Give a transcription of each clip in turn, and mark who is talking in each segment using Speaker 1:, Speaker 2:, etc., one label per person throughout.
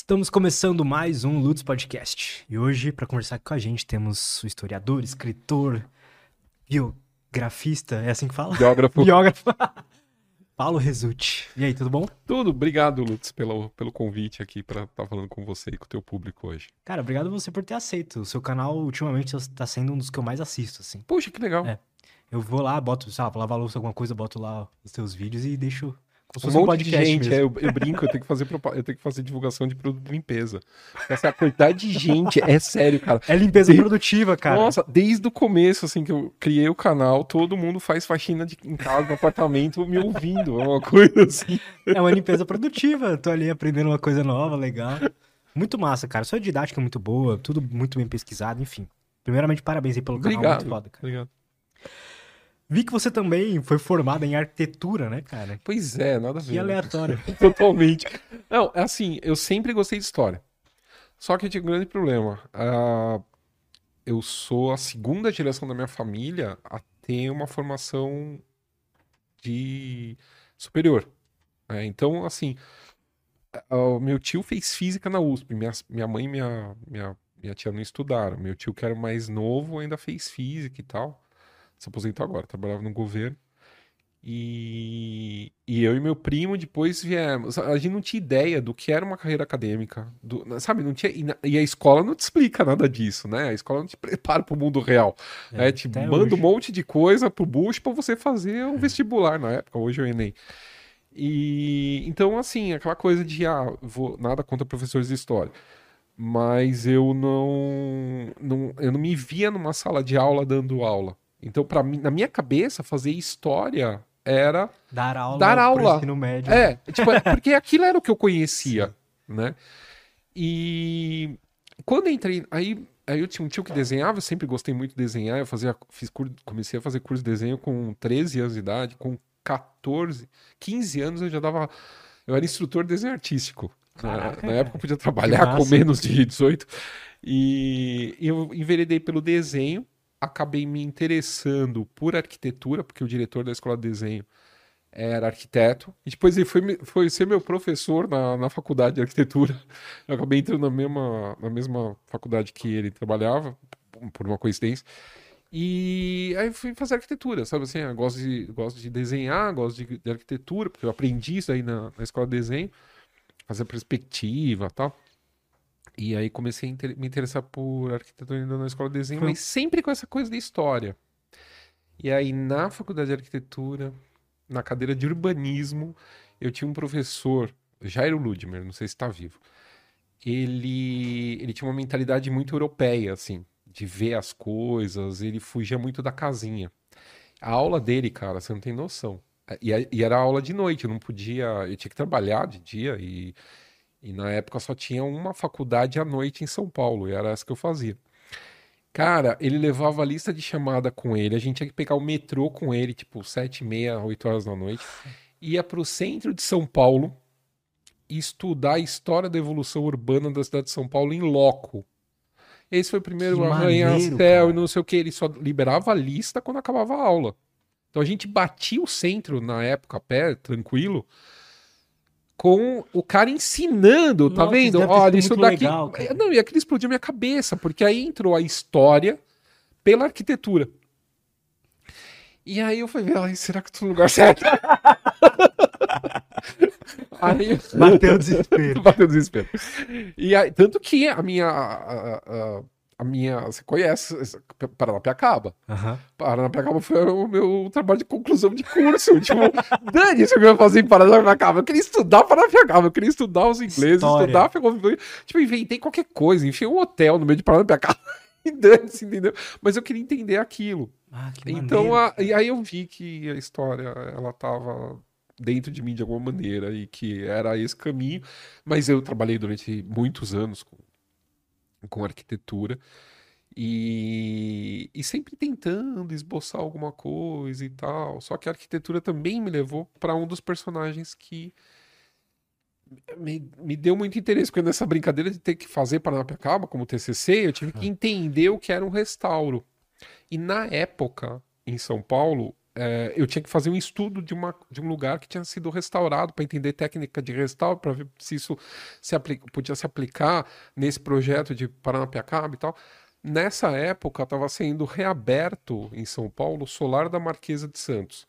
Speaker 1: Estamos começando mais um Lutz Podcast. E hoje, para conversar com a gente, temos o historiador, escritor, biografista, é assim que fala?
Speaker 2: Biógrafo.
Speaker 1: Biógrafo. Paulo Resulti. E aí, tudo bom?
Speaker 2: Tudo. Obrigado, Lutz, pelo, pelo convite aqui para estar falando com você e com o teu público hoje.
Speaker 1: Cara, obrigado você por ter aceito. O seu canal, ultimamente, está sendo um dos que eu mais assisto, assim.
Speaker 2: Poxa, que legal.
Speaker 1: É. Eu vou lá, boto, sabe, pra lavar louça, alguma coisa, boto lá os teus vídeos e deixo como se
Speaker 2: Um
Speaker 1: fosse
Speaker 2: monte de gente, é, eu, eu brinco, eu tenho, que fazer, eu tenho que fazer divulgação de produto de limpeza. Essa quantidade de gente, é sério, cara.
Speaker 1: É limpeza produtiva, cara.
Speaker 2: Nossa, desde o começo, assim, que eu criei o canal, todo mundo faz faxina de, em casa, no apartamento, me ouvindo. É uma coisa assim.
Speaker 1: É uma limpeza produtiva. Tô ali aprendendo uma coisa nova, legal. Muito massa, cara. Sua didática é muito boa, tudo muito bem pesquisado, enfim. Primeiramente, parabéns aí pelo canal,
Speaker 2: Obrigado.
Speaker 1: muito foda, cara.
Speaker 2: Obrigado.
Speaker 1: Vi que você também foi formado em arquitetura, né, cara?
Speaker 2: Pois é, nada a ver.
Speaker 1: Que aleatório.
Speaker 2: Totalmente. Não, é assim, eu sempre gostei de história. Só que eu tinha um grande problema. Ah, eu sou a segunda geração da minha família a ter uma formação de superior. né? então, assim, o meu tio fez física na USP. Minha, minha mãe e minha, minha, minha tia não estudaram. Meu tio, que era mais novo, ainda fez física e tal. Se aposentou agora, trabalhava no governo. E, e eu e meu primo depois viemos. A gente não tinha ideia do que era uma carreira acadêmica. do- sabe, não tinha. E, e a escola não te explica nada disso, né? A escola não te prepara para o mundo real. né? Te manda
Speaker 1: hoje.
Speaker 2: um monte de coisa pro bucho para você fazer um vestibular na época, hoje é o Enem. E então, assim, aquela coisa de ah, vou, nada contra professores de história. Mas eu não, não, eu não me via numa sala de aula dando aula. Então, para mim, na minha cabeça, fazer história era
Speaker 1: Dar aula
Speaker 2: Dar aula.
Speaker 1: ensino médio.
Speaker 2: é, tipo, é porque aquilo era o que eu conhecia, né? E quando eu entrei, aí, aí eu tinha um tio que desenhava, eu sempre gostei muito de desenhar, eu fazia, fiz curso, comecei a fazer curso de desenho com 13 anos de idade, com 14, 15 anos eu já dava, eu era instrutor de desenho artístico. Na,
Speaker 1: Caraca,
Speaker 2: na época eu podia trabalhar com menos de 18 e eu enveredei pelo desenho, acabei me interessando por arquitetura, porque o diretor da escola de desenho era arquiteto, e depois ele foi, foi ser meu professor na, na faculdade de arquitetura. Eu acabei entrando na mesma, na mesma faculdade que ele trabalhava, por uma coincidência. E aí fui fazer arquitetura, sabe assim? Eu gosto de, gosto de desenhar, gosto de, de arquitetura, porque eu aprendi isso aí na, na escola de desenho, fazer perspectiva tal. E aí comecei a inter- me interessar por arquitetura ainda na escola de desenho,
Speaker 1: Foi-
Speaker 2: mas sempre com essa coisa de história. E aí na faculdade de arquitetura, na cadeira de urbanismo, eu tinha um professor, Jairo Ludmer, não sei se está vivo. Ele, ele tinha uma mentalidade muito europeia, assim, de ver as coisas, ele fugia muito da casinha. A aula dele, cara, você não tem noção. E, e era aula de noite, eu não podia, eu tinha que trabalhar de dia e, e na época só tinha uma faculdade à noite em São Paulo, e era essa que eu fazia. Cara, ele levava a lista de chamada com ele, a gente tinha que pegar o metrô com ele, tipo, sete e meia, oito horas da noite, ia pro centro de São Paulo estudar a história da evolução urbana da cidade de São Paulo em loco. Esse foi o primeiro arranha-céu e não sei o que, ele só liberava a lista quando acabava a aula. Então a gente batia o centro na época a pé, tranquilo, com o cara ensinando, tá
Speaker 1: Nossa,
Speaker 2: vendo? Olha, isso daqui.
Speaker 1: legal, cara.
Speaker 2: Não, e aquilo explodiu minha cabeça, porque aí entrou a história pela arquitetura. E aí eu falei, "Ai, será que eu tô no lugar certo? aí
Speaker 1: Bateu o desespero.
Speaker 2: Bateu o desespero. E aí, tanto que a minha. A, a- a minha. Você conhece Paranapiacaba?
Speaker 1: Aham.
Speaker 2: Paranapiacaba foi o meu trabalho de conclusão de curso. tipo, dane-se o que eu ia fazer em Paranapiacaba. Eu queria estudar Paranapiacaba, eu queria estudar os ingleses,
Speaker 1: História.
Speaker 2: estudar a. Tipo, inventei qualquer coisa, enfiei um hotel no meio de Paranapiacaba. E dane-se, entendeu? Mas eu queria entender aquilo.
Speaker 1: Ah, que
Speaker 2: Então, a- e aí eu vi que a história, ela tava dentro de mim de alguma maneira e que era esse caminho, mas eu trabalhei durante muitos anos com, com arquitetura e, e sempre tentando esboçar alguma coisa e tal. Só que a arquitetura também me levou para um dos personagens que me, me deu muito interesse, porque nessa brincadeira de ter que fazer Paranapiacaba como TCC, eu tive que entender o que era um restauro. E na época, em São Paulo, é, eu tinha que fazer um estudo de, uma, de um lugar que tinha sido restaurado para entender técnica de restauro, para ver se isso se aplica, podia se aplicar nesse projeto de Paranapiacaba e tal. Nessa época estava sendo reaberto em São Paulo o solar da Marquesa de Santos.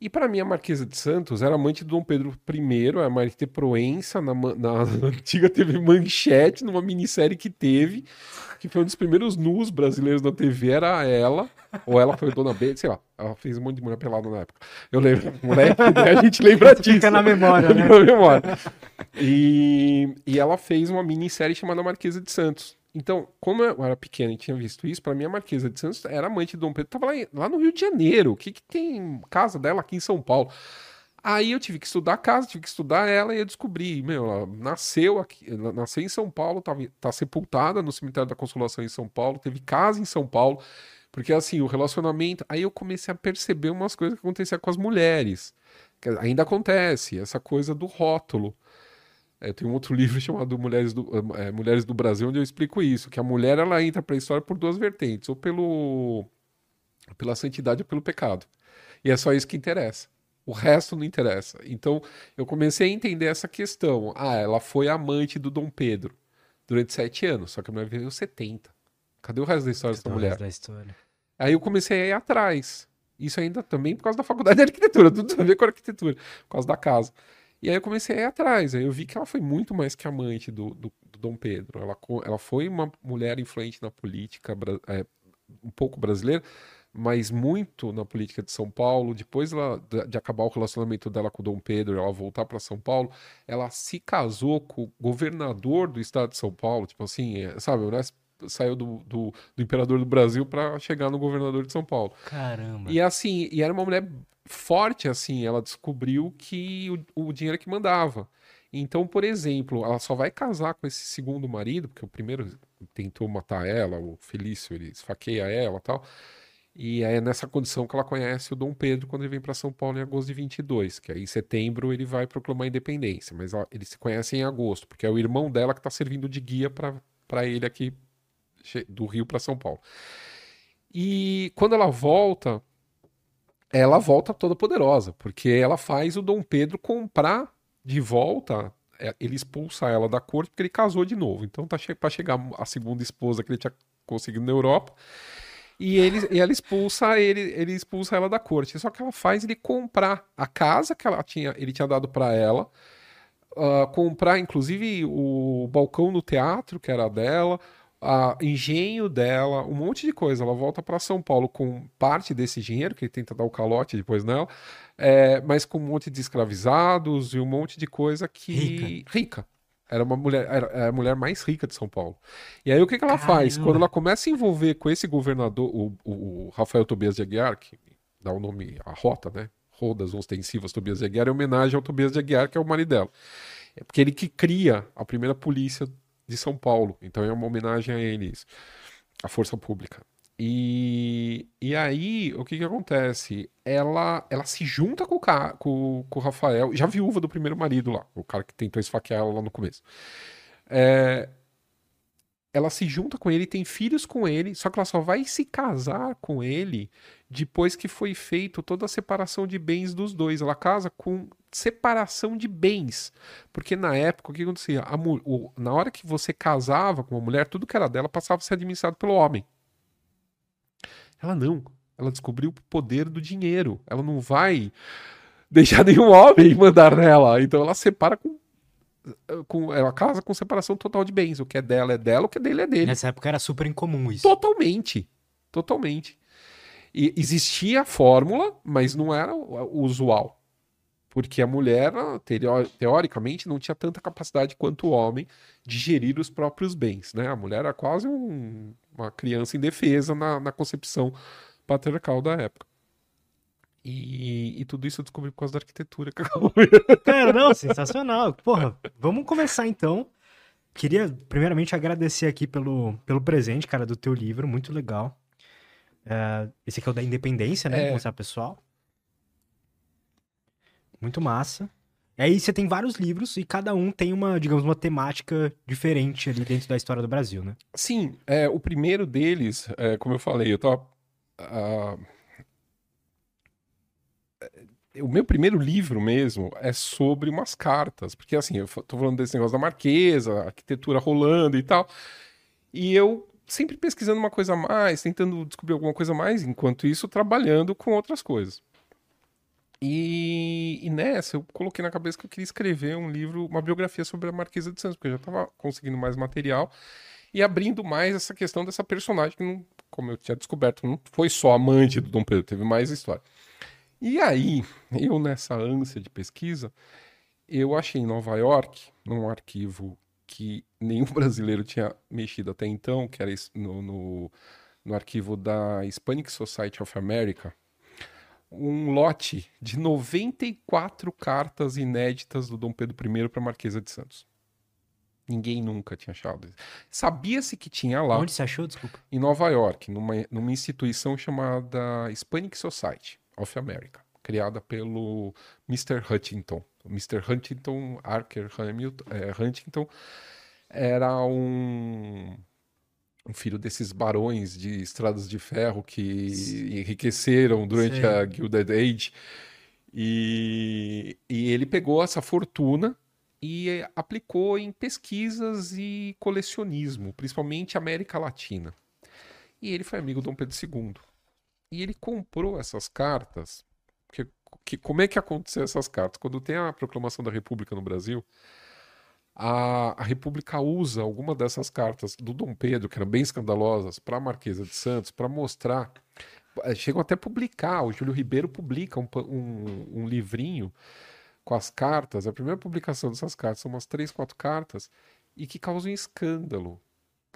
Speaker 2: E para mim, a Marquesa de Santos era amante de Dom Pedro I, a Marité Proença, na, na, na, antiga TV Manchete, numa minissérie que teve, que foi um dos primeiros nus brasileiros da TV, era ela, ou ela foi Dona B, sei lá, ela fez um monte de mulher pelada na época. Eu lembro, moleque, né, a gente lembra disso.
Speaker 1: Fica na memória, né?
Speaker 2: na memória. E, e ela fez uma minissérie chamada Marquesa de Santos. Então, como eu era pequeno e tinha visto isso, para mim a Marquesa de Santos era amante de Dom Pedro. Tava lá, lá no Rio de Janeiro. O que, que tem casa dela aqui em São Paulo? Aí eu tive que estudar a casa, tive que estudar ela e eu descobri, meu, ela nasceu aqui, nasceu em São Paulo, tá, tá sepultada no cemitério da Consolação em São Paulo, teve casa em São Paulo, porque assim, o relacionamento, aí eu comecei a perceber umas coisas que aconteciam com as mulheres. Ainda acontece, essa coisa do rótulo. É, tem um outro livro chamado Mulheres do, é, Mulheres do Brasil, onde eu explico isso, que a mulher ela entra para a história por duas vertentes, ou pelo pela santidade ou pelo pecado. E é só isso que interessa. O resto não interessa. Então, eu comecei a entender essa questão. Ah, ela foi amante do Dom Pedro durante sete anos, só que a mulher viveu 70. Cadê o resto da história dessa mulher?
Speaker 1: Da história.
Speaker 2: Aí eu comecei a ir atrás. Isso ainda também por causa da faculdade de arquitetura, tudo a ver com arquitetura, por causa da casa. E aí eu comecei a ir atrás. Aí eu vi que ela foi muito mais que amante do, do, do Dom Pedro. Ela, ela foi uma mulher influente na política, é, um pouco brasileira, mas muito na política de São Paulo. Depois ela, de acabar o relacionamento dela com o Dom Pedro, ela voltar para São Paulo, ela se casou com o governador do estado de São Paulo. Tipo assim, é, sabe, o saiu do, do, do, imperador do Brasil para chegar no governador de São Paulo.
Speaker 1: Caramba.
Speaker 2: E assim, e era uma mulher forte, assim, ela descobriu que o, o dinheiro é que mandava. Então, por exemplo, ela só vai casar com esse segundo marido, porque o primeiro tentou matar ela, o Felício, ele esfaqueia ela tal. E é nessa condição que ela conhece o Dom Pedro quando ele vem para São Paulo em agosto de 22, que aí em setembro ele vai proclamar a independência, mas ela, eles se conhecem em agosto, porque é o irmão dela que está servindo de guia para ele aqui do Rio para São Paulo. E quando ela volta, ela volta toda poderosa, porque ela faz o Dom Pedro comprar de volta, é, ele expulsa ela da corte porque ele casou de novo. Então tá che para chegar a segunda esposa que ele tinha conseguido na Europa. E, ele, e ela expulsa ele, ele expulsa ela da corte. Só que ela faz ele comprar a casa que ela tinha, ele tinha dado para ela, uh, comprar inclusive o balcão no teatro que era dela, a engenho dela, um monte de coisa. Ela volta para São Paulo com parte desse dinheiro, que ele tenta dar o calote depois nela, é, mas com um monte de escravizados e um monte de coisa que.
Speaker 1: Rica.
Speaker 2: rica. Era uma mulher, era a mulher mais rica de São Paulo. E aí o que, que ela Caramba. faz? Quando ela começa a envolver com esse governador, o, o Rafael Tobias de Aguiar, que dá o nome, a rota, né? Rodas ostensivas Tobias de Aguiar, é homenagem ao Tobias de Aguiar, que é o marido dela. É porque ele que cria a primeira polícia de São Paulo. Então é uma homenagem a eles, a força pública. E, e aí, o que que acontece? Ela, ela se junta com o, com, com o Rafael, já viúva do primeiro marido lá, o cara que tentou esfaquear ela lá no começo. É, ela se junta com ele, tem filhos com ele, só que ela só vai se casar com ele depois que foi feito toda a separação de bens dos dois. Ela casa com separação de bens. Porque na época, o que acontecia? A, o, na hora que você casava com uma mulher, tudo que era dela passava a ser administrado pelo homem. Ela não. Ela descobriu o poder do dinheiro. Ela não vai deixar nenhum homem mandar nela. Então ela separa com. Com ela casa com separação total de bens. O que é dela é dela, o que é dele é dele.
Speaker 1: Nessa época era super incomum isso.
Speaker 2: Totalmente. Totalmente. E existia a fórmula, mas não era o usual. Porque a mulher, teoricamente, não tinha tanta capacidade quanto o homem de gerir os próprios bens. Né? A mulher era quase um, uma criança indefesa na, na concepção patriarcal da época. E, e, tudo isso eu descobri por causa da arquitetura que
Speaker 1: Cara, não, sensacional. Porra, vamos começar então. Queria, primeiramente, agradecer aqui pelo, pelo presente, cara, do teu livro, muito legal. É, esse aqui é o da Independência, né? É. Mostrar pessoal. Muito massa. E aí você tem vários livros e cada um tem uma, digamos, uma temática diferente ali dentro da história do Brasil, né?
Speaker 2: Sim, é, o primeiro deles, é, como eu falei, eu tava. Uh, o meu primeiro livro mesmo é sobre umas cartas, porque assim, eu tô falando desse negócio da Marquesa, arquitetura rolando e tal, e eu sempre pesquisando uma coisa a mais, tentando descobrir alguma coisa a mais, enquanto isso trabalhando com outras coisas. E, e, nessa eu coloquei na cabeça que eu queria escrever um livro, uma biografia sobre a Marquesa de Santos, porque eu já estava conseguindo mais material e abrindo mais essa questão dessa personagem que, não, como eu tinha descoberto, não foi só amante do Dom Pedro, teve mais história. E aí, eu nessa ânsia de pesquisa, eu achei em Nova York, num arquivo que nenhum brasileiro tinha mexido até então, que era no, no, no arquivo da Hispanic Society of America, um lote de 94 cartas inéditas do Dom Pedro I para a Marquesa de Santos. Ninguém nunca tinha achado. Sabia-se que tinha lá.
Speaker 1: Onde você achou, desculpa?
Speaker 2: Em Nova York, numa, numa instituição chamada Hispanic Society of America, criada pelo Mr. Huntington. Mr. Huntington, Archer Hamilton, é, Huntington, era um um filho desses barões de estradas de ferro que Sim. enriqueceram durante Sim. a Gilded Age. E, e ele pegou essa fortuna e aplicou em pesquisas e colecionismo, principalmente América Latina. E ele foi amigo de Dom Pedro II. E ele comprou essas cartas. Que, que, como é que aconteceu essas cartas? Quando tem a proclamação da República no Brasil, a, a República usa alguma dessas cartas do Dom Pedro, que eram bem escandalosas, para a Marquesa de Santos, para mostrar. Eh, chegam até a publicar, o Júlio Ribeiro publica um, um, um livrinho com as cartas. A primeira publicação dessas cartas são umas três, quatro cartas, e que causam escândalo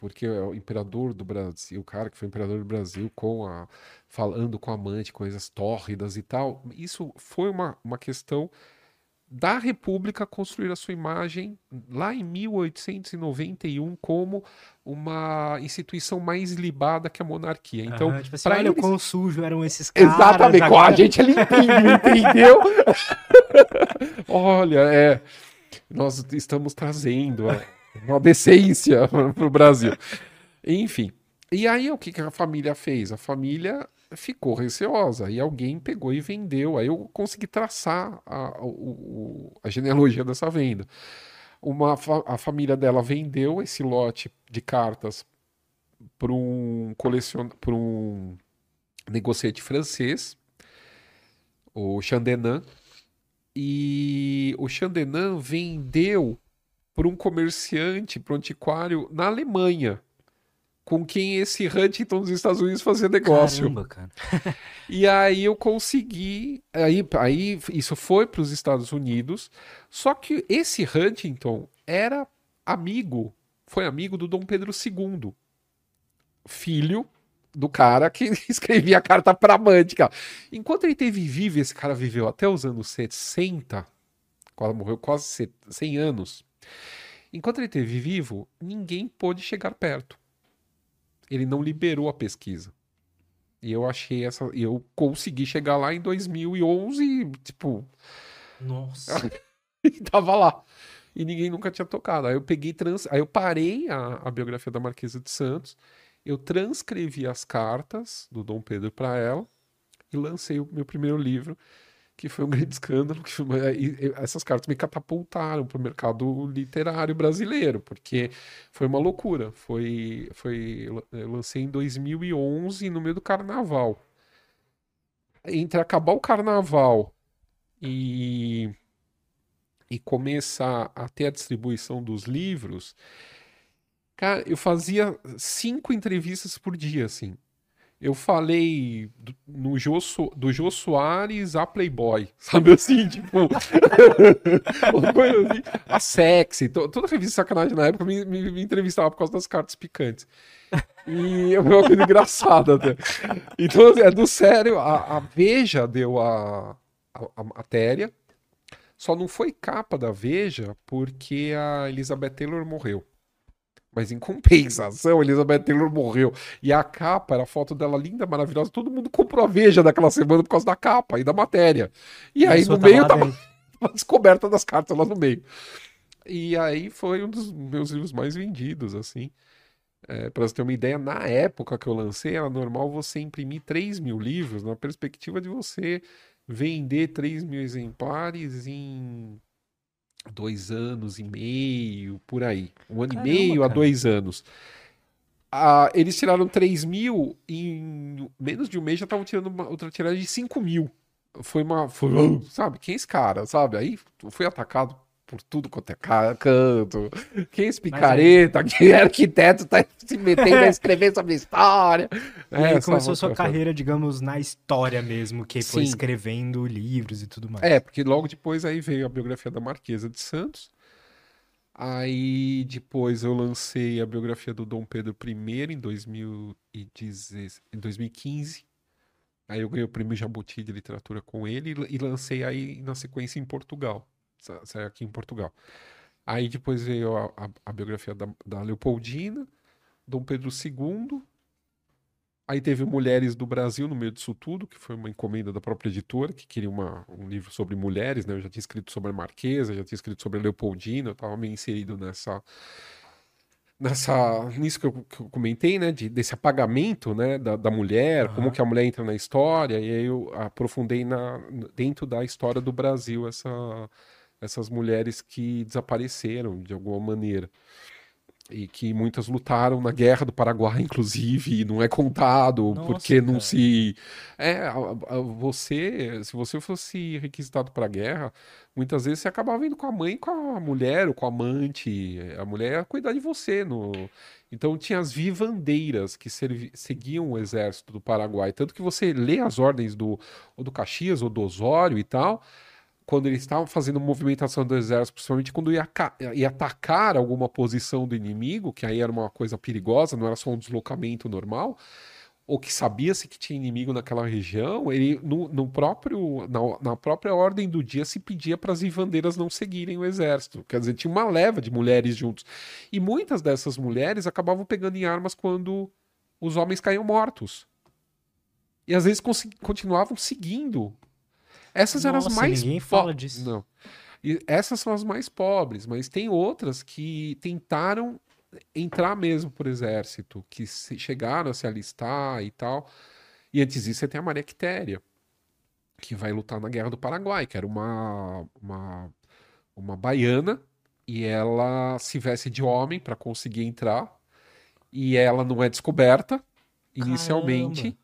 Speaker 2: porque é o imperador do Brasil, o cara que foi imperador do Brasil, com a falando com a amante, coisas tórridas e tal. Isso foi uma, uma questão da República construir a sua imagem lá em 1891 como uma instituição mais libada que a monarquia. Então,
Speaker 1: ah, tipo assim, olha eles... quão sujo eram esses caras.
Speaker 2: Exatamente, agora... a gente é limpinho, entendeu? olha, é, nós estamos trazendo uma decência para o Brasil. Enfim, e aí o que, que a família fez? A família ficou receosa e alguém pegou e vendeu. Aí eu consegui traçar a, a, a genealogia dessa venda. Uma, a família dela vendeu esse lote de cartas para um colecion... um negociante francês, o Chandenan, e o Chandenan vendeu para um comerciante, para um antiquário na Alemanha com quem esse Huntington dos Estados Unidos fazia negócio.
Speaker 1: Caramba, cara.
Speaker 2: e aí eu consegui, aí, aí isso foi para os Estados Unidos, só que esse Huntington era amigo, foi amigo do Dom Pedro II, filho do cara que escrevia a carta para amante, cara. Enquanto ele teve vivo, esse cara viveu até os anos 60, quase morreu quase 100 anos. Enquanto ele teve vivo, ninguém pôde chegar perto ele não liberou a pesquisa. E eu achei essa. Eu consegui chegar lá em 2011, tipo.
Speaker 1: Nossa.
Speaker 2: e tava lá. E ninguém nunca tinha tocado. Aí eu peguei. Trans... Aí eu parei a, a biografia da Marquesa de Santos. Eu transcrevi as cartas do Dom Pedro para ela e lancei o meu primeiro livro, que foi um grande escândalo. Que essas cartas me catapultaram para o mercado literário brasileiro, porque foi uma loucura. Foi, foi, eu lancei em 2011, no meio do carnaval. Entre acabar o carnaval e, e começar a ter a distribuição dos livros, cara, eu fazia cinco entrevistas por dia, assim eu falei do, no Jô, do Jô Soares a Playboy, sabe assim, tipo, uma coisa assim, a sexy, toda revista de sacanagem na época me, me, me, entrevistava por causa das cartas picantes. E é uma coisa engraçada até. Então, assim, é do sério, a, a Veja deu a, a, a matéria, só não foi capa da Veja porque a Elizabeth Taylor morreu. Mas em compensação, Elizabeth Taylor morreu. E a capa era a foto dela linda, maravilhosa. Todo mundo comprou a Veja daquela semana por causa da capa e da matéria. E, e aí no meio tava, tava descoberta das cartas lá no meio. E aí foi um dos meus livros mais vendidos, assim. É, para você ter uma ideia, na época que eu lancei, era normal você imprimir 3 mil livros, na perspectiva de você vender 3 mil exemplares em dois anos e meio, por aí. Um ano Caramba, e meio cara. a dois anos. Ah, eles tiraram 3 mil e em menos de um mês já estavam tirando uma, outra tiragem de 5 mil. Foi uma. Foi, sabe? Quem é esse cara? Sabe? Aí foi atacado por tudo quanto é canto. Quem é esse picareta? Quem é arquiteto tá se metendo a escrever sobre história?
Speaker 1: E é, começou sua carreira, digamos, na história mesmo, que foi Sim. escrevendo livros e tudo mais.
Speaker 2: É, porque logo depois aí veio a biografia da Marquesa de Santos. Aí depois eu lancei a biografia do Dom Pedro I em, 2015. em 2015. Aí eu ganhei o prêmio Jabuti de literatura com ele e lancei aí na sequência em Portugal saiu aqui em Portugal. Aí depois veio a, a, a biografia da, da, Leopoldina, Dom Pedro II. Aí teve Mulheres do Brasil no meio disso tudo, que foi uma encomenda da própria editora, que queria uma, um livro sobre mulheres, né? Eu já tinha escrito sobre a Marquesa, já tinha escrito sobre a Leopoldina, eu estava meio inserido nessa, nessa nisso que eu, que eu, comentei, né, de, desse apagamento, né, da, da mulher, uhum. como que a mulher entra na história, e aí eu aprofundei na, dentro da história do Brasil essa essas mulheres que desapareceram de alguma maneira. E que muitas lutaram na guerra do Paraguai, inclusive, e não é contado, Nossa, porque não se. É, você, se você fosse requisitado para a guerra, muitas vezes você acabava indo com a mãe, com a mulher, ou com a amante. A mulher ia cuidar de você. No... Então tinha as vivandeiras que seguiam o exército do Paraguai. Tanto que você lê as ordens do, ou do Caxias ou do Osório e tal quando eles estavam fazendo movimentação do exército, principalmente quando ia, ia, atacar alguma posição do inimigo, que aí era uma coisa perigosa, não era só um deslocamento normal, ou que sabia-se que tinha inimigo naquela região, ele no, no próprio na, na, própria ordem do dia se pedia para as vivandeiras não seguirem o exército. Quer dizer, tinha uma leva de mulheres juntos. E muitas dessas mulheres acabavam pegando em armas quando os homens caíam mortos. E às vezes continuavam seguindo essas Nossa, eram as mais
Speaker 1: ninguém fala disso.
Speaker 2: Não. E essas são as mais pobres, mas tem outras que tentaram entrar mesmo por exército, que chegaram a se alistar e tal. E antes disso você tem a Maria Quitéria, que vai lutar na Guerra do Paraguai, que era uma, uma, uma baiana, e ela se veste de homem para conseguir entrar, e ela não é descoberta inicialmente. Caramba.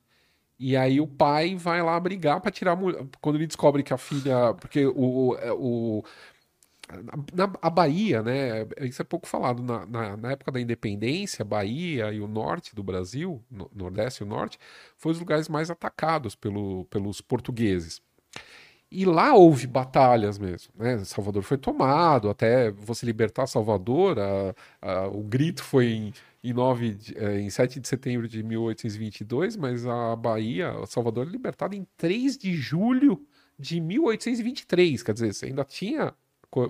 Speaker 2: E aí o pai vai lá brigar para tirar a mulher. Quando ele descobre que a filha. Porque o. o, na, a Bahia, né? Isso é pouco falado. Na, na, na, época da independência, Bahia e o norte do Brasil, no, Nordeste e o Norte, foram os lugares mais atacados pelo, pelos portugueses. E lá houve batalhas mesmo, né? Salvador foi tomado, até você libertar Salvador, a, a, o grito foi em em, 9, é, em 7 de setembro de 1822, mas a Bahia, Salvador, é libertada em 3 de julho de 1823. Quer dizer, você ainda tinha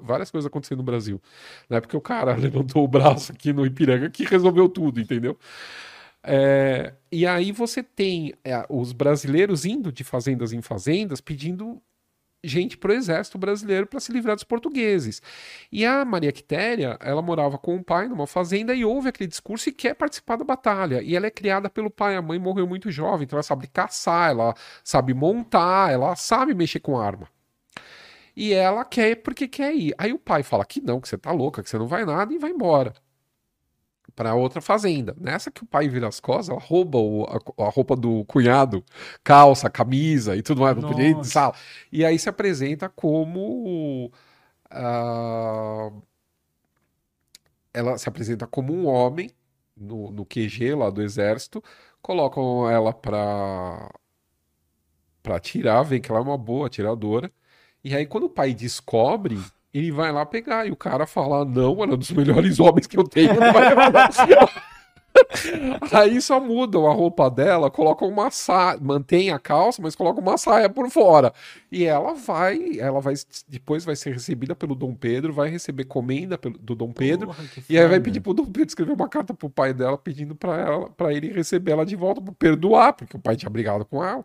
Speaker 2: várias coisas acontecendo no Brasil. Não é porque o cara levantou o braço aqui no Ipiranga que resolveu tudo, entendeu? É, e aí você tem é, os brasileiros indo de fazendas em fazendas pedindo gente para o exército brasileiro para se livrar dos portugueses. E a Maria Quitéria, ela morava com o pai numa fazenda e ouve aquele discurso e quer participar da batalha. E ela é criada pelo pai, a mãe morreu muito jovem, então ela sabe caçar, ela sabe montar, ela sabe mexer com arma. E ela quer porque quer ir. Aí o pai fala que não, que você tá louca, que você não vai nada e vai embora para outra fazenda. Nessa que o pai vira as costas, ela rouba o, a, a, roupa do cunhado, calça, camisa e tudo mais, não podia ir de sala. E aí se apresenta como. Uh, ela se apresenta como um homem no, no QG lá do exército, colocam ela para para atirar, vem que ela é uma boa atiradora. E aí quando o pai descobre ele vai lá pegar. E o cara fala: Não, era um dos melhores homens que eu tenho. Aí só mudam a roupa dela, colocam uma saia, mantém a calça, mas colocam uma saia por fora. E ela vai, ela vai depois vai ser recebida pelo Dom Pedro, vai receber comenda do Dom Pedro, Porra, e aí vai pedir pro Dom Pedro escrever uma carta pro pai dela pedindo para ela, para ele receber ela de volta, para perdoar, porque o pai tinha brigado com ela.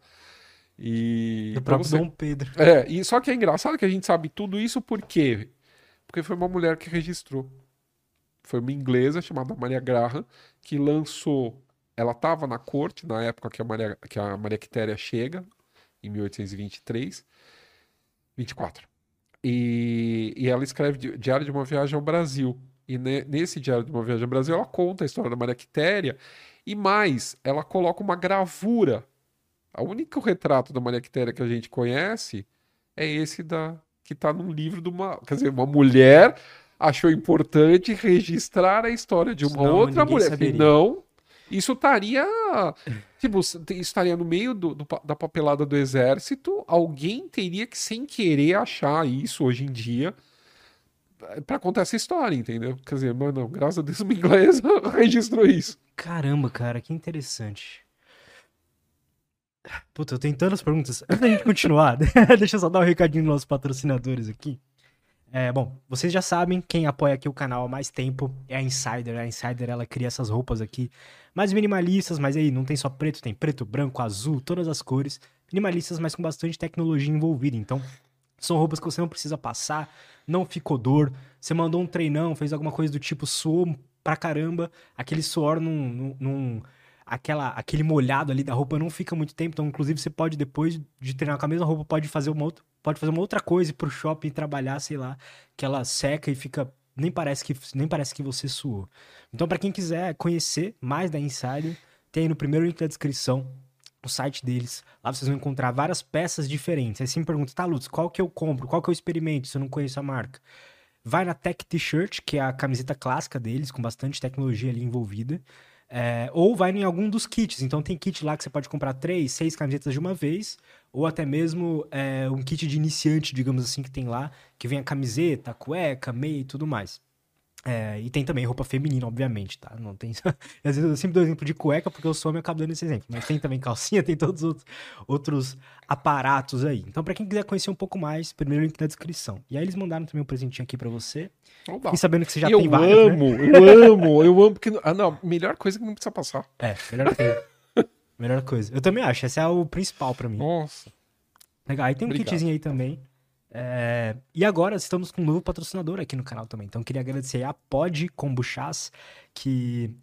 Speaker 2: E.
Speaker 1: O próprio você... Dom Pedro.
Speaker 2: É, e só que é engraçado que a gente sabe tudo isso por quê? Porque foi uma mulher que registrou. Foi uma inglesa chamada Maria Graham que lançou. Ela estava na corte na época que a Maria, que a Maria Quitéria chega em 1823, 24. E, e ela escreve Diário de uma Viagem ao Brasil. E ne, nesse Diário de uma Viagem ao Brasil, ela conta a história da Maria Quitéria. E mais, ela coloca uma gravura. O único retrato da Maria Quitéria que a gente conhece é esse da que está num livro de uma. Quer dizer, uma mulher achou importante registrar a história de uma Senão, outra mulher. Saberia. Não, isso estaria. Tipo, estaria no meio do, do, da papelada do exército. Alguém teria que, sem querer, achar isso hoje em dia para contar essa história, entendeu? Quer dizer, mano, graças a Deus uma inglesa registrou isso.
Speaker 1: Caramba, cara, que interessante. Puta, eu tenho tantas perguntas. Antes da gente continuar, deixa eu só dar um recadinho nos nossos patrocinadores aqui. É, bom, vocês já sabem, quem apoia aqui o canal há mais tempo é a Insider. A Insider, ela cria essas roupas aqui mais minimalistas, mas aí não tem só preto, tem preto, branco, azul, todas as cores. Minimalistas, mas com bastante tecnologia envolvida. Então, são roupas que você não precisa passar, não ficou dor. Você mandou um treinão, fez alguma coisa do tipo, suou pra caramba. Aquele suor num, num aquela, aquele molhado ali da roupa não fica muito tempo. Então, inclusive, você pode, depois de treinar com a mesma roupa, pode fazer uma outra pode fazer uma outra coisa ir pro shopping trabalhar, sei lá, que ela seca e fica nem parece que nem parece que você suou. Então, para quem quiser conhecer mais da Insider, tem aí no primeiro link da descrição o site deles. Lá vocês vão encontrar várias peças diferentes. Aí você me pergunta, tá, Lutz, qual que eu compro? Qual que eu experimento se eu não conheço a marca? Vai na Tech T-Shirt, que é a camiseta clássica deles, com bastante tecnologia ali envolvida. É, ou vai em algum dos kits. Então tem kit lá que você pode comprar três, seis camisetas de uma vez, ou até mesmo é, um kit de iniciante, digamos assim, que tem lá, que vem a camiseta, a cueca, meia e tudo mais. É, e tem também roupa feminina, obviamente, tá? Não tem. Às vezes eu sempre dou exemplo de cueca porque eu sou e acabo dando esse exemplo. Mas tem também calcinha, tem todos os outros, outros aparatos aí. Então, para quem quiser conhecer um pouco mais, primeiro link na descrição. E aí eles mandaram também um presentinho aqui para você. Oba. E sabendo que você já
Speaker 2: eu
Speaker 1: tem
Speaker 2: vários. Eu amo, né? eu amo, eu amo. Porque... Ah, não, melhor coisa que não precisa passar.
Speaker 1: É, melhor coisa. melhor coisa. Eu também acho, esse é o principal para mim.
Speaker 2: Nossa.
Speaker 1: Legal, aí tem um Obrigado. kitzinho aí também. É... E agora estamos com um novo patrocinador aqui no canal também. Então queria agradecer a Pod Kombuchás, que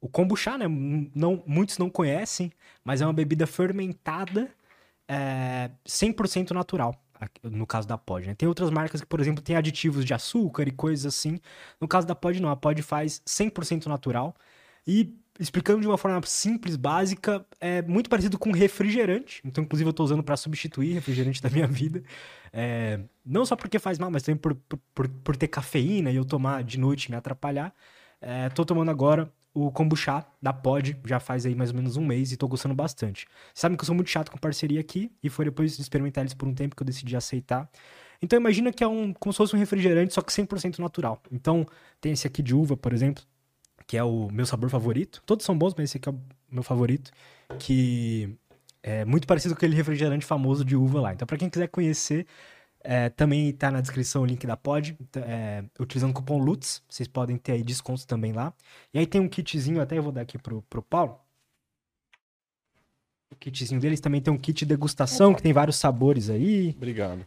Speaker 1: o kombucha, né, não, muitos não conhecem, mas é uma bebida fermentada é, 100% natural, no caso da Pod. Né? Tem outras marcas que, por exemplo, tem aditivos de açúcar e coisas assim. No caso da Pod, não. A Pod faz 100% natural. E explicando de uma forma simples, básica, é muito parecido com refrigerante. Então, inclusive, eu estou usando para substituir refrigerante da minha vida. É, não só porque faz mal, mas também por, por, por ter cafeína e eu tomar de noite me atrapalhar. É, tô tomando agora o kombucha da Pod, já faz aí mais ou menos um mês e tô gostando bastante. Sabem que eu sou muito chato com parceria aqui e foi depois de experimentar eles por um tempo que eu decidi aceitar. Então imagina que é um como se fosse um refrigerante, só que 100% natural. Então tem esse aqui de uva, por exemplo, que é o meu sabor favorito. Todos são bons, mas esse aqui é o meu favorito, que é muito parecido com aquele refrigerante famoso de uva lá. Então, para quem quiser conhecer, é, também está na descrição o link da Pod, é, utilizando o cupom LUTS, vocês podem ter aí descontos também lá. E aí tem um kitzinho, até eu vou dar aqui pro, pro Paulo. O kitzinho deles também tem um kit de degustação, Opa. que tem vários sabores aí.
Speaker 2: Obrigado.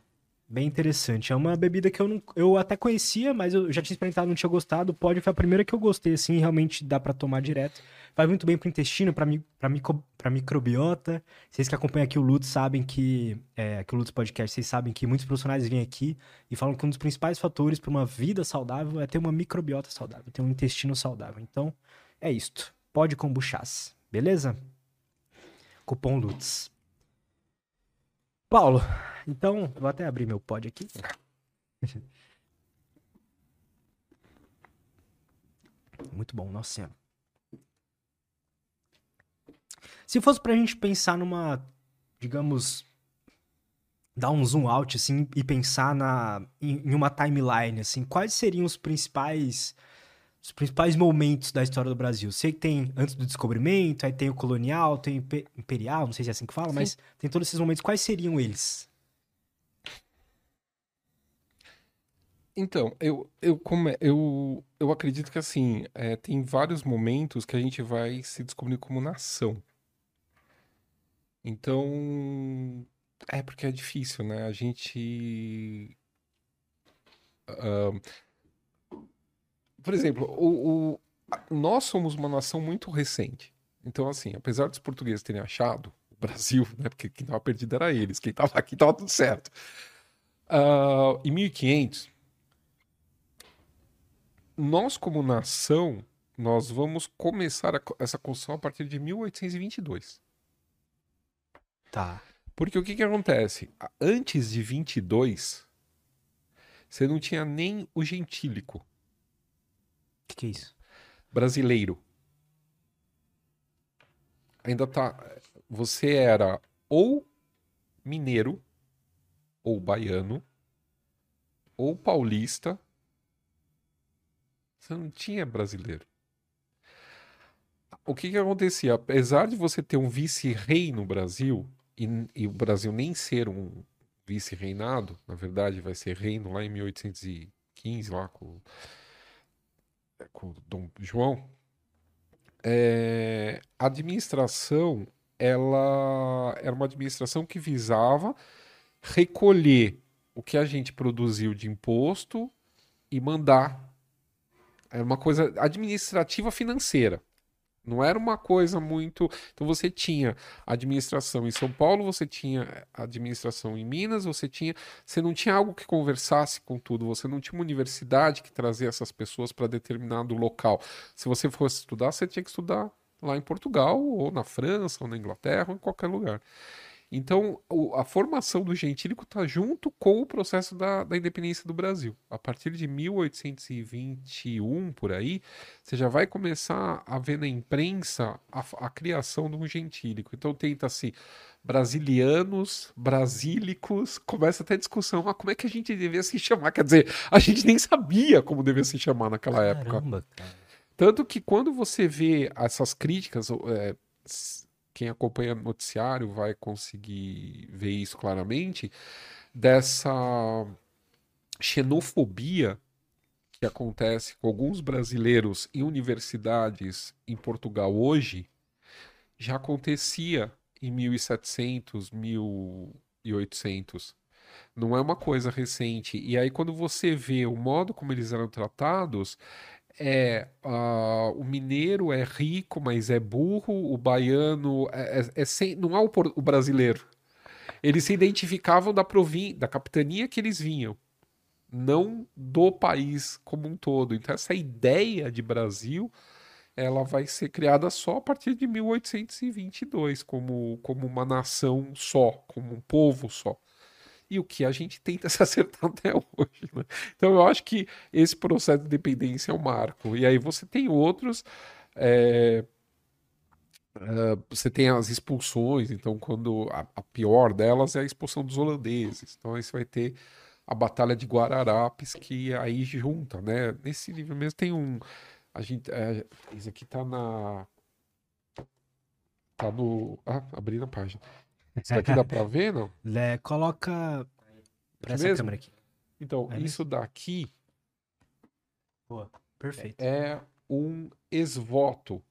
Speaker 1: Bem interessante. É uma bebida que eu, não, eu até conhecia, mas eu já tinha experimentado, não tinha gostado. Pode foi a primeira que eu gostei, assim, realmente dá para tomar direto. Faz muito bem pro intestino, pra, pra, micro, pra microbiota. Vocês que acompanham aqui o Lutz sabem que, é, aqui o Lutz Podcast, vocês sabem que muitos profissionais vêm aqui e falam que um dos principais fatores para uma vida saudável é ter uma microbiota saudável, ter um intestino saudável. Então, é isto. Pode kombuchás, beleza? Cupom Lutz. Paulo, então, vou até abrir meu pod aqui. Muito bom, nossa senhora. Se fosse pra gente pensar numa, digamos, dar um zoom out, assim, e pensar na, em, em uma timeline, assim, quais seriam os principais os principais momentos da história do Brasil. Sei que tem antes do descobrimento, aí tem o colonial, tem o imperial, não sei se é assim que fala, Sim. mas tem todos esses momentos. Quais seriam eles?
Speaker 2: Então, eu, eu, como, eu, eu acredito que assim, é, tem vários momentos que a gente vai se descobrir como nação. Então, é porque é difícil, né? A gente. Uh, por exemplo, o, o, nós somos uma nação muito recente. Então, assim, apesar dos portugueses terem achado Brasil, né? Porque quem estava perdido era eles, quem estava aqui estava tudo certo. Uh, em 1500, nós como nação, nós vamos começar a, essa construção a partir de 1822.
Speaker 1: Tá.
Speaker 2: Porque o que que acontece? Antes de 22, você não tinha nem o gentílico.
Speaker 1: Que, que é isso?
Speaker 2: Brasileiro. Ainda tá. Você era ou mineiro, ou baiano, ou paulista. Você não tinha brasileiro. O que que acontecia? Apesar de você ter um vice-rei no Brasil, e, e, o Brasil nem ser um vice-reinado, na verdade vai ser reino lá em 1815, lá com, com Dom João, é, a administração ela era uma administração que visava recolher o que a gente produziu de imposto e mandar. Era uma coisa administrativa financeira. Não era uma coisa muito. Então você tinha administração em São Paulo, você tinha administração em Minas, você tinha. Você não tinha algo que conversasse com tudo, você não tinha uma universidade que trazia essas pessoas para determinado local. Se você fosse estudar, você tinha que estudar lá em Portugal, ou na França, ou na Inglaterra, ou em qualquer lugar. Então, o, a formação do gentílico está junto com o processo da, da, independência do Brasil. A partir de 1821, por aí, você já vai começar a ver na imprensa a, a criação de um gentílico. Então, tenta-se brasilianos, brasílicos, começa até discussão, ah, como é que a gente devia se chamar? Quer dizer, a gente nem sabia como devia se chamar naquela Caramba, época. Cara. Tanto que quando você vê essas críticas, é, quem acompanha o noticiário vai conseguir ver isso claramente, dessa xenofobia que acontece com alguns brasileiros em universidades em Portugal hoje, já acontecia em 1700, 1800. Não é uma coisa recente. E aí, quando você vê o modo como eles eram tratados, é uh, o mineiro é rico, mas é burro, o baiano é, é, é sem, não é o, o, brasileiro. Eles se identificavam da provin da capitania que eles vinham, não do país como um todo. Então essa ideia de Brasil, ela vai ser criada só a partir de 1822, como, como uma nação só, como um povo só e o que a gente tenta se acertar até hoje. Né? Então eu acho que esse processo de dependência é um marco. E aí você tem outros. É... Uh, você tem as expulsões, então quando a, a, pior delas é a expulsão dos holandeses. Então aí você vai ter a Batalha de Guararapes, que aí junta, né? Nesse livro mesmo tem um. A gente. É, isso aqui tá na. Tá no. Ah, abri na página. Isso daqui dá pra ver, não?
Speaker 1: É, coloca pra essa câmera aqui.
Speaker 2: Então, é isso daqui.
Speaker 1: Boa, perfeito.
Speaker 2: É um esvoto.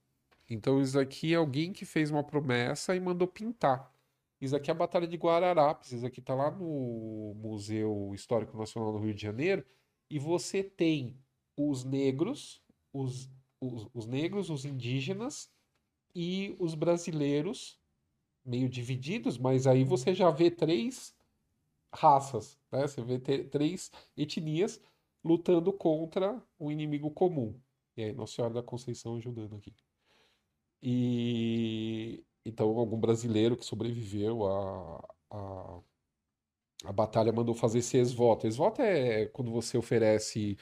Speaker 2: Então, isso aqui é alguém que fez uma promessa e mandou pintar. Isso aqui é a Batalha de Guararapes. Isso aqui tá lá no Museu Histórico Nacional do Rio de Janeiro. E você tem os negros, os, os, os negros, os indígenas e os brasileiros meio divididos, mas aí você já vê três raças, né? Você vê três etnias lutando contra um inimigo comum. E aí Nossa Senhora da Conceição ajudando aqui. E então algum brasileiro que sobreviveu à, à batalha mandou fazer esse ex-voto. Ex-voto é quando você oferece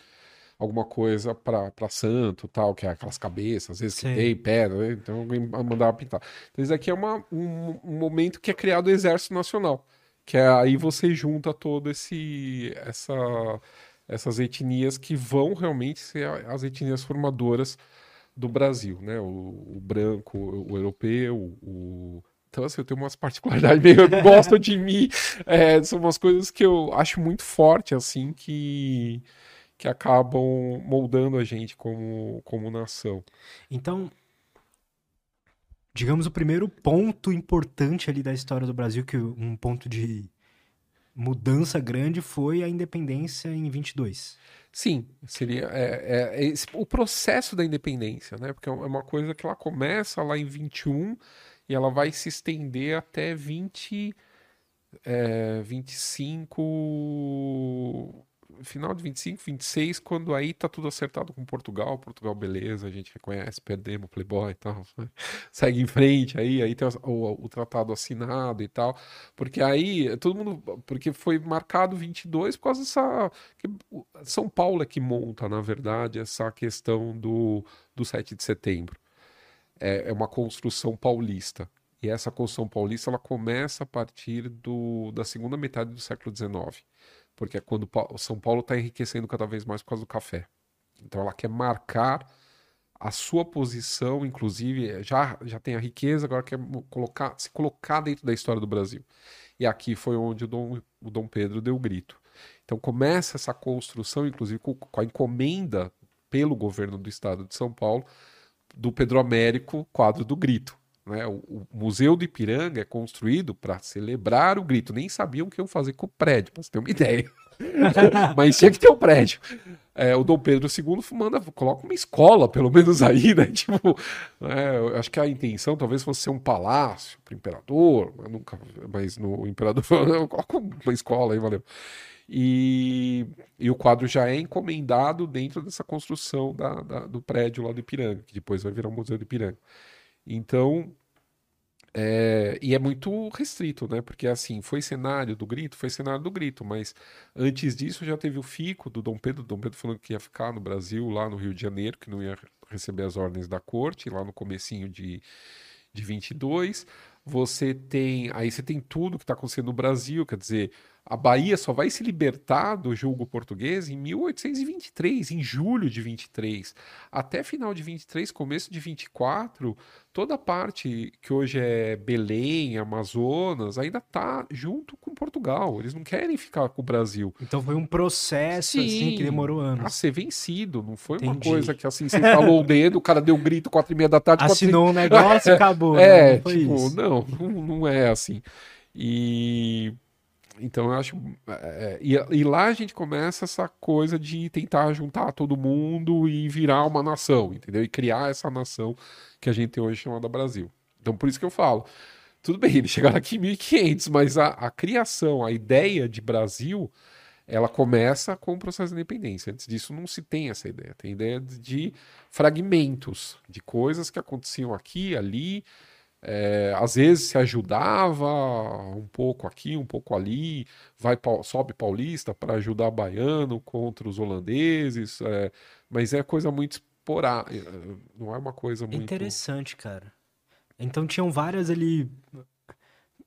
Speaker 2: alguma coisa para santo, tal, que é aquelas cabeças, às vezes Sim. que tem pedra, né? então alguém mandava pintar. Então isso aqui é uma, um, um, momento que é criado o Exército Nacional, que é aí você junta todo esse essa essas etnias que vão realmente ser as etnias formadoras do Brasil, né? O, o branco, o, o europeu, o, então, assim, eu tenho umas particularidades meio gostam de mim. É, são umas coisas que eu acho muito forte, assim, que, que acabam moldando a gente como, como nação.
Speaker 1: Então, digamos o primeiro ponto importante ali da história do Brasil, que um ponto de mudança grande foi a independência em 22.
Speaker 2: Sim, seria é, é, é esse, o processo da independência, né? Porque é uma coisa que ela começa lá em 21 e ela vai se estender até 20, é, 25, final de 25, 26, quando aí tá tudo acertado com Portugal, Portugal beleza, a gente reconhece, perdemos Playboy e tal, né? segue em frente aí, aí tem o, o, tratado assinado e tal, porque aí todo mundo, porque foi marcado 22 por causa dessa, São Paulo é que monta, na verdade, essa questão do, do 7 de setembro, é, é uma construção paulista, e essa construção paulista ela começa a partir do, da segunda metade do século XIX porque é quando São Paulo está enriquecendo cada vez mais por causa do café. Então ela quer marcar a sua posição, inclusive, já, já tem a riqueza, agora quer colocar, se colocar dentro da história do Brasil. E aqui foi onde o Dom, o Dom Pedro deu o grito. Então começa essa construção, inclusive com, com a encomenda pelo governo do estado de São Paulo, do Pedro Américo, quadro do grito. Né? O, o, Museu do Ipiranga é construído para celebrar o grito. Nem sabiam o que iam fazer com o prédio, para você ter uma ideia. Mas tinha que ter o um prédio. É, o Dom Pedro II manda, coloca uma escola, pelo menos aí, né? Tipo, é, eu acho que a intenção talvez fosse ser um palácio para o imperador, mas nunca, mas no imperador coloca uma escola aí, valeu. E, e o quadro já é encomendado dentro dessa construção da, da, do prédio lá do Ipiranga, que depois vai virar o Museu do Ipiranga. Então, é, e é muito restrito, né? Porque assim, foi cenário do grito, foi cenário do grito, mas antes disso já teve o fico do Dom Pedro, Dom Pedro falando que ia ficar no Brasil, lá no Rio de Janeiro, que não ia receber as ordens da corte, lá no comecinho de, de 22. Você tem, aí você tem tudo que está acontecendo no Brasil, quer dizer, a Bahia só vai se libertar do julgo português em 1823, em julho de 23. Até final de 23, começo de 24, toda a parte que hoje é Belém, Amazonas, ainda está junto com Portugal. Eles não querem ficar com o Brasil.
Speaker 1: Então foi um processo Sim, assim que demorou anos.
Speaker 2: A ser vencido, não foi Entendi. uma coisa que assim, você falou o dedo, o cara deu um grito quatro e meia da tarde.
Speaker 1: Assinou um negócio e acabou.
Speaker 2: É, não tipo, não, não é assim. E então eu acho. É, e, e, lá a gente começa essa coisa de tentar juntar todo mundo e virar uma nação, entendeu? E criar essa nação que a gente tem hoje chamada Brasil. Então por isso que eu falo. Tudo bem, eles chegaram aqui em 1500, mas a, a criação, a ideia de Brasil, ela começa com o processo de independência. Antes disso não se tem essa ideia. Tem ideia de fragmentos, de coisas que aconteciam aqui, ali, é, às vezes se ajudava um pouco aqui, um pouco ali, vai sobe paulista para ajudar baiano contra os holandeses, é, mas é coisa muito esporádica, é, não é uma coisa muito...
Speaker 1: Interessante, cara. Então tinham várias ali...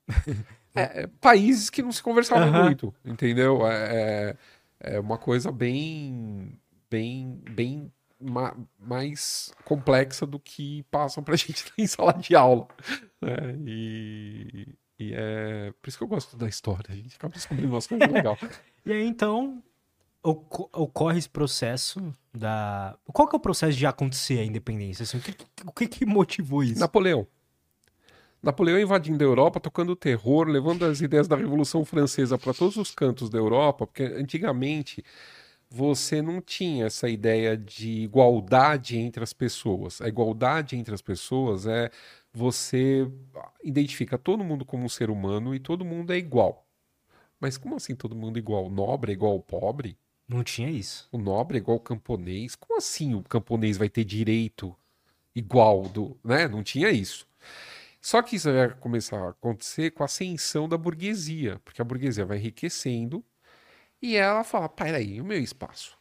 Speaker 2: é, países que não se conversavam uhum. muito, entendeu? É, é, é uma coisa bem, bem, bem ma mais complexa do que passam pra gente em sala de aula. Né? E, e, é por isso que eu gosto da história, a gente acaba descobrindo umas coisas legais.
Speaker 1: e aí, então, ocorre esse processo da... Qual que é o processo de acontecer a independência? Assim, o, que, o que, que motivou isso?
Speaker 2: Napoleão. Napoleão invadindo a Europa, tocando terror, levando as ideias da Revolução Francesa para todos os cantos da Europa, porque antigamente você não tinha essa ideia de igualdade entre as pessoas. A igualdade entre as pessoas é você identifica todo mundo como um ser humano e todo mundo é igual. Mas como assim todo mundo é igual? O nobre é igual ao pobre?
Speaker 1: Não tinha isso.
Speaker 2: O nobre é igual ao camponês? Como assim o camponês vai ter direito igual do, né? Não tinha isso. Só que isso vai começar a acontecer com a ascensão da burguesia, porque a burguesia vai enriquecendo e ela fala: peraí, o meu espaço.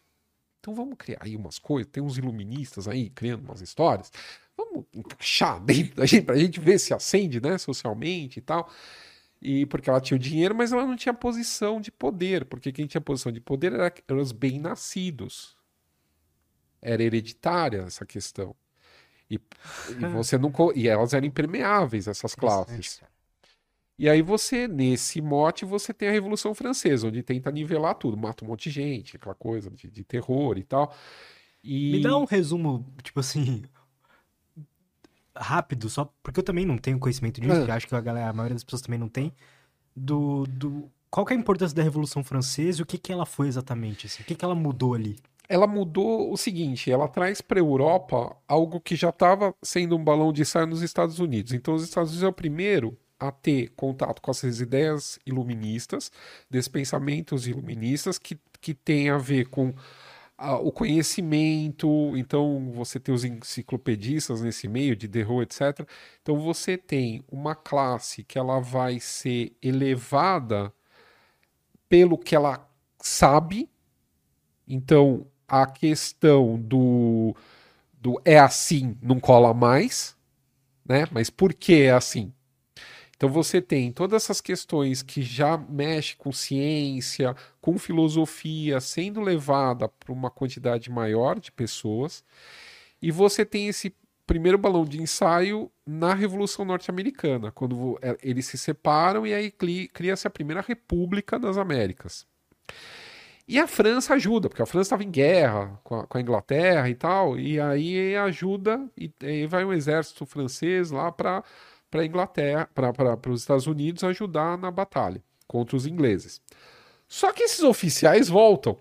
Speaker 2: Então vamos criar aí umas coisas. Tem uns iluministas aí criando umas histórias. Vamos encaixar dentro da gente pra gente ver se acende, né, socialmente e tal. E porque ela tinha o dinheiro, mas ela não tinha posição de poder, porque quem tinha posição de poder era, eram os bem-nascidos. Era hereditária essa questão. E, e você não e elas eram impermeáveis essas classes. E aí você, nesse mote, você tem a Revolução Francesa, onde tenta nivelar tudo, mata um monte de gente, aquela coisa de, de terror e tal. E...
Speaker 1: Me dá um resumo, tipo assim, rápido, só porque eu também não tenho conhecimento disso, é. acho que a, galera, a maioria das pessoas também não tem, do, do... Qual é a importância da Revolução Francesa e o que, que ela foi exatamente? Assim? O que, que ela mudou ali?
Speaker 2: ela mudou o seguinte: ela traz para a Europa algo que já estava sendo um balão de ensaio nos Estados Unidos. Então, os Estados Unidos é o primeiro a ter contato com essas ideias iluministas, desses pensamentos iluministas que, que tem a ver com ah, o conhecimento. Então, você tem os enciclopedistas nesse meio, de Derro, etc. Então, você tem uma classe que ela vai ser elevada pelo que ela sabe. Então, a questão do, do é assim, não cola mais, né? Mas por que é assim? Então você tem todas essas questões que já mexe com ciência, com filosofia, sendo levada para uma quantidade maior de pessoas, e você tem esse primeiro balão de ensaio na Revolução Norte-Americana, quando é, eles se separam e aí cria-se a primeira República das Américas. E a França ajuda, porque a França estava em guerra com a, com a, Inglaterra e tal, e aí ajuda, e, e vai um exército francês lá para a Inglaterra, para os Estados Unidos ajudar na batalha contra os ingleses. Só que esses oficiais voltam.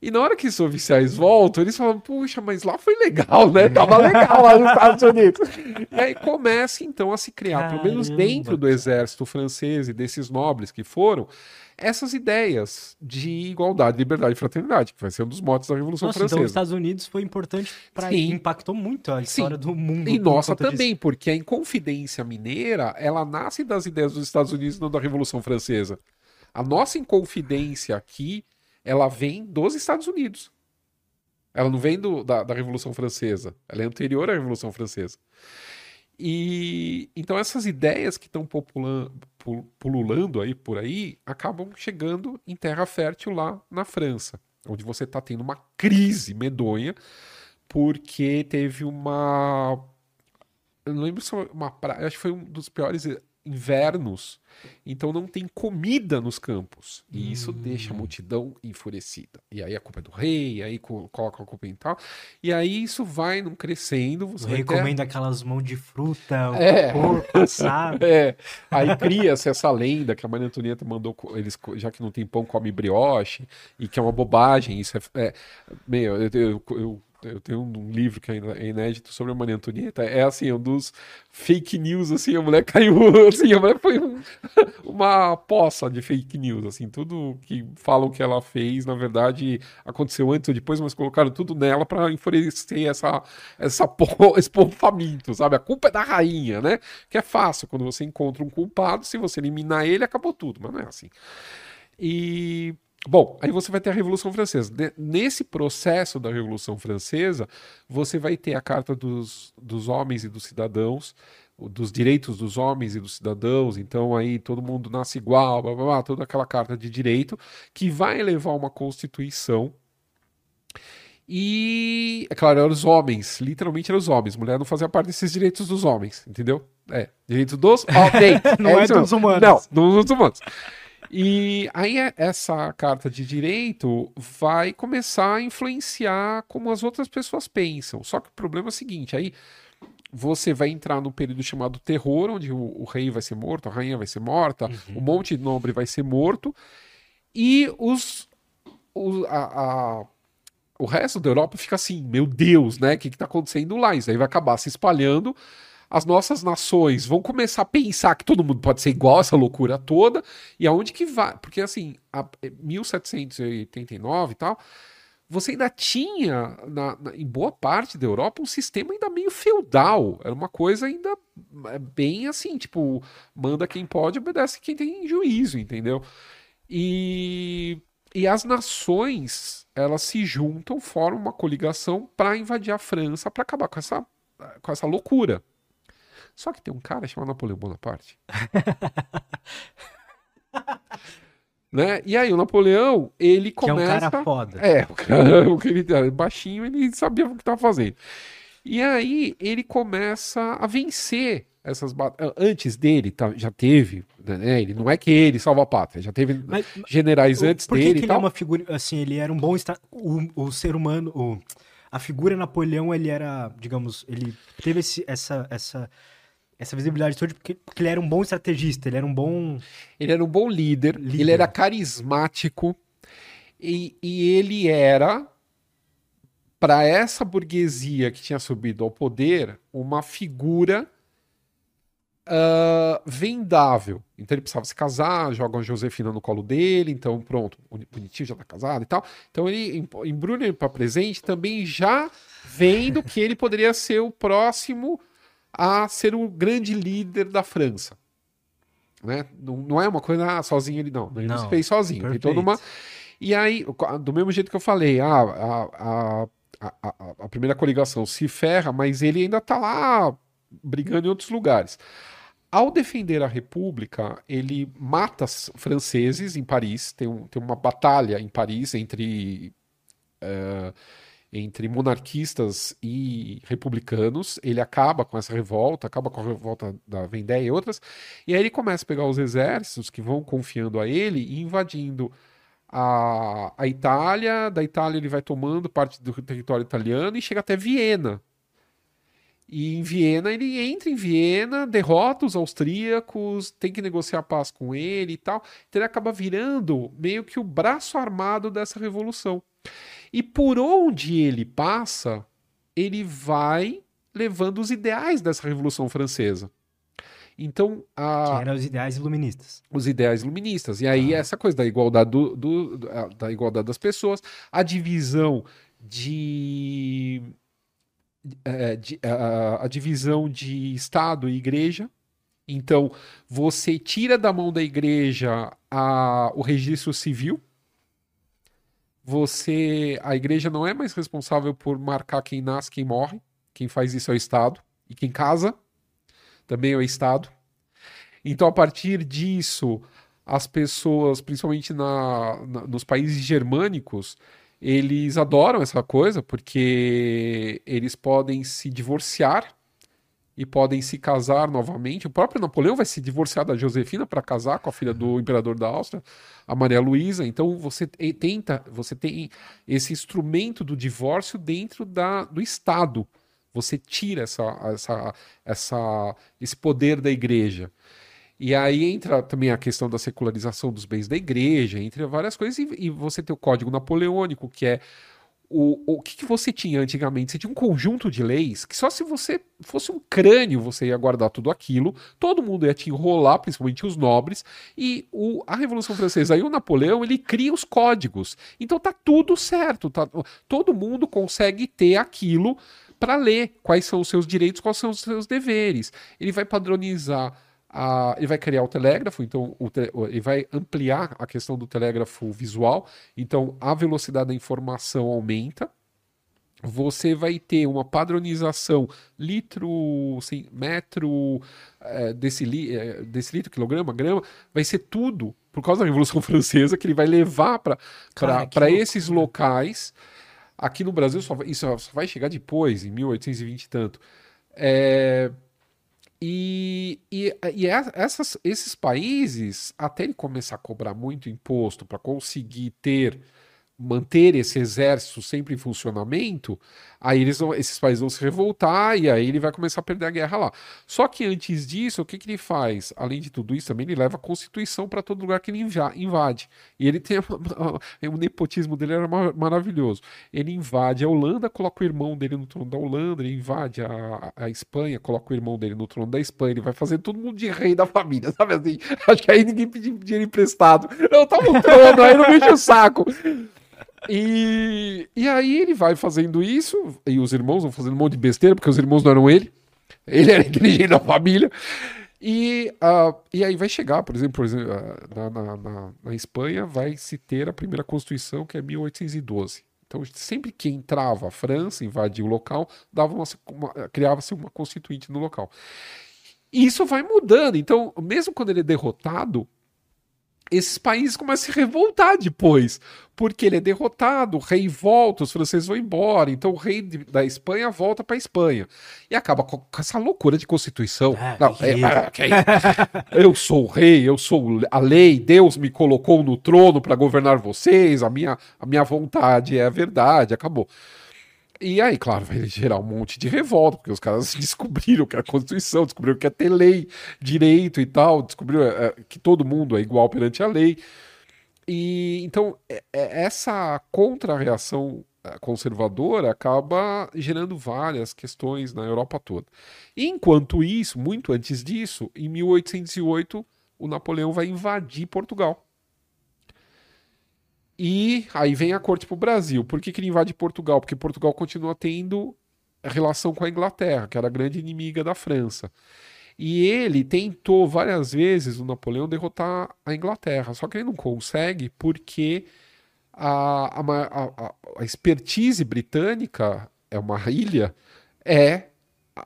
Speaker 2: E na hora que esses oficiais voltam, eles falam: puxa, mas lá foi legal, né? Tava legal lá nos Estados Unidos. E aí começa então a se criar, Caramba. pelo menos dentro do exército francês e desses nobres que foram, essas ideias de igualdade, liberdade e fraternidade, que vai ser um dos motos da Revolução
Speaker 1: nossa,
Speaker 2: Francesa.
Speaker 1: Então os Estados Unidos foi importante para impactou muito a história Sim. do mundo.
Speaker 2: E nossa também, disso. porque a Inconfidência Mineira, ela nasce das ideias dos Estados Unidos, não da Revolução Francesa. A nossa Inconfidência aqui, ela vem dos Estados Unidos. Ela não vem do, da, da Revolução Francesa. Ela é anterior à Revolução Francesa. E então essas ideias que estão pululando aí por aí acabam chegando em terra fértil lá na França, onde você está tendo uma crise medonha porque teve uma eu não lembro se foi uma praia, acho que foi um dos piores invernos, então não tem comida nos campos. E isso hum. deixa a multidão enfurecida. E aí a culpa é do rei, aí coloca a culpa em tal. E aí isso vai num crescendo.
Speaker 1: Você o rei ter... comendo aquelas mãos de fruta, é. porco sabe?
Speaker 2: É. Aí cria-se essa lenda que a Maria Antonieta mandou, eles, já que não tem pão, come brioche, e que é uma bobagem. Isso é. é meu, eu, eu, eu eu tenho um livro que é inédito sobre a Maria Antonieta. É assim, um dos fake news, assim, a mulher caiu, assim, a mulher foi um, uma poça de fake news, assim, tudo que falam que ela fez, na verdade, aconteceu antes ou depois, mas colocaram tudo nela para enfurecer essa, essa esse povo sabe? A culpa é da rainha, né? Que é fácil, quando você encontra um culpado, se você eliminar ele, acabou tudo, mas não é assim. E Bom, aí você vai ter a Revolução Francesa. Nesse processo da Revolução Francesa, você vai ter a Carta dos, dos Homens e dos Cidadãos, dos direitos dos homens e dos cidadãos, então aí todo mundo nasce igual, blá, blá, blá, toda aquela carta de direito, que vai levar uma Constituição. E, é claro, eram os homens, literalmente eram os homens. Mulher não fazia parte desses direitos dos homens, entendeu? É, direitos dos homens.
Speaker 1: não é, é dos humanos.
Speaker 2: Não, dos humanos. E aí é, essa carta de direito vai começar a influenciar como as outras pessoas pensam. Só que o problema é o seguinte, aí você vai entrar no período chamado terror, onde o, o rei vai ser morto, a rainha vai ser morta, uhum. um monte de nobre vai ser morto, e os, os a, a, o resto da Europa fica assim, meu Deus, né? O que está acontecendo lá? Isso aí vai acabar se espalhando as nossas nações vão começar a pensar que todo mundo pode ser igual, essa loucura toda, e aonde que vai? Porque assim, a 1789 e tal, você ainda tinha, na, na, em boa parte da Europa, um sistema ainda meio feudal. Era uma coisa ainda é, bem assim, tipo, manda quem pode, obedece quem tem juízo, entendeu? E, e as nações, elas se juntam, formam uma coligação para invadir a França, para acabar com essa, com essa loucura. Só que tem um cara chamado Napoleão Bonaparte. né? E aí o Napoleão, ele começa... Que
Speaker 1: é um cara foda.
Speaker 2: É, o cara, o que ele, baixinho, ele sabia o que estava fazendo. E aí ele começa a vencer essas batalhas. Antes dele, tá, já teve, né? Ele não é que ele salva a pátria, já teve mas, generais o, antes
Speaker 1: por
Speaker 2: que dele.
Speaker 1: Que ele é uma figura, assim, ele era um bom. O, o ser humano. O, a figura Napoleão, ele era, digamos, ele teve esse, essa, essa essa visibilidade toda porque, porque, ele era um bom estrategista, ele era um bom.
Speaker 2: Ele era um bom líder, líder. ele era carismático. E, e ele era, para essa burguesia que tinha subido ao poder, uma figura uh, vendável. Então ele precisava se casar, joga a Josefina no colo dele, então pronto, bonitinho já tá casado e tal. Então ele embrulha ele para presente também já vendo que ele poderia ser o próximo a ser o grande líder da França. Né? Não, não é uma coisa ah, sozinho ele não, ele não, se fez sozinho, perfeito. tem toda uma e aí, do mesmo jeito que eu falei, ah, a, a, a, a, primeira coligação se ferra, mas ele ainda tá lá brigando em outros lugares. Ao defender a República, ele mata franceses em Paris. Tem, um, tem uma batalha em Paris entre, uh, entre monarquistas e republicanos. Ele acaba com essa revolta, acaba com a revolta da Vendée e outras. E aí ele começa a pegar os exércitos que vão confiando a ele e invadindo a, a Itália. Da Itália ele vai tomando parte do território italiano e chega até Viena e em Viena, ele entra em Viena, derrota os austríacos, tem que negociar paz com ele e tal. Então ele acaba virando meio que o braço armado dessa revolução. E por onde ele passa, ele vai levando os ideais dessa Revolução Francesa. Então, a...
Speaker 1: Que eram os ideais iluministas.
Speaker 2: Os ideais iluministas. E aí, ah. essa coisa da igualdade, do, do, da igualdade das pessoas, a divisão de é, a, a divisão de Estado e Igreja. Então, você tira da mão da igreja a, o registro civil. Você, a igreja não é mais responsável por marcar quem nasce, quem morre. Quem faz isso é o Estado. E quem casa também é o Estado. Então, a partir disso, as pessoas, principalmente na, na nos países germânicos, eles adoram essa coisa porque eles podem se divorciar e podem se casar novamente. O próprio Napoleão vai se divorciar da Josefina para casar com a filha do imperador da Áustria, a Maria Luísa. Então você tenta, você tem esse instrumento do divórcio dentro da, do Estado. Você tira essa, essa, essa, esse poder da igreja. E aí entra também a questão da secularização dos bens da igreja, entre várias coisas, e, e você tem o Código Napoleônico, que é o, o que, que, você tinha antigamente? Você tinha um conjunto de leis que só se você fosse um crânio você ia guardar tudo aquilo, todo mundo ia te enrolar, principalmente os nobres, e o, a Revolução Francesa e o Napoleão, ele cria os códigos. Então tá tudo certo, tá, todo mundo consegue ter aquilo para ler quais são os seus direitos, quais são os seus deveres. Ele vai padronizar a, ele vai criar o telégrafo, então o te, ele vai ampliar a questão do telégrafo visual, então a velocidade da informação aumenta. Você vai ter uma padronização litro, assim, metro, é, decili, é, decilitro, quilograma, grama, vai ser tudo por causa da Revolução Francesa que ele vai levar para esses locais. Aqui no Brasil só, isso só vai chegar depois, em 1820 e tanto. É, e, e, e essas, esses países, até ele começar a cobrar muito imposto para conseguir ter manter esse exército sempre em funcionamento, aí eles vão, esses países vão se revoltar e aí ele vai começar a perder a guerra lá. Só que antes disso, o que, que ele faz? Além de tudo isso, também ele leva a Constituição para todo lugar que ele invade. E ele tem. o nepotismo dele era maravilhoso. Ele invade a Holanda, coloca o irmão dele no trono da Holanda, ele invade a, a Espanha, coloca o irmão dele no trono da Espanha, ele vai fazer todo mundo de rei da família, sabe assim? Acho que aí ninguém pediu dinheiro emprestado. Eu tava no trono, aí não mexe o saco. E, e aí ele vai fazendo isso, e os irmãos vão fazendo um monte de besteira, porque os irmãos não eram ele. Ele era inteligente da família. E, uh, e aí vai chegar, por exemplo, por exemplo na, na, na, na, Espanha vai se ter a primeira Constituição, que é 1812. Então, sempre que entrava a França, invadia o local, dava uma, uma criava-se uma constituinte no local. E isso vai mudando. Então, mesmo quando ele é derrotado, esses países começam a se revoltar depois, porque ele é derrotado, o rei volta, os franceses vão embora, então o rei de, da Espanha volta para a Espanha. E acaba com, com, essa loucura de constituição. Ah, Não, é, é, eu sou o rei, eu sou a lei, Deus me colocou no trono para governar vocês, a minha, a minha vontade é a verdade, acabou. E aí, claro, vai gerar um monte de revolta, porque os caras descobriram que a Constituição, descobriram que é ter lei, direito e tal, descobriram é, que todo mundo é igual perante a lei. e então é- é- essa contra-reação conservadora acaba gerando várias questões na Europa toda. Enquanto isso, muito antes disso, em 1808, o Napoleão vai invadir Portugal. E aí vem a corte para o Brasil. Por que, que ele invade Portugal? Porque Portugal continua tendo relação com a Inglaterra, que era a grande inimiga da França. E ele tentou várias vezes, o Napoleão, derrotar a Inglaterra. Só que ele não consegue porque a, a, a- a- a expertise britânica, é uma ilha, é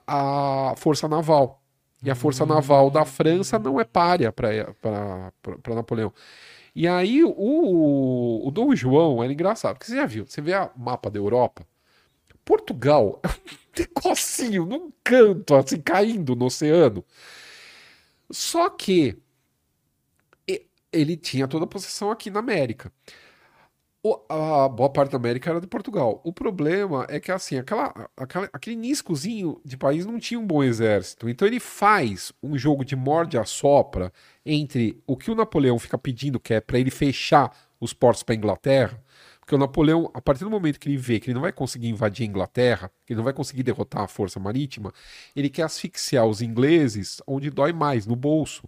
Speaker 2: a força naval. E a força naval da França não é párea para Napoleão. E aí o, o Dom João era engraçado, porque você já viu, você vê o mapa da Europa, Portugal é um negocinho num canto, assim, caindo no oceano. Só que ele tinha toda a possessão aqui na América. A boa parte da América era de Portugal. O problema é que, assim, aquela, aquela- aquele niscozinho de país não tinha um bom exército. Então ele faz um jogo de morde a sopra entre o que o Napoleão fica pedindo, que é para ele fechar os portos para a Inglaterra. Porque o Napoleão, a partir do momento que ele vê que ele não vai conseguir invadir a Inglaterra, que ele não vai conseguir derrotar a força marítima, ele quer asfixiar os ingleses onde dói mais, no bolso.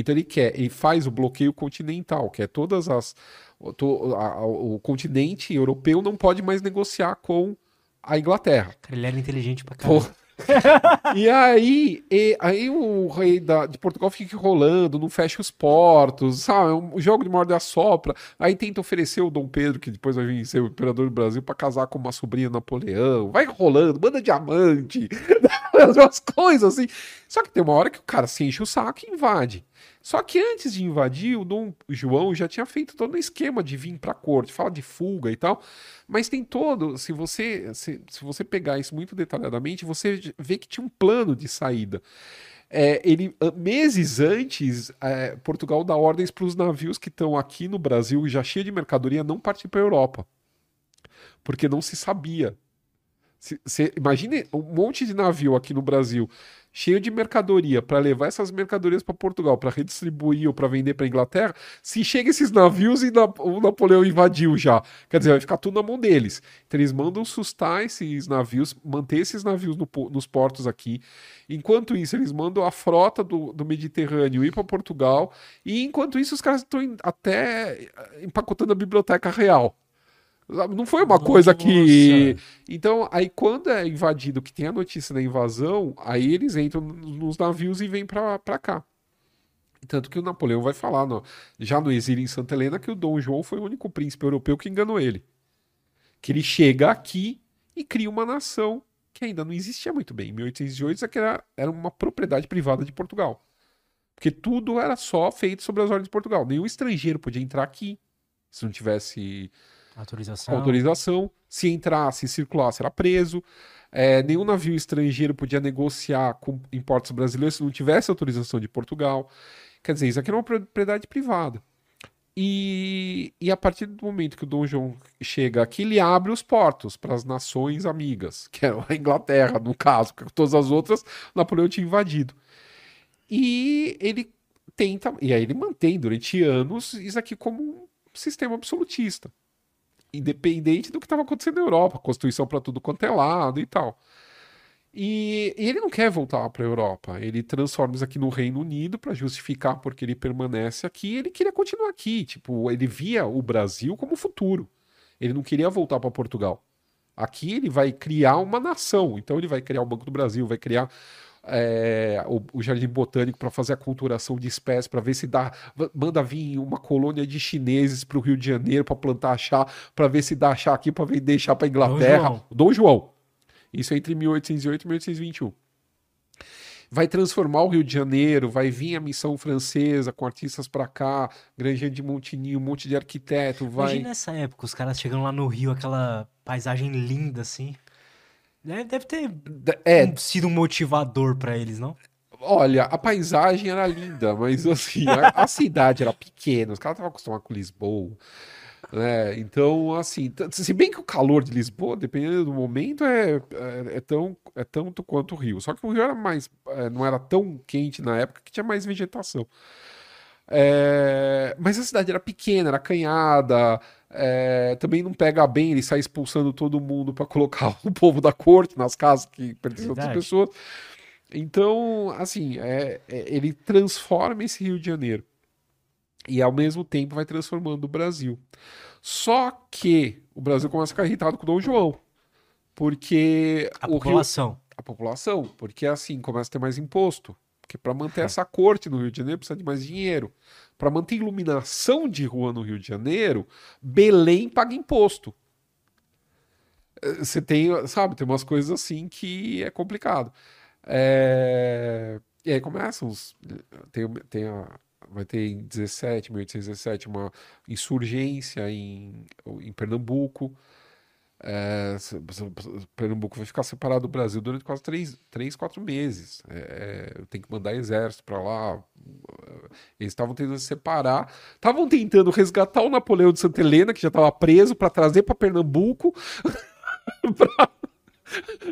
Speaker 2: Então ele quer, ele faz o bloqueio continental, que é todas as. o- to- a- a- o continente europeu não pode mais negociar com a Inglaterra.
Speaker 1: Cara, ele era inteligente pra caramba.
Speaker 2: E aí, e- aí o rei da- de Portugal fica rolando, não fecha os portos, sabe? É um jogo de morde a sopra. Aí tenta oferecer o Dom Pedro, que depois vai vir ser o imperador do Brasil, pra casar com uma sobrinha Napoleão. Vai rolando, manda diamante, umas coisas assim. Só que tem uma hora que o cara se enche o saco e invade. Só que antes de invadir, o Dom João já tinha feito todo um esquema de vir pra corte, fala de fuga e tal. Mas tem todo, se você se, se você pegar isso muito detalhadamente, você vê que tinha um plano de saída. É, ele meses antes, é, Portugal dá ordens para os navios que estão aqui no Brasil já cheio de mercadoria não partir para a Europa, porque não se sabia. Se, se- imagine um monte de navio aqui no Brasil cheio de mercadoria para levar essas mercadorias para Portugal para redistribuir ou para vender para Inglaterra. Se chega esses navios e o Napoleão invadiu já, quer dizer, vai ficar tudo na mão deles. Então eles mandam sustar esses navios, manter esses navios no nos portos aqui. Enquanto isso, eles mandam a frota do, do Mediterrâneo ir para Portugal. E enquanto isso, os caras estão até eh, empacotando a biblioteca real. Não foi uma coisa que.
Speaker 1: Nossa.
Speaker 2: Então, aí quando é invadido, que tem a notícia da invasão, aí eles entram nos navios e vêm pra, pra cá. Tanto que o Napoleão vai falar, no- já no exílio em Santa Helena, que o Dom João foi o único príncipe europeu que enganou ele. Que ele chega aqui e cria uma nação que ainda não existia muito bem. Em 1808, isso era, era uma propriedade privada de Portugal. Porque tudo era só feito sobre as ordens de Portugal. Nenhum estrangeiro podia entrar aqui se não tivesse
Speaker 1: Autorização.
Speaker 2: autorização. Se entrasse, circulasse, era preso. É, nenhum navio estrangeiro podia negociar com em portos brasileiros se não tivesse autorização de Portugal. Quer dizer, isso aqui era uma propriedade privada. E, e a partir do momento que o Dom João chega aqui, ele abre os portos para as nações amigas, que eram a Inglaterra, no caso, porque todas as outras Napoleão tinha invadido. E ele tenta, e aí ele mantém durante anos isso aqui como um sistema absolutista independente do que estava acontecendo na Europa, Constituição para tudo quanto é lado e tal. E, e ele não quer voltar para a Europa. Ele transforma isso aqui no Reino Unido para justificar porque ele permanece aqui. Ele queria continuar aqui. Tipo, ele via o Brasil como futuro. Ele não queria voltar para Portugal. Aqui ele vai criar uma nação. Então ele vai criar o Banco do Brasil, vai criar é, o, o Jardim Botânico para fazer a culturação de espécies, para ver se dá. Manda vir uma colônia de chineses para o Rio de Janeiro para plantar chá, para ver se dá chá aqui para vender chá para Inglaterra.
Speaker 1: João.
Speaker 2: Dom João. Isso é entre 1808 e 1821. Vai transformar o Rio de Janeiro, vai vir a missão francesa com artistas para cá, Granja de Montigny, um monte de arquiteto, vai.
Speaker 1: Imagina essa época, os caras chegando lá no Rio, aquela paisagem linda assim. Deve, deve ter
Speaker 2: É,
Speaker 1: sido um motivador pra eles, não?
Speaker 2: Olha, a paisagem era linda, mas assim, a, a cidade era pequena, os caras estavam acostumados com Lisboa, né? Então, assim, se bem que o calor de Lisboa, dependendo do momento, é, é, é tão, é tanto quanto o Rio. Só que o Rio era mais, é, não era tão quente na época que tinha mais vegetação. É, Mas a cidade era pequena, era acanhada, é, também não pega bem ele sai expulsando todo mundo para colocar o povo da corte nas casas que pertencem a outras pessoas. Então, assim, é- é- ele transforma esse Rio de Janeiro e ao mesmo tempo vai transformando o Brasil. Só que o Brasil começa a ficar irritado com o Dom João, porque
Speaker 1: A
Speaker 2: o Rio,
Speaker 1: população.
Speaker 2: a população, porque assim começa a ter mais imposto. Porque para manter essa corte no Rio de Janeiro precisa de mais dinheiro. Para manter iluminação de rua no Rio de Janeiro, Belém paga imposto. Eh, Você tem, sabe, tem umas coisas assim que é complicado. É, E aí começam os. Tem, tem a... Vai ter em 17, 1817, uma insurgência em, em Pernambuco. É, Pernambuco vai ficar separado do Brasil durante quase três, três quatro meses. É, é, tem que mandar exército para lá. Eles estavam tentando se separar. Estavam tentando resgatar o Napoleão de Santa Helena, que já estava preso, para trazer para Pernambuco.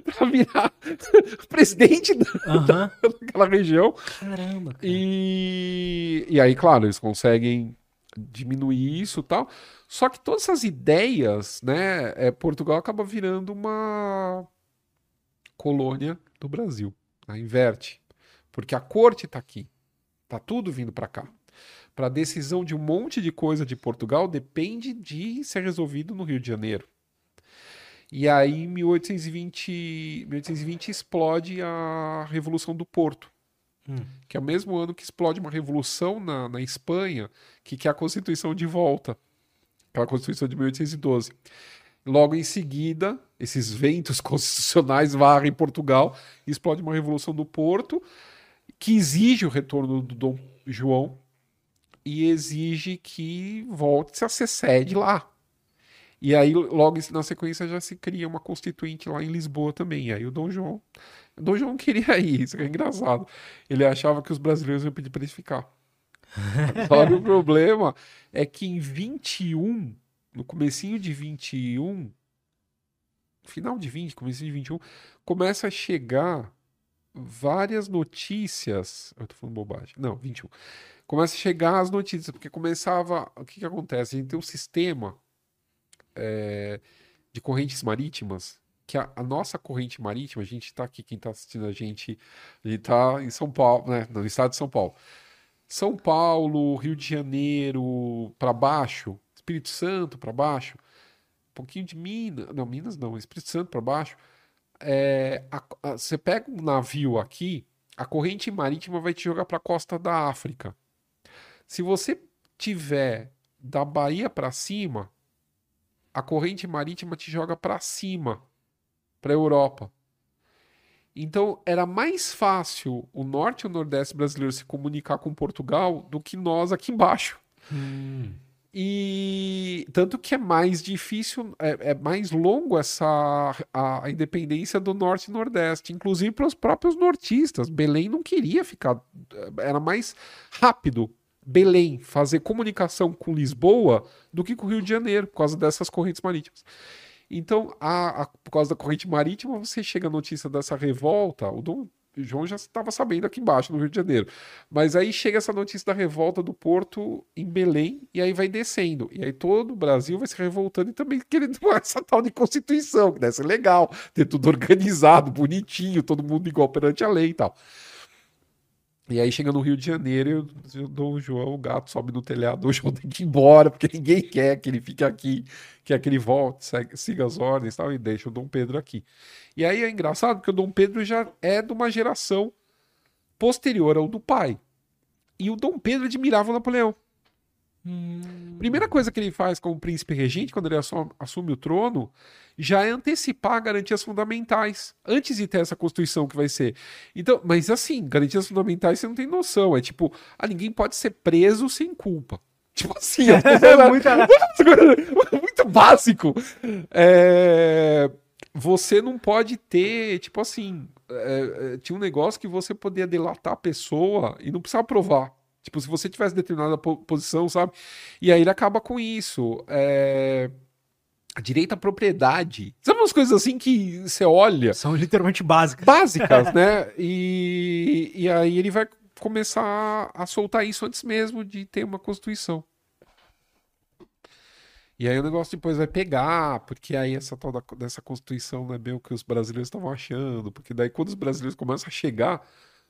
Speaker 2: para virar presidente da-
Speaker 1: Aham.
Speaker 2: daquela região.
Speaker 1: Caramba, cara.
Speaker 2: E, e aí, claro, eles conseguem diminuir isso tal. Só que todas essas ideias, né, é, Portugal acaba virando uma colônia do Brasil. né, Inverte. Porque a corte está aqui. Tá tudo vindo para cá. Para a decisão de um monte de coisa de Portugal depende de ser resolvido no Rio de Janeiro. E aí, em 1820, 1820 explode a Revolução do Porto
Speaker 1: Hum.
Speaker 2: que é o mesmo ano que explode uma revolução na, na Espanha, que quer a Constituição de volta, aquela Constituição de 1812. Logo em seguida, esses ventos constitucionais varrem Portugal explode uma revolução do Porto, que exige o retorno do Dom João e exige que volte-se a ser sede lá. E aí, logo na sequência, já se cria uma constituinte lá em Lisboa também. E aí o Dom João. O Dom João queria ir, isso que é engraçado. Ele achava que os brasileiros iam pedir para ele ficar. Só que o problema é que em 21, no comecinho de 21, final de 20, comecinho de 21, começa a chegar várias notícias. Eu tô falando bobagem. Não, 21. Começa a chegar as notícias, porque começava. O que que acontece? A gente tem um sistema é, de correntes marítimas, que a, a nossa corrente marítima, a gente está aqui, quem está assistindo a gente, está em São Paulo, né, no estado de São Paulo. São Paulo, Rio de Janeiro, para baixo, Espírito Santo para baixo, um pouquinho de Minas, não, Minas não, Espírito Santo para baixo. É, a- a- você pega um navio aqui, a corrente marítima vai te jogar para a costa da África. Se você tiver da Bahia para cima, a corrente marítima te joga para cima, para a Europa. Então era mais fácil o norte e o nordeste brasileiro se comunicar com Portugal do que nós aqui embaixo.
Speaker 1: Hum.
Speaker 2: E tanto que é mais difícil, é, é mais longo essa a, a independência do norte e nordeste, inclusive para os próprios nortistas. Belém não queria ficar, era mais rápido Belém fazer comunicação com Lisboa do que com o Rio de Janeiro, por causa dessas correntes marítimas. Então, a, a- por causa da corrente marítima, você chega a notícia dessa revolta, o Dom João já estava sabendo aqui embaixo, no Rio de Janeiro. Mas aí chega essa notícia da revolta do Porto em Belém, e aí vai descendo. E aí todo o Brasil vai se revoltando e também querendo essa tal de Constituição, que deve ser legal, ter tudo organizado, bonitinho, todo mundo igual perante a lei e tal. E aí chega no Rio de Janeiro, e o Dom João, o gato sobe no telhado, o João tem que ir embora, porque ninguém quer que ele fique aqui, quer que ele volte, segue- siga as ordens e tal, e deixa o Dom Pedro aqui. E aí é engraçado, porque o Dom Pedro já é de uma geração posterior ao do pai. E o Dom Pedro admirava o Napoleão. Primeira coisa que ele faz como príncipe regente, quando ele assu- assume o trono, já é antecipar garantias fundamentais, antes de ter essa Constituição que vai ser. Então, mas assim, garantias fundamentais você não tem noção. É tipo, ah, ninguém pode ser preso sem culpa. Tipo assim,
Speaker 1: É muita...
Speaker 2: muito básico. É, Você não pode ter, tipo assim, é, é, tinha um negócio que você podia delatar a pessoa e não precisava provar. Tipo, se você tivesse determinada po- posição, sabe? E aí ele acaba com isso. É, direito à propriedade. Sabe umas coisas assim que você olha
Speaker 1: São literalmente básicas.
Speaker 2: básicas, né? E, e aí ele vai começar a soltar isso antes mesmo de ter uma Constituição. E aí o negócio depois vai pegar, porque aí essa tal da, dessa Constituição não é bem o que os brasileiros estavam achando, porque daí quando os brasileiros começam a chegar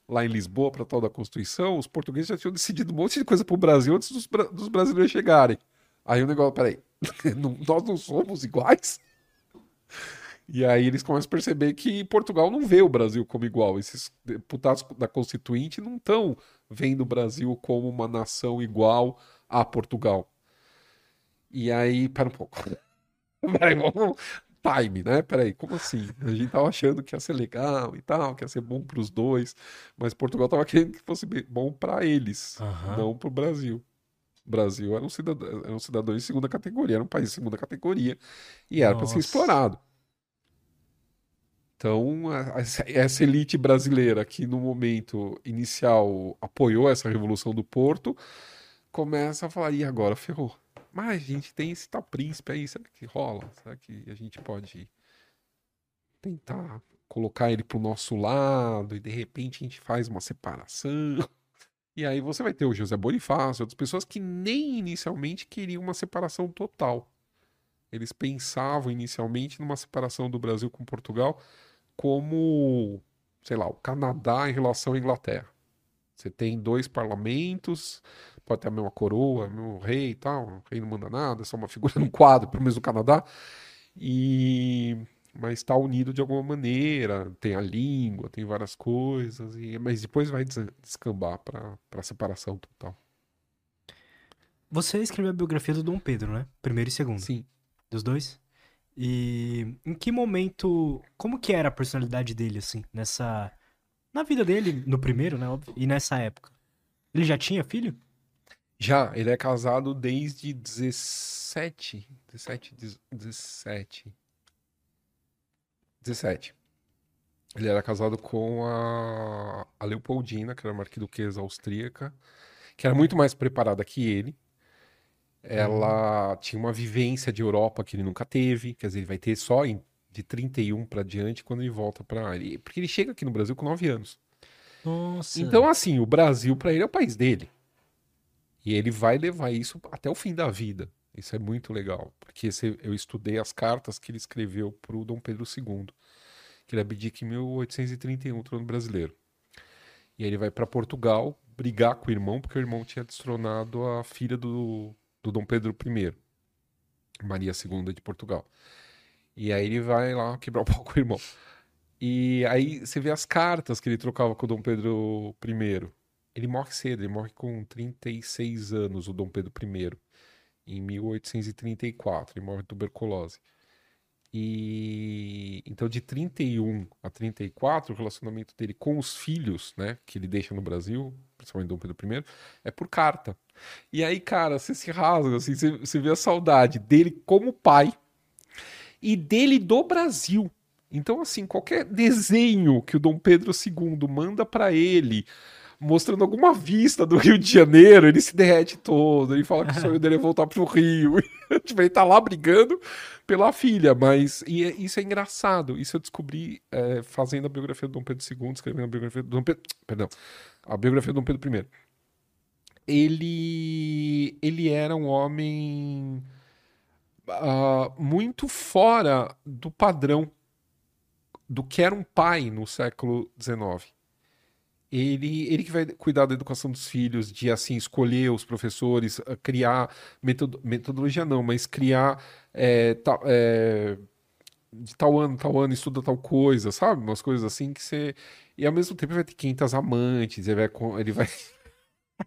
Speaker 2: lá em Lisboa para tal da Constituição, os portugueses já tinham decidido um monte de coisa para o Brasil antes dos, dos, brasileiros chegarem. Aí o negócio, peraí, nós não somos iguais? E aí eles começam a perceber que Portugal não vê o Brasil como igual. Esses deputados da Constituinte não estão vendo o Brasil como uma nação igual a Portugal. E aí, pera um pouco. Vamos. Time, né? Peraí, como assim? A gente tava achando que ia ser legal e tal, que ia ser bom para os dois, mas Portugal tava querendo que fosse bom para eles, uhum. não para o Brasil. O Brasil era um, cidadão, era um cidadão de segunda categoria, era um país de segunda categoria e era para ser explorado. Então, essa elite brasileira que no momento inicial apoiou essa revolução do Porto, começa a falar: e agora ferrou? Mas a gente tem esse tal príncipe aí, será que rola? Será que a gente pode tentar colocar ele pro nosso lado e de repente a gente faz uma separação? E aí você vai ter o José Bonifácio, outras pessoas que nem inicialmente queriam uma separação total. Eles pensavam inicialmente numa separação do Brasil com Portugal como, sei lá, o Canadá em relação à Inglaterra. Você tem dois parlamentos, pode ter a mesma coroa, o mesmo rei e tal, o rei não manda nada, é só uma figura num quadro, pelo menos no Canadá, e mas está unido de alguma maneira, tem a língua, tem várias coisas, e... mas depois vai descambar para a separação total.
Speaker 1: Você escreveu a biografia do Dom Pedro, né? Primeiro e segundo.
Speaker 2: Sim.
Speaker 1: Dos dois? E em que momento, como que era a personalidade dele, assim, nessa... Na vida dele, no primeiro, né, óbvio, e nessa época? Ele já tinha filho?
Speaker 2: Já, ele é casado desde 17. 17, 17. 17. Ele era casado com a, a Leopoldina, que era uma arquiduquesa austríaca, que era muito mais preparada que ele. Ela uhum. tinha uma vivência de Europa que ele nunca teve, quer dizer, ele vai ter só em, de 31 para diante quando ele volta para. Porque ele chega aqui no Brasil com 9 anos.
Speaker 1: Nossa.
Speaker 2: Então, assim, o Brasil para ele é o país dele. E ele vai levar isso até o fim da vida. Isso é muito legal, porque eu estudei as cartas que ele escreveu para o Dom Pedro II, que ele abdica em 1831, trono brasileiro. E aí ele vai para Portugal brigar com o irmão, porque o irmão tinha destronado a filha do, do Dom Pedro I, Maria II de Portugal. E aí ele vai lá quebrar o pau com o irmão. E aí você vê as cartas que ele trocava com o Dom Pedro I. Ele morre cedo, ele morre com 36 anos, o Dom Pedro I, em 1834, ele morre de tuberculose. E então de 31 a 34, o relacionamento dele com os filhos, né, que ele deixa no Brasil, principalmente Dom Pedro I, é por carta. E aí, cara, você se rasga, assim, você, você vê a saudade dele como pai e dele do Brasil. Então, assim, qualquer desenho que o Dom Pedro II manda para ele, mostrando alguma vista do Rio de Janeiro, ele se derrete todo, ele fala que o sonho dele é voltar pro Rio. tipo, ele tá lá brigando pela filha, mas e é, isso é engraçado. Isso eu descobri é, fazendo a biografia do Dom Pedro II, escrevendo a biografia do Dom Pedro. Perdão, a biografia do Dom Pedro I. Ele, ele era um homem uh, muito fora do padrão do que era um pai no século XIX ele, ele que vai cuidar da educação dos filhos, de assim escolher os professores, ah, criar metod metodologia não, mas criar é, ta, é, de tal ano, tal ano estuda tal coisa, sabe? Umas coisas assim que você e ao mesmo tempo vai ter 500 amantes, ele vai, ele vai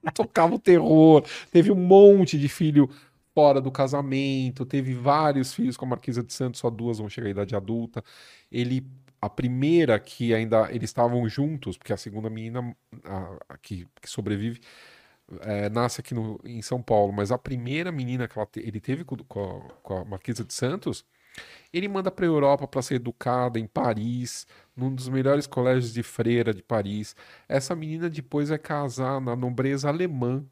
Speaker 2: tocar o terror. Teve um monte de filho fora do casamento, teve vários filhos com a Marquesa de Santos, só duas vão chegar à idade adulta. Ele a primeira que ainda eles estavam juntos, porque a segunda menina a, a, que, que, sobrevive é, nasce aqui no, em São Paulo, mas a primeira menina que te, ele teve com, com, a, com, a, Marquesa de Santos, ele manda para a Europa para ser educada em Paris, num dos melhores colégios de freira de Paris. Essa menina depois vai casar na nobreza alemã,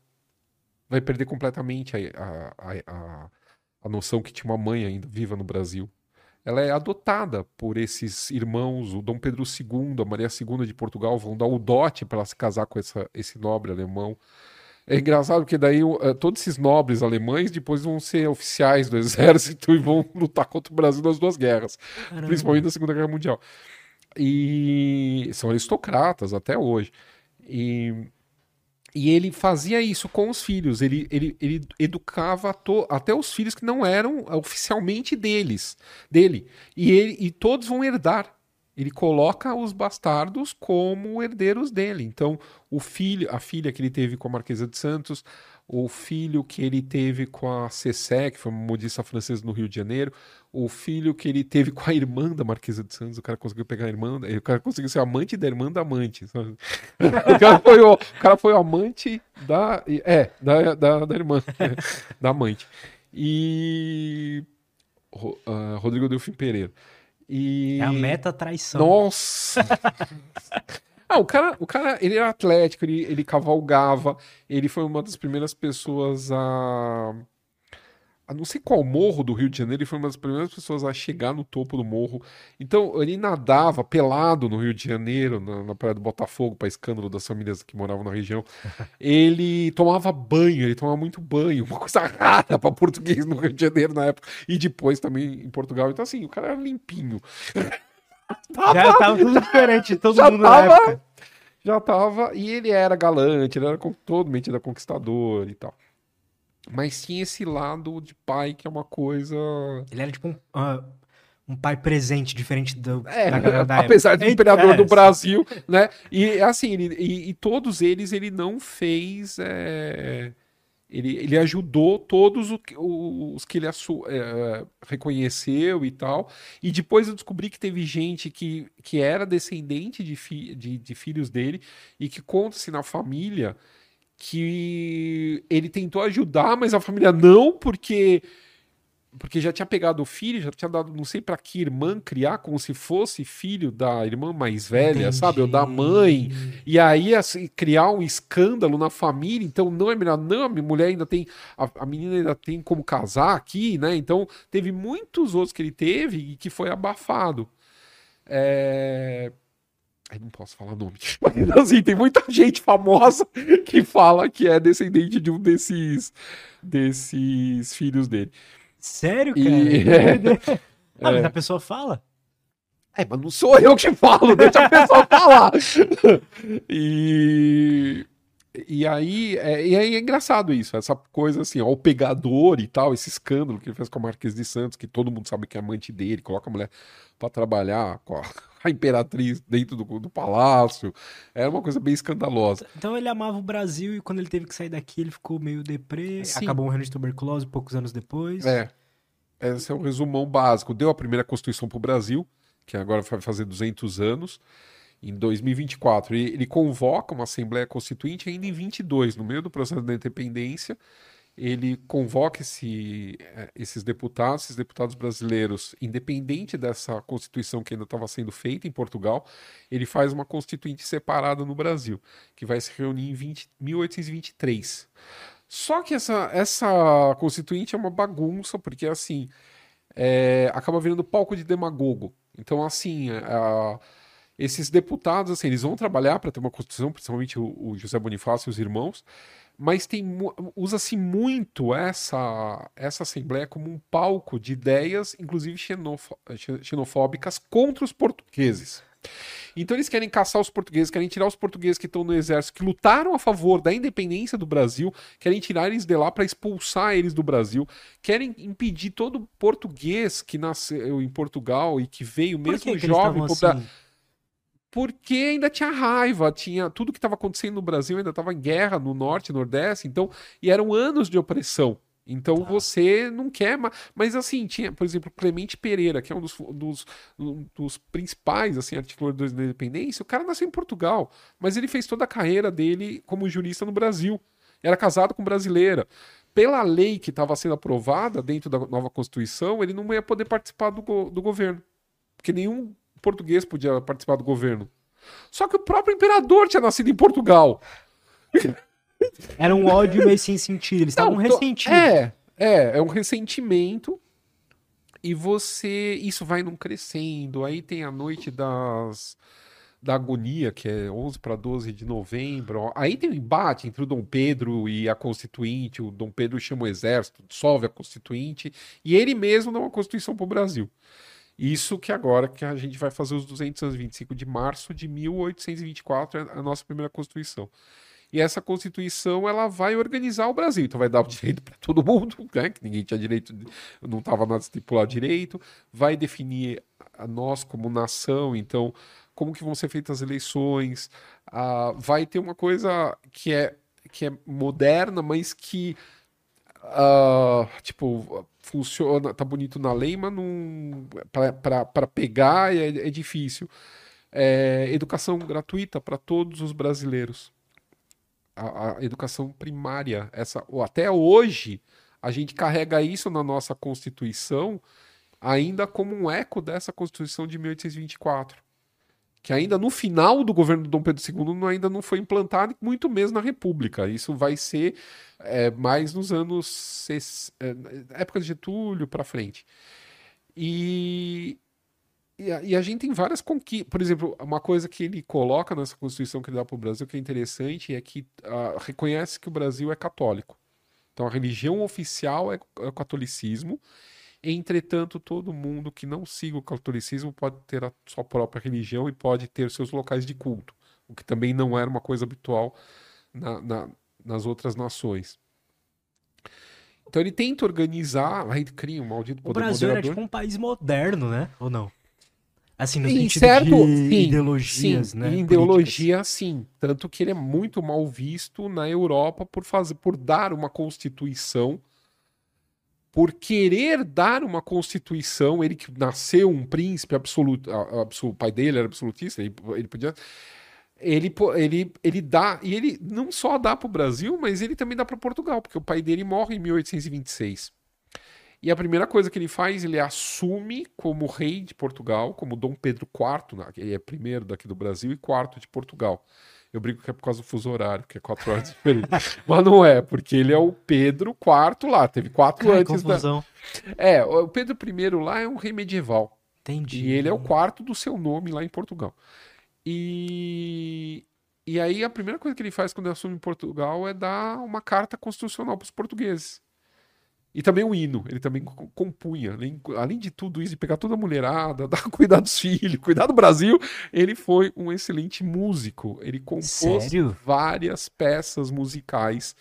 Speaker 2: vai perder completamente a, a, noção que tinha uma mãe ainda viva no Brasil. Ela é adotada por esses irmãos, o Dom Pedro II, a Maria II de Portugal, vão dar o dote para ela se casar com essa, esse nobre alemão. É engraçado porque daí uh, todos esses nobres alemães depois vão ser oficiais do exército e vão lutar contra o Brasil nas duas guerras, Caramba. principalmente na Segunda Guerra Mundial. E são aristocratas até hoje. E, e ele fazia isso com os filhos. Ele, ele, ele educava até os filhos que não eram oficialmente deles, dele. E, ele, e todos vão herdar ele coloca os bastardos como herdeiros dele. Então, o filho, a filha que ele teve com a Marquesa de Santos, o filho que ele teve com a Cessé, que foi uma modista francesa no Rio de Janeiro, o filho que ele teve com a irmã da Marquesa de Santos, o cara conseguiu pegar a irmã, o cara conseguiu ser amante da irmã da amante. O cara foi o, o cara foi o amante da, é, da, da, da irmã, da amante. E uh, Rodrigo Delfim Pereira. E...
Speaker 1: É a meta traição.
Speaker 2: Nossa! ah, o cara, o cara, ele era atlético, ele, ele cavalgava, ele foi uma das primeiras pessoas a a não sei qual morro do Rio de Janeiro, ele foi uma das primeiras pessoas a chegar no topo do morro. Então, ele nadava pelado no Rio de Janeiro, na, na Praia do Botafogo, para escândalo das famílias que moravam na região. ele tomava banho, ele tomava muito banho, uma coisa rara para português no Rio de Janeiro na época. E depois também em Portugal. Então, assim, o cara era limpinho.
Speaker 1: Já tava tudo diferente, todo mundo tava, na época.
Speaker 2: Já tava, e ele era galante, ele era todo metido conquistador e tal. Mas tinha esse lado de pai que é uma coisa.
Speaker 1: Ele era tipo um, uh, um pai presente, diferente do,
Speaker 2: é, da, da Apesar época. de imperador é, do Brasil, né? E assim, ele, e, e, todos eles ele não fez. É... Ele, ele ajudou todos os, os que ele é, reconheceu e tal. E depois eu descobri que teve gente que, que era descendente de, fi, de, de filhos dele e que conta-se na família que ele tentou ajudar, mas a família não, porque porque já tinha pegado o filho, já tinha dado não sei para que irmã criar como se fosse filho da irmã mais velha, Entendi. sabe, ou da mãe. E aí assim, criar um escândalo na família, então não é melhor, não, a mulher ainda tem a, a menina ainda tem como casar aqui, né? Então teve muitos outros que ele teve e que foi abafado. É... Aí não posso falar nome. Mas assim, tem muita gente famosa que fala que é descendente de um desses, desses filhos dele.
Speaker 1: Sério, cara? E... É... Ah, mas é. a pessoa fala?
Speaker 2: É, mas não sou eu que falo, deixa a pessoa falar. e. E aí, é, e aí é engraçado isso, essa coisa assim, ó, o pegador e tal, esse escândalo que ele fez com a Marquês de Santos, que todo mundo sabe que é amante dele, coloca a mulher para trabalhar com a, a imperatriz dentro do, do palácio. Era uma coisa bem escandalosa.
Speaker 1: Então ele amava o Brasil e quando ele teve que sair daqui, ele ficou meio deprê, Sim. acabou morrendo de tuberculose poucos anos depois.
Speaker 2: É. Esse é o um resumão básico. Deu a primeira Constituição para o Brasil, que agora vai fazer 200 anos, em 2024. E ele convoca uma Assembleia Constituinte ainda em 22, no meio do processo da independência ele convoca esse, eh, esses deputados, esses deputados brasileiros, independente dessa constituição que ainda estava sendo feita em Portugal, ele faz uma constituinte separada no Brasil, que vai se reunir em 20, 1823. Só que essa, essa constituinte é uma bagunça, porque assim, é, acaba virando palco de demagogo. Então, assim, a, esses deputados, assim, eles vão trabalhar para ter uma constituição, principalmente o, o José Bonifácio e os irmãos, mas tem usa-se muito essa essa assembleia como um palco de ideias, inclusive xenofóbicas contra os portugueses. Então eles querem caçar os portugueses, querem tirar os portugueses que estão no exército, que lutaram a favor da independência do Brasil, querem tirar eles de lá para expulsar eles do Brasil, querem impedir todo português que nasceu em Portugal e que veio mesmo que jovem assim? Porque ainda tinha raiva, tinha tudo que estava acontecendo no Brasil ainda estava em guerra no norte, nordeste, então e eram anos de opressão. Então tá. você não quer, mas, mas assim, tinha, por exemplo, Clemente Pereira, que é um dos, dos, dos principais assim, articuladores da independência, o cara nasceu em Portugal, mas ele fez toda a carreira dele como jurista no Brasil. Era casado com brasileira. Pela lei que estava sendo aprovada dentro da nova Constituição, ele não ia poder participar do, do governo. Porque nenhum português podia participar do governo. Só que o próprio imperador tinha nascido em Portugal.
Speaker 1: Era um ódio meio sem sentido. Eles estavam ressentidos.
Speaker 2: É, é, é um ressentimento. E você. Isso vai num crescendo. Aí tem a noite das. Da agonia, que é 11 para 12 de novembro. Aí tem o um embate entre o Dom Pedro e a Constituinte. O Dom Pedro chama o exército, dissolve a Constituinte. E ele mesmo dá uma Constituição para o Brasil. Isso que agora que a gente vai fazer os 225 de março de 1824, é a nossa primeira Constituição. E essa Constituição ela vai organizar o Brasil. Então vai dar o direito para todo mundo, né? que ninguém tinha direito, não estava nada estipulado direito. Vai definir a nós como nação, então como que vão ser feitas as eleições. Uh, vai ter uma coisa que é, que é moderna, mas que Uh, tipo, funciona, tá bonito na lei, mas não. para pegar é, é difícil. É, educação gratuita para todos os brasileiros a, a educação primária. Essa, até hoje, a gente carrega isso na nossa Constituição ainda como um eco dessa Constituição de 1824. Que ainda no final do governo do Dom Pedro II ainda não foi implantado, muito menos na República. Isso vai ser é, mais nos anos. É, época de Getúlio para frente. E, e a, e a, gente tem várias conquistas. Por exemplo, uma coisa que ele coloca nessa Constituição que ele dá para o Brasil que é interessante é que uh, reconhece que o Brasil é católico. Então a religião oficial é, é o catolicismo. Entretanto, todo mundo que não siga o catolicismo pode ter a sua própria religião e pode ter seus locais de culto, o que também não era uma coisa habitual na, na, nas outras nações. Então ele tenta organizar, aí cria um maldito
Speaker 1: poder O Brasil moderador. era tipo um país moderno, né? Ou não? Assim, no sentido
Speaker 2: certo,
Speaker 1: de
Speaker 2: sim,
Speaker 1: ideologias,
Speaker 2: sim,
Speaker 1: né?
Speaker 2: Em ideologia, sim. Tanto que ele é muito mal visto na Europa por fazer, por dar uma constituição, por querer dar uma constituição. Ele que nasceu um príncipe absoluto, absoluto o pai dele era absolutista, ele, ele podia ele, ele, ele dá, e ele não só dá para o Brasil, mas ele também dá para Portugal, porque o pai dele morre em 1826. E a primeira coisa que ele faz, ele assume como rei de Portugal, como Dom Pedro IV, ele é primeiro daqui do Brasil e quarto de Portugal. Eu brinco que é por causa do fuso horário, que é quatro horas diferente. Mas não é, porque ele é o Pedro IV lá, teve quatro Ai, antes
Speaker 1: confusão.
Speaker 2: da. É, o Pedro I lá é um rei medieval.
Speaker 1: Entendi.
Speaker 2: E ele é o quarto do seu nome lá em Portugal. E, e aí a primeira coisa que ele faz quando ele assume Portugal é dar uma carta constitucional para os portugueses. E também o hino, ele também compunha. Além, além de tudo isso, de pegar toda a mulherada, dar, cuidar dos filhos, cuidar do Brasil, ele foi um excelente músico. Ele compôs
Speaker 1: Sério?
Speaker 2: várias peças musicais.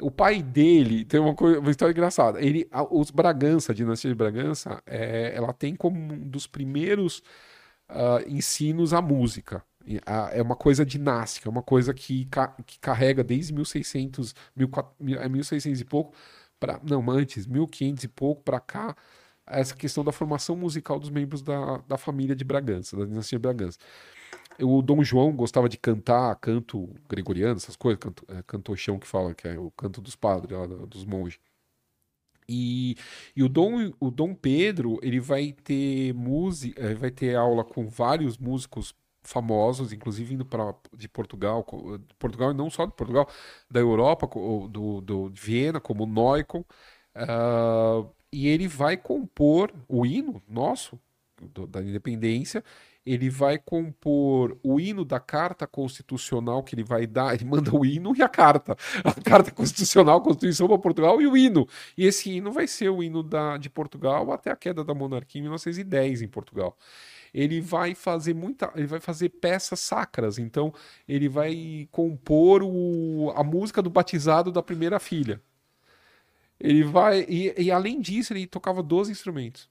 Speaker 2: O pai dele tem uma, coisa, uma história engraçada. Ele, os Bragança, a dinastia de Bragança, é, ela tem como um dos primeiros uh, ensinos a música. É uma coisa dinástica, é uma coisa que, que carrega desde 1600, 1600 e pouco para não antes 1500 e pouco para cá essa questão da formação musical dos membros da, da família de Bragança, da dinastia de Bragança. O Dom João gostava de cantar canto gregoriano, essas coisas, canto, é, cantochão que fala, que é o canto dos padres, lá, dos monges. E, e o, Dom, o Dom Pedro, ele vai ter música, é, vai ter aula com vários músicos famosos, inclusive indo para de Portugal, Portugal e não só de Portugal, da Europa, do, do de Viena, como Neukel, uh, e ele vai compor o hino nosso do, da independência. Ele vai compor o hino da carta constitucional que ele vai dar. Ele manda o hino e a carta. A carta constitucional, Constituição para Portugal e o hino. E esse hino vai ser o hino da, de Portugal até a queda da monarquia em 1910 em Portugal ele vai fazer muita, ele vai fazer peças sacras. Então, ele vai compor o, a música do batizado da primeira filha. Ele vai e, e além disso, ele tocava 12 instrumentos.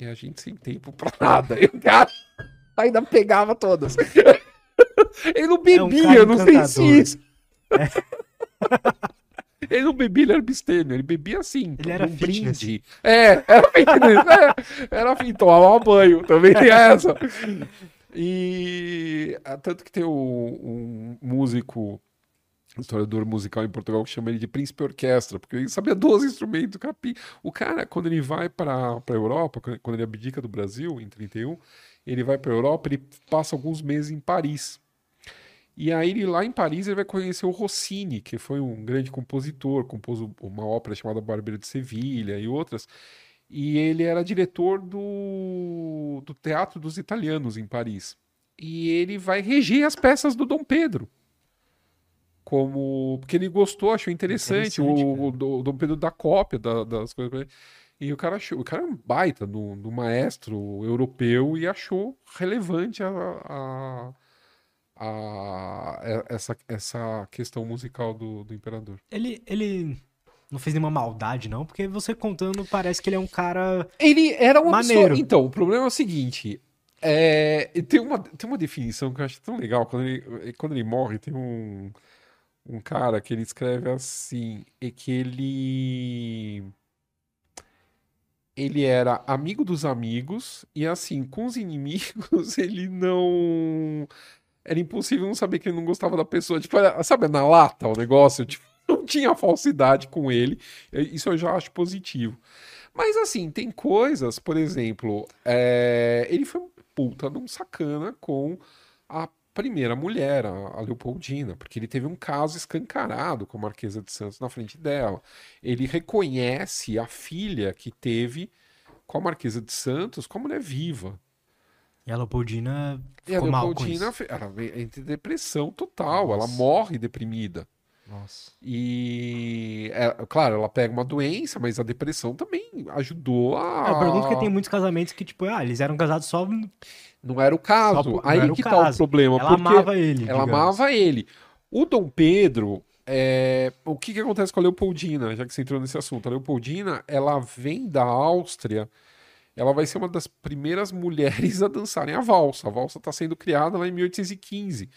Speaker 2: E a gente sem tempo pra nada. E o cara ainda pegava todas. ele não bebia, é um não sei se isso. É. Ele não bebia, ele era abstêmio. Ele bebia assim.
Speaker 1: Ele era um fitness. brinde.
Speaker 2: É, era fitness. é, era assim, tomava banho. Também tem essa. E ah, tanto que tem um, um músico historiador musical em Portugal que chama ele de príncipe orquestra, porque ele sabia 12 instrumentos. O cara, quando ele vai para a Europa, quando ele abdica do Brasil, em 31, ele vai para a Europa, ele passa alguns meses em Paris. E aí ele lá em Paris ele vai conhecer o Rossini, que foi um grande compositor, compôs uma ópera chamada Barbeiro de Sevilha e outras. E ele era diretor do, do Teatro dos Italianos em Paris. E ele vai reger as peças do Dom Pedro. Como. Porque ele gostou, achou interessante.
Speaker 1: Interessante,
Speaker 2: o, o, o Dom Pedro dá cópia da- das coisas. E o cara achou. O cara é um baita do, do maestro europeu e achou relevante a, a- a- é- essa, essa questão musical do, do imperador.
Speaker 1: Ele, ele não fez nenhuma maldade, não, porque você contando parece que ele é um cara.
Speaker 2: Ele era
Speaker 1: Maneiro.
Speaker 2: pessoa. Então, o problema é o seguinte. É, tem, uma, tem uma definição que eu acho tão legal. Quando ele, quando ele morre, tem um, um cara que ele escreve assim: é que ele. Ele era amigo dos amigos, e assim, com os inimigos, ele não. Era impossível não saber que ele não gostava da pessoa. Tipo, era- sabe, na lata o negócio? Tipo, não tinha falsidade com ele. Isso eu já acho positivo. Mas assim, tem coisas, por exemplo, é, ele foi puta de um sacana com a primeira mulher, a, a Leopoldina, porque ele teve um caso escancarado com a Marquesa de Santos na frente dela. Ele reconhece a filha que teve com a Marquesa de Santos como mulher viva.
Speaker 1: E a Leopoldina
Speaker 2: E a
Speaker 1: ficou mal com
Speaker 2: Leopoldina,
Speaker 1: isso.
Speaker 2: ela entra em depressão total, ela
Speaker 1: Nossa.
Speaker 2: morre deprimida.
Speaker 1: Nossa.
Speaker 2: E, é, claro, ela pega uma doença, mas a depressão também ajudou a.
Speaker 1: Eu pergunto porque tem muitos casamentos que, tipo, ah, eles eram casados só.
Speaker 2: Não era o caso.
Speaker 1: Por-
Speaker 2: Aí
Speaker 1: era o
Speaker 2: que tá o problema.
Speaker 1: Ela amava ele.
Speaker 2: ela
Speaker 1: digamos.
Speaker 2: amava ele. O Dom Pedro, é, o que que acontece com a Leopoldina, já que você entrou nesse assunto? A Leopoldina, ela vem da Áustria, ela vai ser uma das primeiras mulheres a dançarem a valsa. A valsa está sendo criada lá em 1815.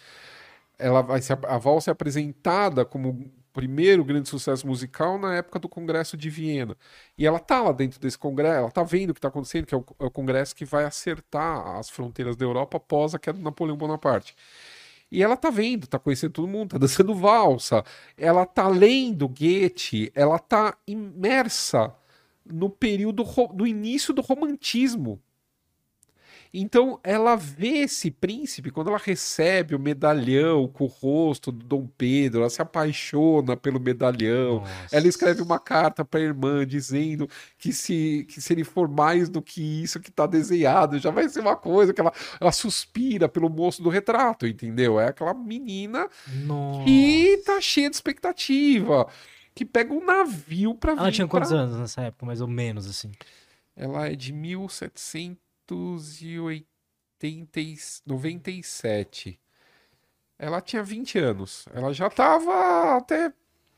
Speaker 2: Ela vai ser, a valsa é apresentada como primeiro grande sucesso musical na época do Congresso de Viena. E ela tá lá dentro desse congresso, ela tá vendo o que está acontecendo, que é o, é o congresso que vai acertar as fronteiras da Europa após a queda do Napoleão Bonaparte. E ela tá vendo, tá conhecendo todo mundo, tá dançando valsa, ela tá lendo Goethe, ela tá imersa no período do início do romantismo. Então ela vê esse príncipe, quando ela recebe o medalhão com o rosto do Dom Pedro, ela se apaixona pelo medalhão.
Speaker 1: Nossa.
Speaker 2: Ela escreve uma carta para a irmã dizendo que se, que se ele for mais do que isso que está desenhado, já vai ser uma coisa que ela, ela suspira pelo moço do retrato, entendeu? É aquela menina
Speaker 1: Nossa.
Speaker 2: que tá cheia de expectativa, que pega um navio
Speaker 1: Ela
Speaker 2: vir
Speaker 1: tinha quantos
Speaker 2: pra-
Speaker 1: anos nessa época, mais ou menos, assim?
Speaker 2: Ela é de 1797. Ela tinha 20 anos. Ela já tava até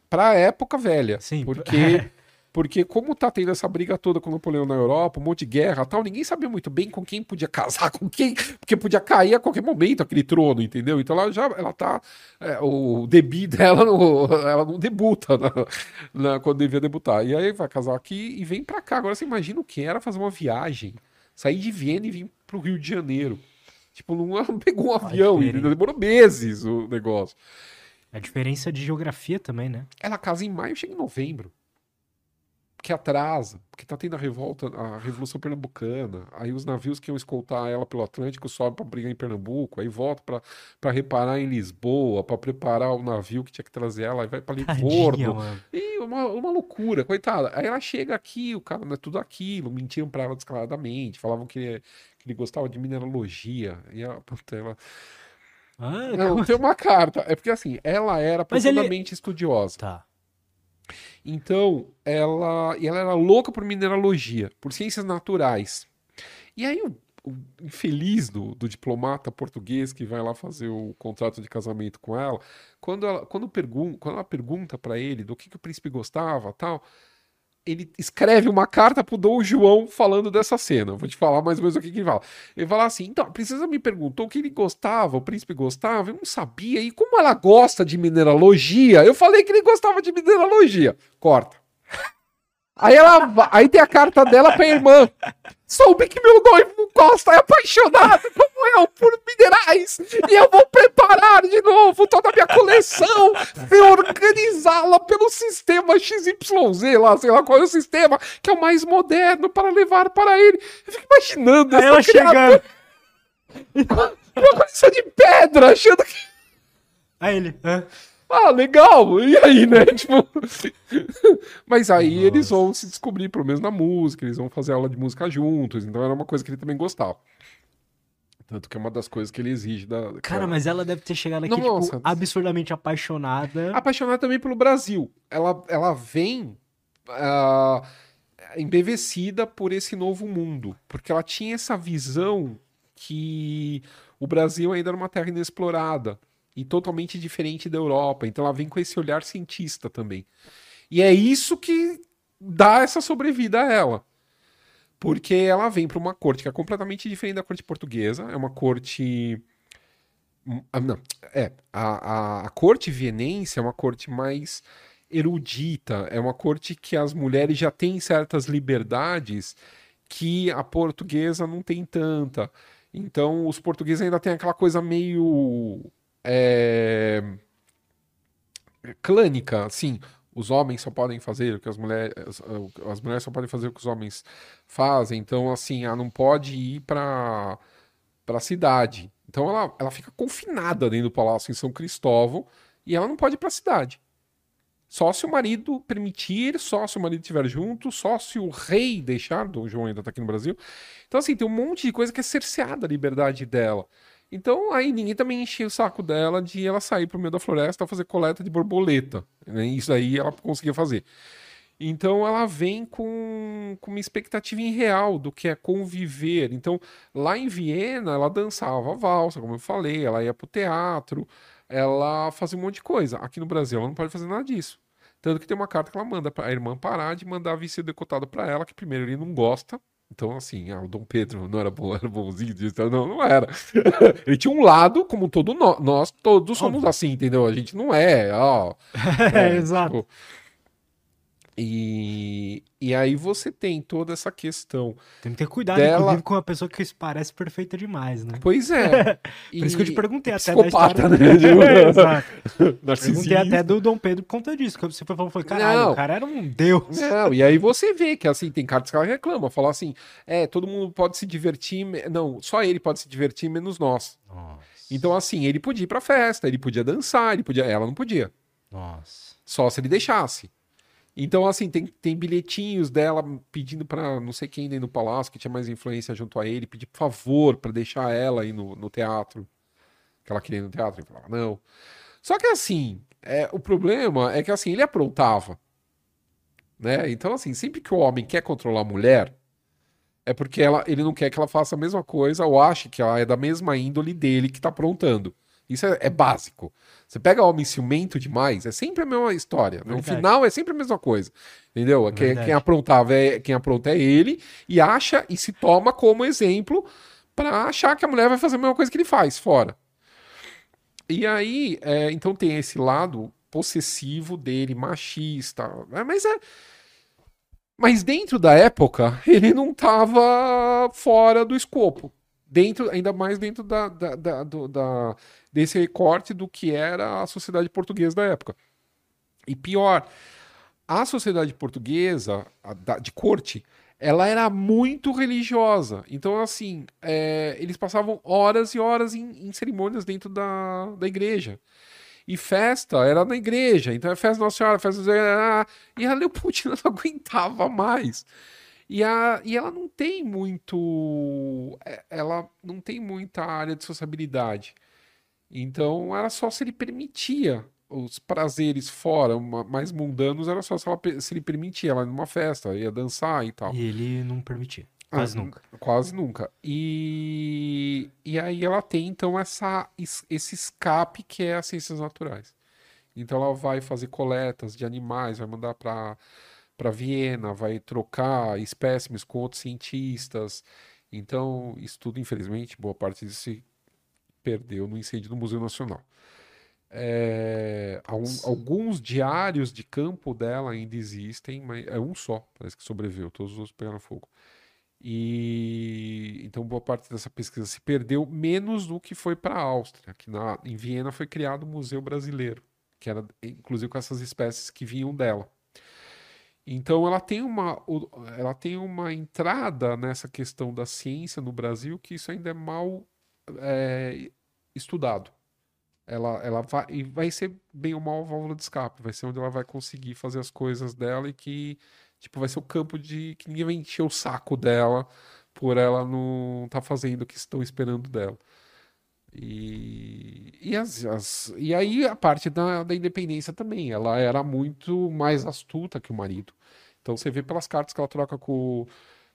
Speaker 2: pra época velha.
Speaker 1: Sim,
Speaker 2: Porque, porque como tá tendo essa briga toda com o Napoleão na Europa, um monte de guerra e tal, ninguém sabia muito bem com quem podia casar, com quem, porque podia cair a qualquer momento aquele trono, entendeu? Então ela já, ela tá, é, o debut dela, não- ela não debuta na, na- quando devia debutar. E aí vai casar aqui e vem pra cá. Agora você imagina o que era fazer uma viagem, sair de Viena e vir pro Rio de Janeiro. Tipo, não não pegou um avião, entendeu? demorou meses o negócio.
Speaker 1: A diferença de geografia também, né?
Speaker 2: Ela casa em maio e chega em novembro. Que atrasa, porque tá tendo a revolta, a Revolução Pernambucana. Aí os navios que iam escoltar ela pelo Atlântico sobem pra brigar em Pernambuco, aí volta pra pra reparar em Lisboa, pra preparar o navio que tinha que trazer ela, aí vai pra
Speaker 1: Tadinha,
Speaker 2: Livorno.
Speaker 1: mano.
Speaker 2: E uma, uma loucura, coitada. Aí ela chega aqui, o cara não é tudo aquilo, mentiram pra ela descaradamente, falavam que ele, que ele gostava de mineralogia. E ela, puta, ela-
Speaker 1: Ah,
Speaker 2: Não, tem uma carta. É porque assim, ela era
Speaker 1: Mas ele-
Speaker 2: profundamente estudiosa.
Speaker 1: Tá.
Speaker 2: Então, ela, ela era louca por mineralogia, por ciências naturais. E aí, o, o infeliz do, do diplomata português que vai lá fazer o contrato de casamento com ela, quando ela, quando pergun quando ela pergunta para ele do que, que o príncipe gostava tal, ele escreve uma carta pro Dom João falando dessa cena. Vou te falar mais ou menos o que, que ele fala. Ele fala assim: então, a princesa me perguntou o que ele gostava, o príncipe gostava, eu não sabia. E como ela gosta de mineralogia, eu falei que ele gostava de mineralogia. Corta. Aí ela aí tem a carta dela pra irmã. Soube que meu noivo gosta, é apaixonado como eu por minerais. E eu vou preparar de novo toda a minha coleção e organizá-la pelo sistema XYZ lá, sei lá qual é o sistema, que é o mais moderno para levar para ele. Eu fico imaginando
Speaker 1: Aí ela
Speaker 2: criatura
Speaker 1: chegando.
Speaker 2: uma coleção de pedra, achando que
Speaker 1: Aí ele. Hã?
Speaker 2: Ah, legal! E aí, né? tipo... Mas aí
Speaker 1: Nossa.
Speaker 2: eles vão se descobrir, pelo menos na música, eles vão fazer aula de música juntos, então era uma coisa que ele também gostava. Tanto que é uma das coisas que ele exige da.
Speaker 1: Cara, mas ela deve ter chegado aqui,
Speaker 2: Nossa.
Speaker 1: tipo, absurdamente apaixonada.
Speaker 2: apaixonada também pelo Brasil. Ela, ela vem ah, embevecida por esse novo mundo, porque ela tinha essa visão que o Brasil ainda era uma terra inexplorada e totalmente diferente da Europa. Então ela vem com esse olhar cientista também. E é isso que dá essa sobrevida a ela. Porque ela vem para uma corte que é completamente diferente da corte portuguesa, é uma corte ah, Não, é. A, a, a corte vienense é uma corte mais erudita, é uma corte que as mulheres já têm certas liberdades que a portuguesa não tem tanta. Então, os portugueses ainda têm aquela coisa meio. É, clânica, assim. Os homens só podem fazer o que as mulheres. As mulheres só podem fazer o que os homens fazem. Então, assim, ela não pode ir para para a cidade. Então ela, ela fica confinada dentro do palácio em São Cristóvão e ela não pode ir para a cidade. Só se o marido permitir, só se o marido estiver junto, só se o rei deixar, Dom João ainda está aqui no Brasil. Então, assim, tem um monte de coisa que é cerceada a liberdade dela. Então, aí ninguém também enchia o saco dela de ela sair pro meio da floresta fazer coleta de borboleta. né? Isso aí ela conseguia fazer. Então ela vem com, com uma expectativa irreal do que é conviver. Então, lá em Viena, ela dançava valsa, como eu falei, ela ia pro teatro, ela fazia um monte de coisa. Aqui no Brasil, ela não pode fazer nada disso. Tanto que tem uma carta que ela manda para a irmã parar de mandar vestido decotado para ela, que primeiro ele não gosta. Então, assim, ah, o Dom Pedro não era bom, era bonzinho disso, não, não era. ele tinha um lado, como todo nó- nós, todos somos assim, entendeu? A gente não é, ó.
Speaker 1: É, exato.
Speaker 2: tipo, e, e aí você tem toda essa questão.
Speaker 1: Tem que ter cuidado,
Speaker 2: Dela-
Speaker 1: inclusive, com uma pessoa que parece perfeita demais, né?
Speaker 2: Pois é.
Speaker 1: Por isso que eu te perguntei até
Speaker 2: psicopata,
Speaker 1: da história.
Speaker 2: né?
Speaker 1: É. Perguntei até do Dom Pedro por conta disso. Que você falou, foi, caralho,
Speaker 2: Não.
Speaker 1: o cara era um deus.
Speaker 2: Não, e aí você vê que assim, tem cartas que ela reclama, fala assim: é, todo mundo pode se divertir, não, só ele pode se divertir, menos nós.
Speaker 1: Nossa.
Speaker 2: Então, assim, ele podia ir pra festa, ele podia dançar, ele podia. Ela não podia.
Speaker 1: Nossa.
Speaker 2: Só se ele deixasse. Então, assim, tem, tem bilhetinhos dela pedindo pra não sei quem ir no palácio, que tinha mais influência junto a ele, pedir por favor pra deixar ela ir no, no teatro. Que ela queria ir no teatro, ele falava, não. Só que assim, é, o problema é que assim, ele aprontava. Né? Então, assim, sempre que o homem quer controlar a mulher, é porque ela, ele não quer que ela faça a mesma coisa ou ache que ela é da mesma índole dele que tá aprontando. Isso é, é básico. Você pega homem ciumento demais, é sempre a mesma história. No
Speaker 1: Verdade.
Speaker 2: final é sempre a mesma coisa. Entendeu? Quem,
Speaker 1: Verdade.
Speaker 2: quem aprontava é, quem apronta é ele e acha e se toma como exemplo pra achar que a mulher vai fazer a mesma coisa que ele faz fora. E aí, é, então tem esse lado possessivo dele, machista. né? Mas é. Mas dentro da época, ele não estava fora do escopo. Dentro, ainda mais dentro da, da- da- do- da- desse recorte do que era a sociedade portuguesa da época. E pior, a sociedade portuguesa, a de corte, ela era muito religiosa. Então, assim, é, eles passavam horas e horas em, em cerimônias dentro da, da igreja. E festa era na igreja. Então, é festa Nossa Senhora, festa. ah, E a Leopoldina não aguentava mais. E, a, e ela não tem muito. é, Ela não tem muita área de sociabilidade. Então, era só se ele permitia os prazeres fora, mais mundanos, era só se, ela se ele permitia ela ir numa festa, ia dançar e tal.
Speaker 1: E ele não permitia. Quase
Speaker 2: Ah,
Speaker 1: nunca.
Speaker 2: Quase nunca. E, e aí ela tem, então, essa, es- esse escape que é as ciências naturais. Então ela vai fazer coletas de animais, vai mandar para para Viena, vai trocar espécimes com outros cientistas. Então, isso tudo, infelizmente, boa parte disso se perdeu no incêndio do Museu Nacional. É, al- alguns diários de campo dela ainda existem, mas é um só, parece que sobreviveu, todos os outros pegaram fogo. E então boa parte dessa pesquisa se perdeu, menos do que foi para a Áustria, que na, em Viena foi criado o Museu Brasileiro, que era inclusive com essas espécies que vinham dela. Então ela tem uma, ela tem uma entrada nessa questão da ciência no Brasil que isso ainda é mal é, estudado. ela, ela vai, e vai ser bem ou mal a válvula de escape, vai ser onde ela vai conseguir fazer as coisas dela e que, tipo, vai ser o campo de que ninguém vai encher o saco dela por ela não tá fazendo o que estão esperando dela. E, e, as, as, e aí a parte da, da independência também, ela era muito mais astuta que o marido. Então você vê pelas cartas que ela troca com,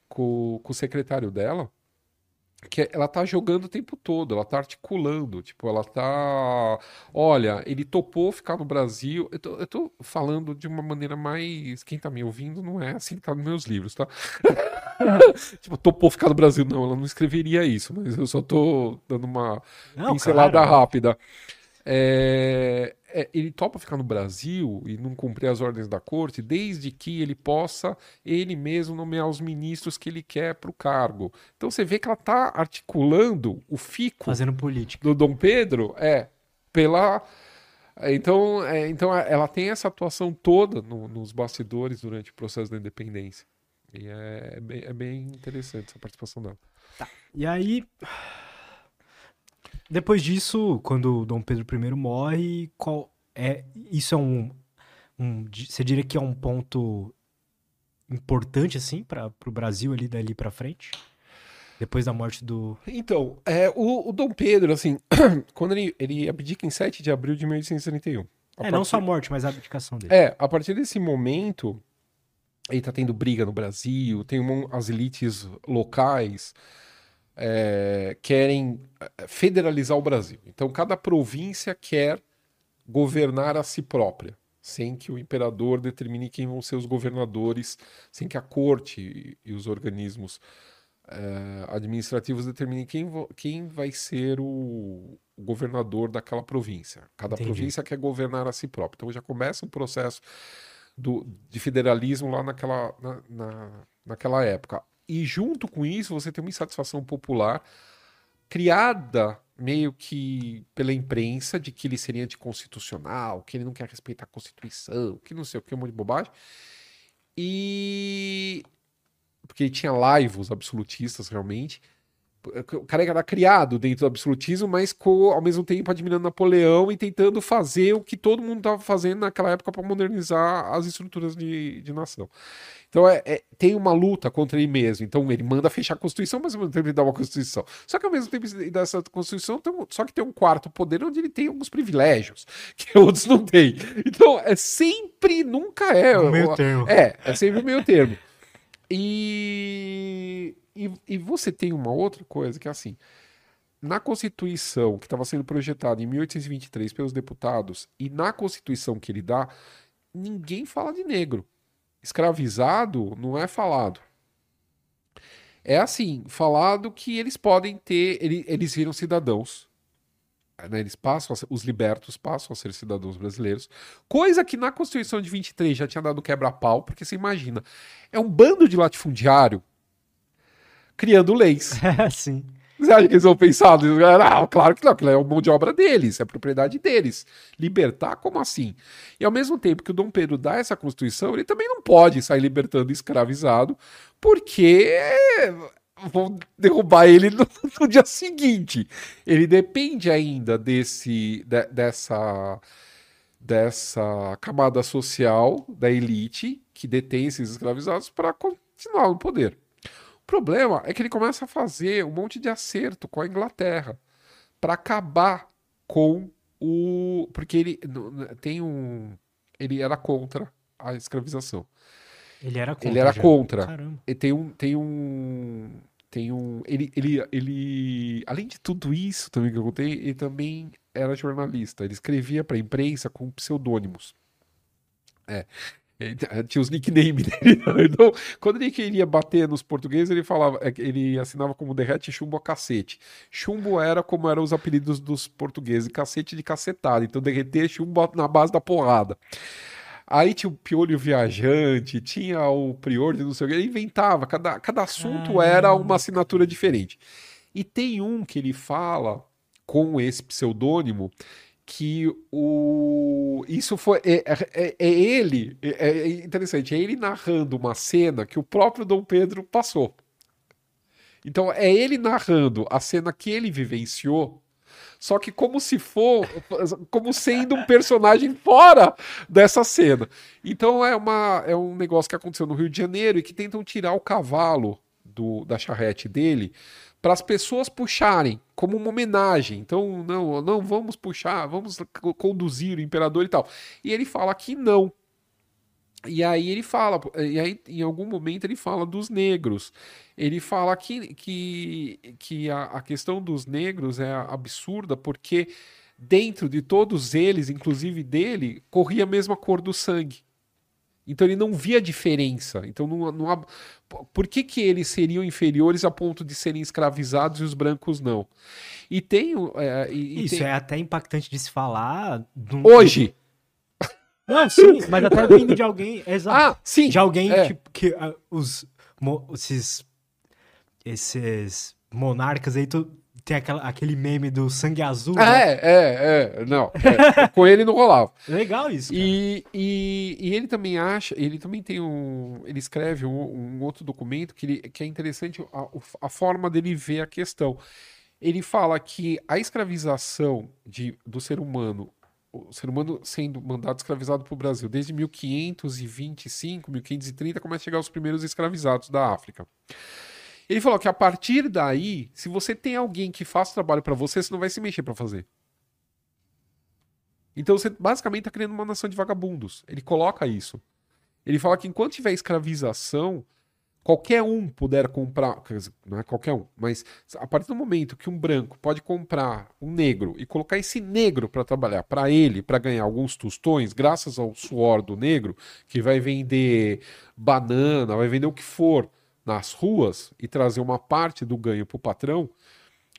Speaker 2: com, com o secretário dela, que ela tá jogando o tempo todo, ela tá articulando, tipo, ela tá. Olha, ele topou ficar no Brasil. Eu tô, eu tô falando de uma maneira mais. Quem tá me ouvindo não é assim que tá nos meus livros, tá? tipo, topou ficar no Brasil. Não, ela não escreveria isso, mas eu só tô dando uma não, pincelada claro. rápida. É, é, ele topa ficar no Brasil e não cumprir as ordens da corte, desde que ele possa ele mesmo nomear os ministros que ele quer para o cargo. Então você vê que ela está articulando o fico
Speaker 1: fazendo política
Speaker 2: do Dom Pedro é pela então, é, então ela tem essa atuação toda no, nos bastidores durante o processo da independência. E é, é, bem, é bem interessante essa participação dela.
Speaker 1: Tá. E aí, depois disso, quando Dom Pedro I morre, qual é isso é um, um você diria que é um ponto importante assim para o Brasil ali dali para frente? Depois da morte do.
Speaker 2: Então, é, o, o Dom Pedro, assim, quando ele, ele abdica em 7 de abril de 1831.
Speaker 1: É, partir... não só a morte, mas a abdicação dele.
Speaker 2: É, a partir desse momento, ele tá tendo briga no Brasil, tem uma, as elites locais é, querem é, federalizar o Brasil. Então, cada província quer governar a si própria, sem que o imperador determine quem vão ser os governadores, sem que a corte e os organismos é, administrativos determinem quem, quem vai ser o, o governador daquela província. Cada Entendi. província quer governar a si própria. Então já começa um processo do, de federalismo lá naquela, na, na, naquela época. E junto com isso, você tem uma insatisfação popular criada meio que pela imprensa de que ele seria anticonstitucional, que ele não quer respeitar a Constituição, que não sei o que, um monte de bobagem. E. Porque ele tinha laivos absolutistas realmente. O cara era criado dentro do absolutismo, mas com, ao mesmo tempo admirando Napoleão e tentando fazer o que todo mundo estava fazendo naquela época para modernizar as estruturas de, de nação. Então é, é, tem uma luta contra ele mesmo. Então ele manda fechar a Constituição, mas ao mesmo tempo ele dá uma Constituição. Só que ao mesmo tempo dessa Constituição, tem só que tem um quarto poder onde ele tem alguns privilégios que outros não têm. Então é sempre, nunca é.
Speaker 1: O meio termo.
Speaker 2: É, é sempre o meio termo. E e, e você tem uma outra coisa que é assim: na Constituição que estava sendo projetada em 1823 pelos deputados e na Constituição que ele dá, ninguém fala de negro. Escravizado não é falado. É assim, falado que eles podem ter, ele, eles viram cidadãos. Né, eles passam, ser, os libertos passam a ser cidadãos brasileiros, coisa que na Constituição de 23 já tinha dado quebra-pau, porque você imagina, é um bando de latifundiário criando leis.
Speaker 1: Sim.
Speaker 2: Você acha que eles vão pensar? Ah, claro que não, que é o mão de obra deles, é propriedade deles. Libertar, como assim? E ao mesmo tempo que o Dom Pedro dá essa Constituição, ele também não pode sair libertando escravizado, porque vão derrubar ele no, no dia seguinte. Ele depende ainda desse, de, dessa, dessa camada social da elite que detém esses escravizados para continuar no poder problema é que ele começa a fazer um monte de acerto com a Inglaterra para acabar com o. Porque ele tem um. Ele era contra a escravização.
Speaker 1: Ele era contra.
Speaker 2: Ele era já. contra. Caramba. E tem um. Tem um. Tem um. Ele, ele, ele. Além de tudo isso também que eu contei, ele também era jornalista. Ele escrevia para a imprensa com pseudônimos. É. Tinha os nicknames dele. Então, quando ele queria bater nos portugueses, ele falava, é, ele assinava como derrete chumbo a cacete. Chumbo era como eram os apelidos dos portugueses, cacete de cacetada. Então, derreter chumbo na base da porrada. Aí tinha o piolho viajante, tinha o prior de não sei o que, ele inventava, cada, cada assunto era uma assinatura diferente. E tem um que ele fala com esse pseudônimo que o isso foi é, é, é, ele é, é, interessante é ele narrando uma cena que o próprio Dom Pedro passou então é ele narrando a cena que ele vivenciou só que como se for, como sendo um personagem fora dessa cena. Então é, uma, é um negócio que aconteceu no Rio de Janeiro e que tentam tirar o cavalo do, da charrete dele para as pessoas puxarem como uma homenagem. Então, não, não vamos puxar, vamos conduzir o imperador e tal. E ele fala que não. E aí ele fala, e aí em algum momento ele fala dos negros. Ele fala que, que, que a, a questão dos negros é absurda porque dentro de todos eles, inclusive dele, corria a mesma cor do sangue. Então ele não via diferença. Então não, não por que, que eles seriam inferiores a ponto de serem escravizados e os brancos não? E tem. É, e,
Speaker 1: Isso
Speaker 2: tem...
Speaker 1: é até impactante de se falar.
Speaker 2: Hoje.
Speaker 1: Não, sim, mas até vindo de alguém. Exato.
Speaker 2: Ah, sim.
Speaker 1: De alguém é. tipo, que uh, os. Mo, esses. Esses monarcas aí, tu, tem aquela, aquele meme do sangue azul.
Speaker 2: É, né? é, é. Não. É, com ele não rolava.
Speaker 1: Legal isso.
Speaker 2: E, e, e, ele também acha. Ele também tem um. Ele escreve um, um outro documento que, ele, que é interessante a, a forma dele ver a questão. Ele fala que a escravização de, do ser humano o ser humano sendo mandado escravizado para o Brasil. Desde 1525, 1530, começa a chegar os primeiros escravizados da África. Ele falou que a partir daí, se você tem alguém que faz trabalho para você, você não vai se mexer para fazer. Então você basicamente está criando uma nação de vagabundos. Ele coloca isso. Ele fala que enquanto tiver escravização, qualquer um puder comprar, não é qualquer um, mas a partir do momento que um branco pode comprar um negro e colocar esse negro para trabalhar para ele, para ganhar alguns tostões, graças ao suor do negro, que vai vender banana, vai vender o que for nas ruas e trazer uma parte do ganho para o patrão,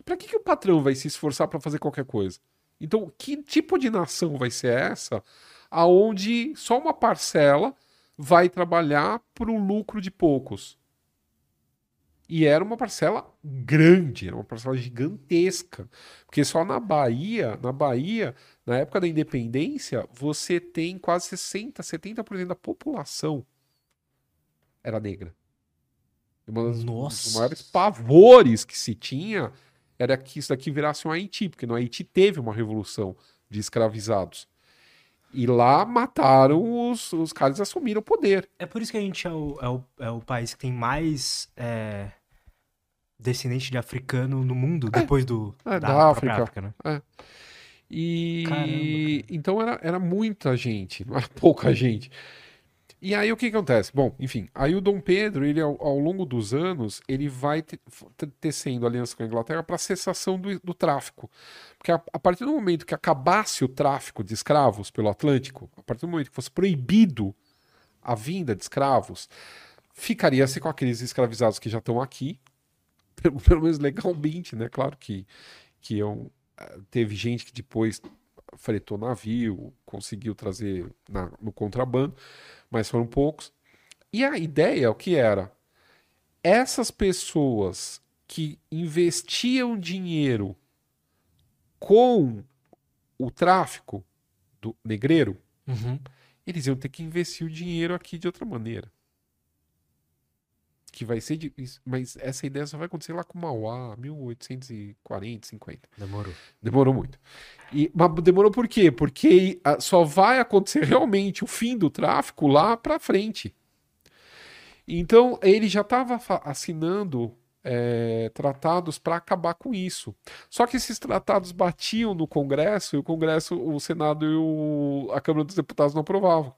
Speaker 2: para que, que o patrão vai se esforçar para fazer qualquer coisa? Então, que tipo de nação vai ser essa aonde só uma parcela vai trabalhar para o lucro de poucos. E era uma parcela grande, era uma parcela gigantesca. Porque só na Bahia, na Bahia, na época da independência, você tem quase 60, 70% da população era negra. Uma das,
Speaker 1: Nossa.
Speaker 2: dos maiores pavores que se tinha era que isso daqui virasse um Haiti, porque no Haiti teve uma revolução de escravizados. E lá mataram os, os caras e assumiram o poder.
Speaker 1: É por isso que a gente é o, é o, é o país que tem mais é, descendente de africano no mundo, é, depois do,
Speaker 2: é, da, da África.
Speaker 1: África né?
Speaker 2: É. E Caramba, então era, era muita gente, não era pouca gente. E aí o que, acontece? Bom, enfim, aí o Dom Pedro, ele ao, ao longo dos anos, ele vai te, tecendo aliança com a Inglaterra para cessação do, do, tráfico. Porque a, a, partir do momento que acabasse o tráfico de escravos pelo Atlântico, a partir do momento que fosse proibido a vinda de escravos, ficaria-se com aqueles escravizados que já estão aqui, pelo, pelo menos legalmente, né? Claro que, que eu, é teve gente que depois fretou navio, conseguiu trazer na, no contrabando, mas foram poucos. E a ideia, o que era? Essas pessoas que investiam dinheiro com o tráfico do negreiro,
Speaker 1: uhum.
Speaker 2: eles iam ter que investir o dinheiro aqui de outra maneira. Que vai ser. De, mas essa ideia só vai acontecer lá com Mauá, 1840, 50.
Speaker 1: Demorou.
Speaker 2: Demorou muito. E, mas demorou por quê? Porque só vai acontecer realmente o fim do tráfico lá para frente. Então ele já estava assinando é, tratados para acabar com isso. Só que esses tratados batiam no Congresso e o Congresso, o Senado e o, a Câmara dos Deputados não aprovavam.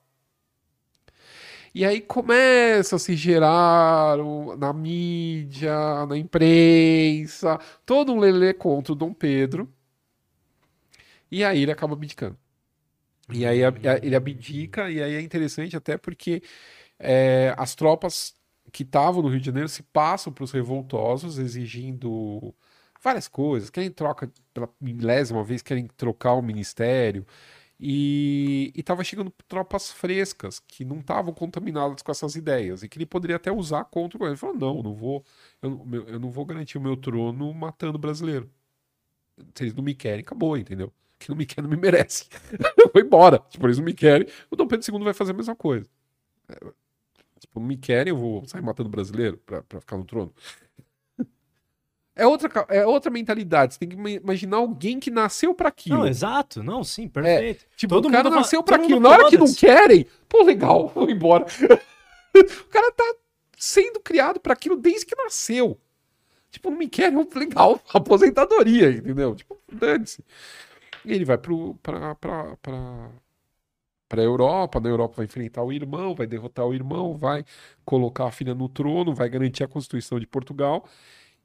Speaker 2: E aí começa a se gerar na mídia, na imprensa, todo um lelê contra o Dom Pedro. E aí ele acaba abdicando. E aí ele abdica, e aí é interessante até porque é, as tropas que estavam no Rio de Janeiro se passam para os revoltosos, exigindo várias coisas. Querem troca pela milésima vez, querem trocar o ministério. E estava chegando tropas frescas que não estavam contaminadas com essas ideias e que ele poderia até usar contra o. Ele falou: não, não vou, eu, eu não vou garantir o meu trono matando brasileiro. Se eles não me querem, acabou, entendeu? Quem não me quer não me merece. eu vou embora. Tipo, eles não me querem. O Dom Pedro II vai fazer a mesma coisa. É, tipo, me querem, eu vou sair matando brasileiro para ficar no trono. É outra, é outra mentalidade. Você tem que ima- imaginar alguém que nasceu pra aquilo.
Speaker 1: Não, exato. Não, sim, perfeito.
Speaker 2: Tipo,
Speaker 1: Todo
Speaker 2: o cara
Speaker 1: mundo
Speaker 2: nasceu pra
Speaker 1: todo
Speaker 2: aquilo. Na hora que não querem, pô, legal, vou embora. o cara tá sendo criado pra aquilo desde que nasceu. Tipo, não me querem, eu- legal, aposentadoria, entendeu? Tipo, dane-se. E ele vai pro, pra, pra, pra, pra Europa, na Europa vai enfrentar o irmão, vai derrotar o irmão, vai colocar a filha no trono, vai garantir a Constituição de Portugal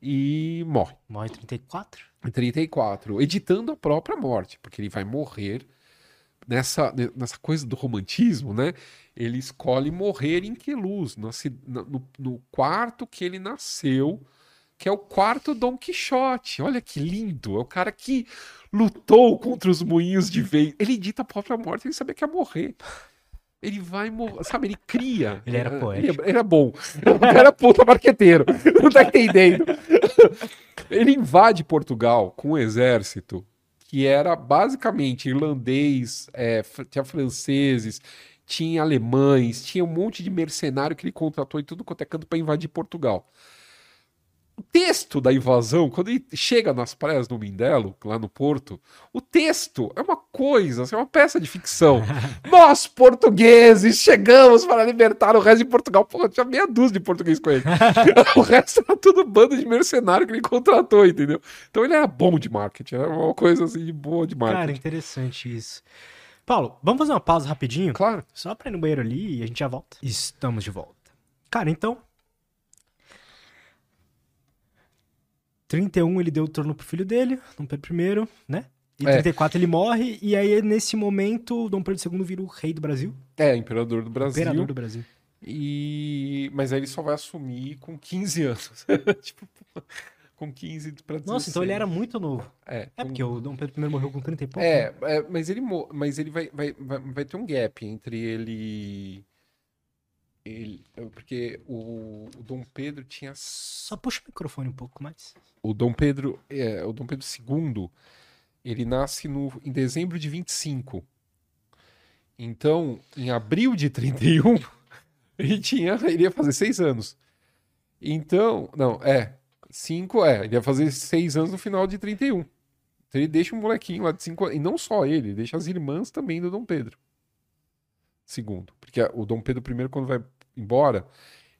Speaker 2: e morre.
Speaker 1: Morre 34?
Speaker 2: Em 34, editando a própria morte, porque ele vai morrer nessa, nessa coisa do romantismo, né? Ele escolhe morrer em Queluz, na- no, no quarto que ele nasceu, que é o quarto Dom Quixote. Olha que lindo! É o cara que lutou contra os moinhos de vento. Ele edita a própria morte, ele sabia que ia morrer. Ele vai morrer, sabe? Ele cria.
Speaker 1: Ele era
Speaker 2: Ele,
Speaker 1: poético.
Speaker 2: era bom. Ele era puta marqueteiro. Não tá entendendo? Ele invade Portugal com um exército que era basicamente irlandês, é, tinha franceses, tinha alemães, tinha um monte de mercenário que ele contratou em tudo quanto é canto para invadir Portugal. O texto da invasão, quando ele chega nas praias do Mindelo, lá no Porto, o texto é uma coisa, assim, é uma peça de ficção. Nós, portugueses, chegamos para libertar o resto de Portugal. Pô, tinha meia dúzia de português com ele. o resto era tudo bando de mercenário que ele contratou, entendeu? Então ele era bom de marketing, era uma coisa assim de boa de
Speaker 1: Cara,
Speaker 2: marketing.
Speaker 1: interessante isso. Paulo, vamos fazer uma pausa rapidinho?
Speaker 2: Claro.
Speaker 1: Só pra ir no banheiro ali e a gente já volta. Estamos de volta. Cara, então. 31 ele deu o trono pro filho dele, Dom Pedro I, né? E
Speaker 2: É.
Speaker 1: 34 ele morre, e aí nesse momento Dom Pedro II vira o rei do Brasil,
Speaker 2: É, imperador do Brasil.
Speaker 1: imperador do Brasil.
Speaker 2: E... Mas aí ele só vai assumir com 15 anos. tipo, com 15 para 16.
Speaker 1: Nossa, então ele era muito novo.
Speaker 2: É,
Speaker 1: É
Speaker 2: com-
Speaker 1: porque o Dom Pedro I morreu com 30 e pouco.
Speaker 2: É,
Speaker 1: né?
Speaker 2: é, mas ele, mas ele vai, vai, vai, vai ter um gap entre ele. Ele porque o, o Dom Pedro tinha.
Speaker 1: Só puxa o microfone um pouco mais.
Speaker 2: O Dom Pedro, é, o Dom Pedro II, ele nasce no, em dezembro de 25. Então, em abril de 31, ele tinha, ele ia fazer seis anos. Então, não, é, cinco, é, ele ia fazer seis anos no final de 31. Então ele deixa um molequinho lá de cinco anos, e não só ele, ele deixa as irmãs também do Dom Pedro II. Porque o Dom Pedro I, quando vai embora,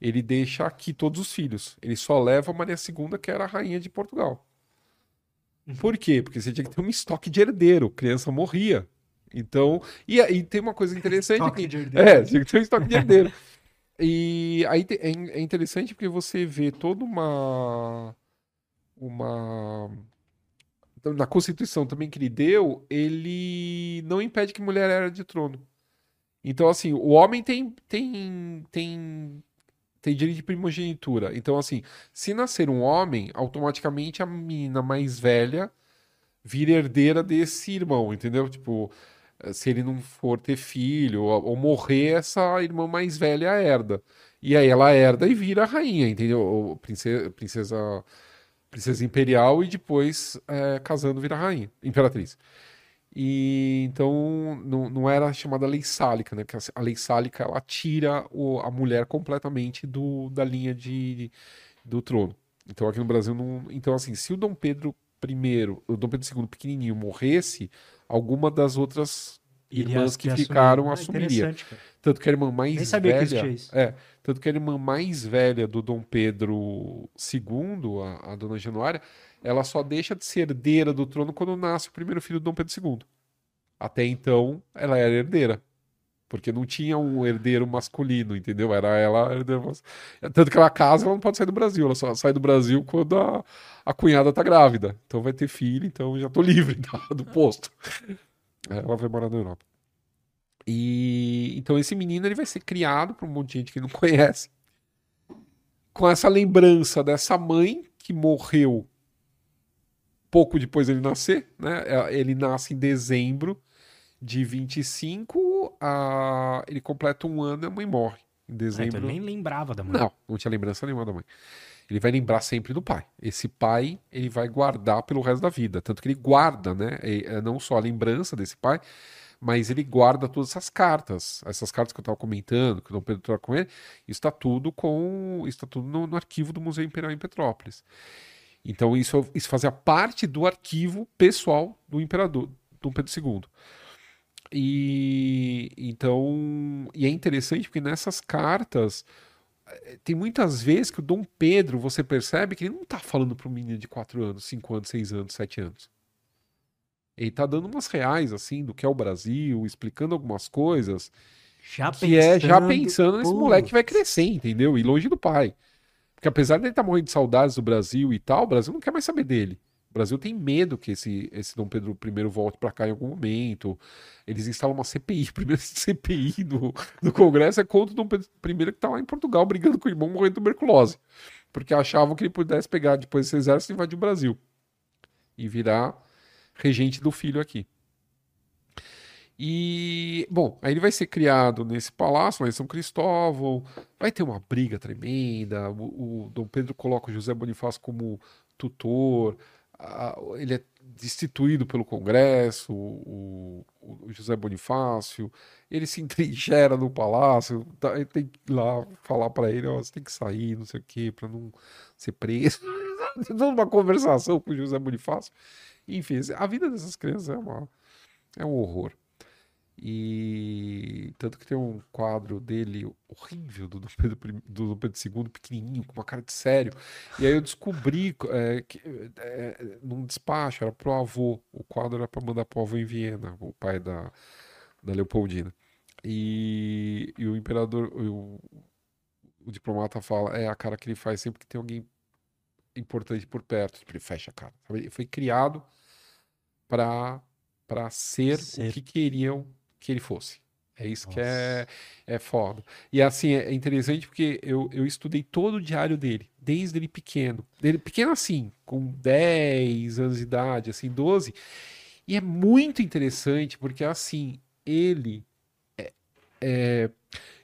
Speaker 2: ele deixa aqui todos os filhos. Ele só leva a Maria II, que era a rainha de Portugal. Por quê? Porque você tinha que ter um estoque de herdeiro, criança morria. Então, e aí tem uma coisa interessante
Speaker 1: Estoque de herdeiro.
Speaker 2: É, tinha que ter um estoque de herdeiro. E aí é, é interessante porque você vê toda uma uma então, na Constituição também que ele deu, ele não impede que mulher era de trono. Então, assim, o homem tem tem tem tem direito de primogenitura. Então, assim, se nascer um homem, automaticamente a menina mais velha vira herdeira desse irmão, entendeu? Tipo, eh, se ele não for ter filho ou, morrer, essa irmã mais velha herda. E aí ela herda e vira rainha, entendeu? Princesa, princesa, princesa imperial e depois, eh, casando, vira rainha, imperatriz. E então não, não era chamada lei sálica, né? Porque a lei sálica ela tira o- a mulher completamente do, da linha de, do trono. Então aqui no Brasil não. Então, assim, se o Dom Pedro I, o Dom Pedro II pequenininho morresse, alguma das outras irmãs que
Speaker 1: assumir.
Speaker 2: ficaram
Speaker 1: Ah,
Speaker 2: assumiria.
Speaker 1: cara.
Speaker 2: Tanto que a irmã mais
Speaker 1: que
Speaker 2: velha. É, tanto que a irmã mais velha do Dom Pedro II, a, a dona Januária, ela só deixa de ser herdeira do trono quando nasce o primeiro filho do Dom Pedro II. Até então, ela era herdeira. Porque não tinha um herdeiro masculino, entendeu? Era ela herdeira Tanto que ela casa, ela não pode sair do Brasil. Ela só sai do Brasil quando a, a cunhada tá grávida. Então vai ter filho, então já tô livre da- do posto. Ela vai morar na Europa. E então esse menino ele vai ser criado por um monte de gente que não conhece, com essa lembrança dessa mãe que morreu pouco depois dele nascer, né? É, Ele nasce em dezembro de 25, a... ele completa um ano e a mãe morre em
Speaker 1: Ah, então
Speaker 2: dezembro.
Speaker 1: ele nem lembrava da mãe.
Speaker 2: Não, não tinha lembrança nenhuma da mãe. Ele vai lembrar sempre do pai. Esse pai, ele vai guardar pelo resto da vida. Tanto que ele guarda, né? É, não só a lembrança desse pai, mas ele guarda todas essas cartas. Essas cartas que eu estava comentando, que o Dom Pedro troca com ele, isso está tudo com. Isso tá tudo no, no arquivo do Museu Imperial em Petrópolis. Então isso, isso fazia parte do arquivo pessoal do imperador, Dom Pedro II. E então, e é interessante porque nessas cartas eh, tem muitas vezes que o Dom Pedro, você percebe que ele não está falando para um menino de 4 anos, 5 anos, 6 anos, 7 anos. Ele está dando umas reais, assim, do que é o Brasil, explicando algumas coisas. Já que pensando, é já pensando nesse moleque que vai crescer, entendeu? E longe do pai. Porque apesar de ele estar tá morrendo de saudades do Brasil e tal, o Brasil não quer mais saber dele. O Brasil tem medo que esse, esse Dom Pedro I volte para cá em algum momento. Eles instalam uma CPI. Primeiro CPI no, no Congresso é contra o Dom Pedro I que está lá em Portugal brigando com o irmão morrendo de tuberculose. Porque achavam que ele pudesse pegar depois esse exército e invadir o Brasil. E virar regente do filho aqui. E, bom, aí ele vai ser criado nesse palácio lá em São Cristóvão, vai ter uma briga tremenda, o, o Dom Pedro coloca o José Bonifácio como tutor, ele é destituído pelo Congresso, o, o, José Bonifácio, ele se entrincheira no palácio, tá, ele tem que ir lá falar para ele, ó, você tem que sair, não sei o quê, para não ser preso. Toda uma conversação com o José Bonifácio. Enfim, a vida dessas crianças é, uma, é um horror. E tanto que tem um quadro dele horrível do Dom Pedro, do Pedro II, pequenininho, com uma cara de sério. E aí eu descobri é, que é, num despacho, era pro avô. O quadro era para mandar pro avô em Viena, o pai da, da Leopoldina. E, e o imperador, o, o diplomata fala, é a cara que ele faz sempre que tem alguém importante por perto. Ele fecha a cara. Ele foi criado para para ser, ser, o que queriam que ele fosse. É isso Nossa. que é, é foda. E assim, é interessante porque eu, eu estudei todo o diário dele, desde ele pequeno. Dele pequeno assim, com 10 anos de idade, assim, 12. E é muito interessante porque assim, ele é, é...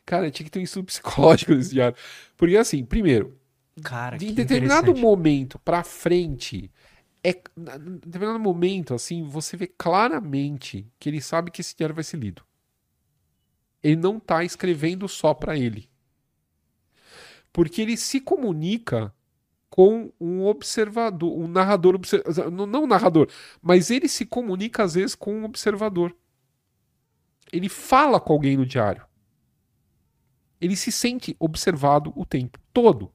Speaker 2: cara, tinha que ter um estudo psicológico nesse diário. Porque assim, primeiro,
Speaker 1: Cara,
Speaker 2: em determinado momento para frente, é, em determinado momento, assim, você vê claramente que ele sabe que esse diário vai ser lido. Ele não está escrevendo só para ele. Porque ele se comunica com um observador, um narrador, não narrador, mas ele se comunica às vezes com um observador. Ele fala com alguém no diário. Ele se sente observado o tempo todo.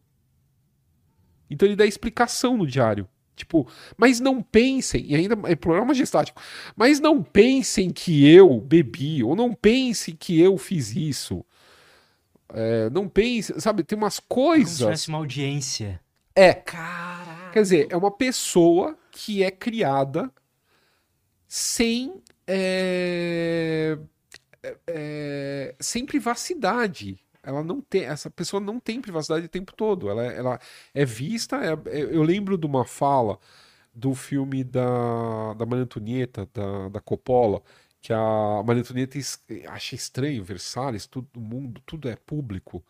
Speaker 2: Então ele dá explicação no diário. Tipo, mas não pensem, e ainda é plural majestático, mas não pensem que eu bebi, ou não pensem que eu fiz isso. É, não pense, sabe, tem umas coisas. Como
Speaker 1: se tivesse uma audiência.
Speaker 2: É.
Speaker 1: Caraca.
Speaker 2: Quer dizer, é uma pessoa que é criada sem. É, é, é sem privacidade ela não tem, essa pessoa não tem privacidade o tempo todo. Ela, ela é vista. É, é, eu lembro de uma fala do filme da, da Maria Antonieta, da, da Coppola, que a Maria Antonieta acha estranho, Versalhes, todo mundo, tudo é público.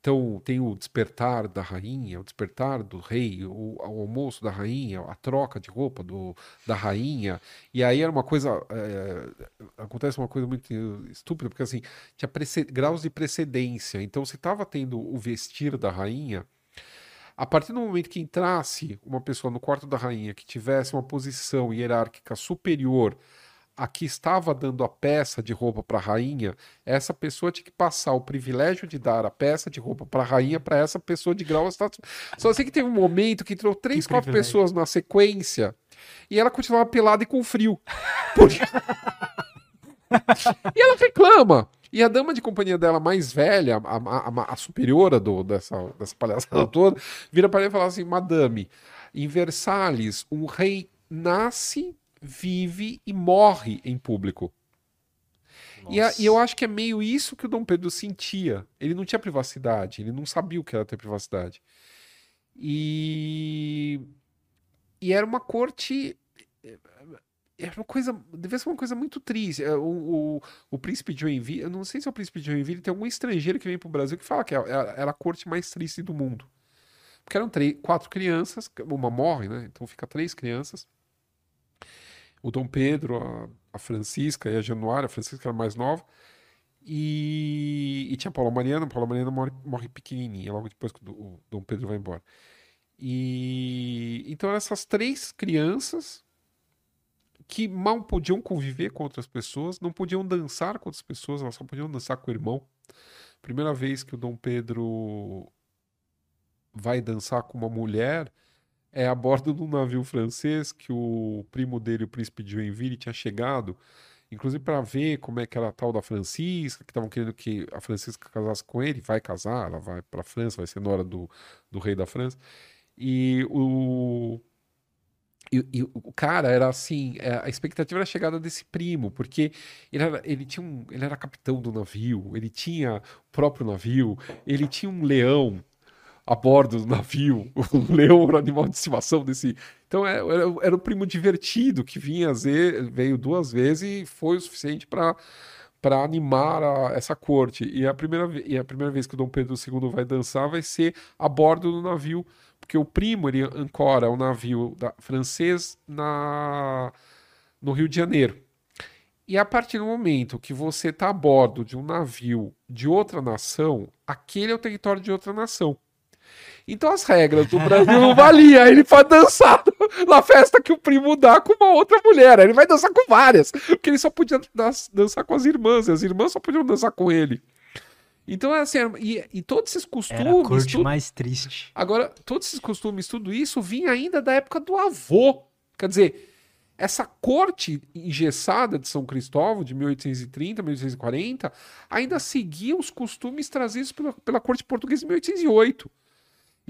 Speaker 2: Então tem o despertar da rainha, o despertar do rei, o, o almoço da rainha, a troca de roupa do, da rainha. E aí era uma coisa. É, acontece uma coisa muito estúpida, porque assim, tinha graus de precedência. Então você estava tendo o vestir da rainha. A partir do momento que entrasse uma pessoa no quarto da rainha que tivesse uma posição hierárquica superior a que estava dando a peça de roupa para a rainha, essa pessoa tinha que passar o privilégio de dar a peça de roupa para a rainha para essa pessoa de grau status. Só sei que teve um momento que entrou três, que quatro privilégio. pessoas na sequência e ela continuava pelada e com frio. Porque... e ela reclama. E a dama de companhia dela mais velha, a, a, a superiora do, dessa, dessa palhaçada toda, vira para ele e fala assim: Madame, em Versalhes, um rei nasce vive e morre em público. E, a, e, eu acho que é meio isso que o Dom Pedro sentia. Ele não tinha privacidade, ele não sabia o que era ter privacidade. E, e era uma corte. Era uma coisa. Devia ser uma coisa muito triste. É, o, o, o príncipe de Joinville, eu não sei se é o príncipe de Joinville, tem algum estrangeiro que vem para o Brasil que fala que era, era a corte mais triste do mundo. Porque eram três, quatro crianças, uma morre, né? Então fica três crianças o Dom Pedro, a, a Francisca e a Januária, a Francisca era mais nova, e, e tinha a Paula Mariana, a Paula Mariana morre, morre pequenininha, logo depois que o, o Dom Pedro vai embora. E então essas três crianças que mal podiam conviver com outras pessoas, não podiam dançar com outras pessoas, elas só podiam dançar com o irmão. Primeira vez que o Dom Pedro vai dançar com uma mulher é a bordo de um navio francês que o primo dele, o príncipe de Joinville, tinha chegado, inclusive para ver como é que era a tal da Francisca, que estavam querendo que a Francisca casasse com ele, vai casar, ela vai para a França, vai ser nora do, do rei da França. E o e, e, o cara era assim, é, a expectativa era a chegada desse primo, porque ele era, ele tinha um, ele era capitão do navio, ele tinha o próprio navio, ele tinha um leão a bordo do navio, o leão era o animal de estimação desse. Então era, é, era, era o primo divertido que vinha veio duas vezes e foi o suficiente para para animar a, essa corte. E a, primeira, e a primeira vez que o Dom Pedro II vai dançar vai ser a bordo do navio porque o primo ele ancora o navio da, francês na, no Rio de Janeiro. E a partir do momento que você está a bordo de um navio de outra nação, aquele é o território de outra nação. Então as regras do Brasil não valiam. Ele pode dançar na festa que o primo dá com uma outra mulher. Ele vai dançar com várias. Porque ele só podia dançar com as irmãs. E as irmãs só podiam dançar com ele. Então, é assim, e, e todos esses costumes. Era a
Speaker 1: corte tudo... mais triste.
Speaker 2: Agora, todos esses costumes, tudo isso vinha ainda da época do avô. Quer dizer, essa corte engessada de São Cristóvão, de 1830, 1840, ainda seguia os costumes trazidos pela, pela corte portuguesa de 1808.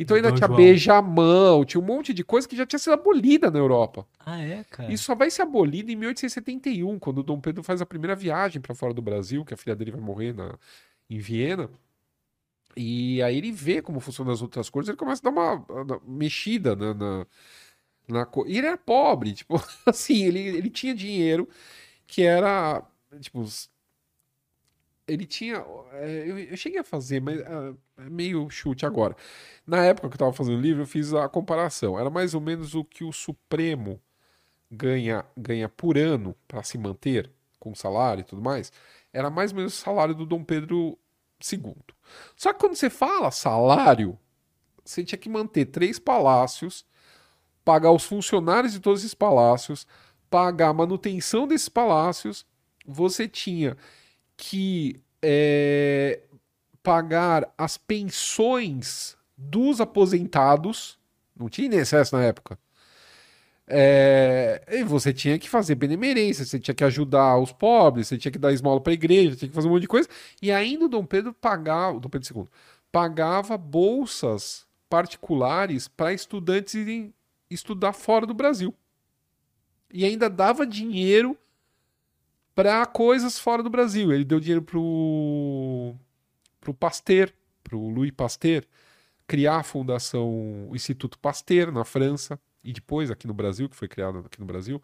Speaker 2: Então ainda Dom tinha beijamão, tinha um monte de coisa que já tinha sido abolida na Europa.
Speaker 1: Ah, é, cara?
Speaker 2: Isso só vai ser abolido em 1871, quando o Dom Pedro faz a primeira viagem para fora do Brasil, que a filha dele vai morrer na, em Viena. E aí ele vê como funcionam as outras cores, ele começa a dar uma, uma mexida na, na, na cor. E ele era pobre, tipo, assim, ele, ele tinha dinheiro que era, tipo, ele tinha. É, eu, cheguei a fazer, mas é, é meio chute agora. Na época que eu estava fazendo o livro, eu fiz a comparação. Era mais ou menos o que o Supremo ganha, ganha por ano para se manter com salário e tudo mais era mais ou menos o salário do Dom Pedro II. Só que quando você fala salário, você tinha que manter três palácios, pagar os funcionários de todos esses palácios, pagar a manutenção desses palácios, você tinha que é, pagar as pensões dos aposentados, não tinha INSS na época, é, e você tinha que fazer benemerência, você tinha que ajudar os pobres, você tinha que dar esmola para a igreja, tinha que fazer um monte de coisa. E ainda o Dom Pedro pagava, Dom Pedro II, pagava bolsas particulares para estudantes irem estudar fora do Brasil. E ainda dava dinheiro para coisas fora do Brasil. Ele deu dinheiro pro pro Pasteur, pro Louis Pasteur, criar a fundação o Instituto Pasteur na França e depois aqui no Brasil, que foi criado aqui no Brasil,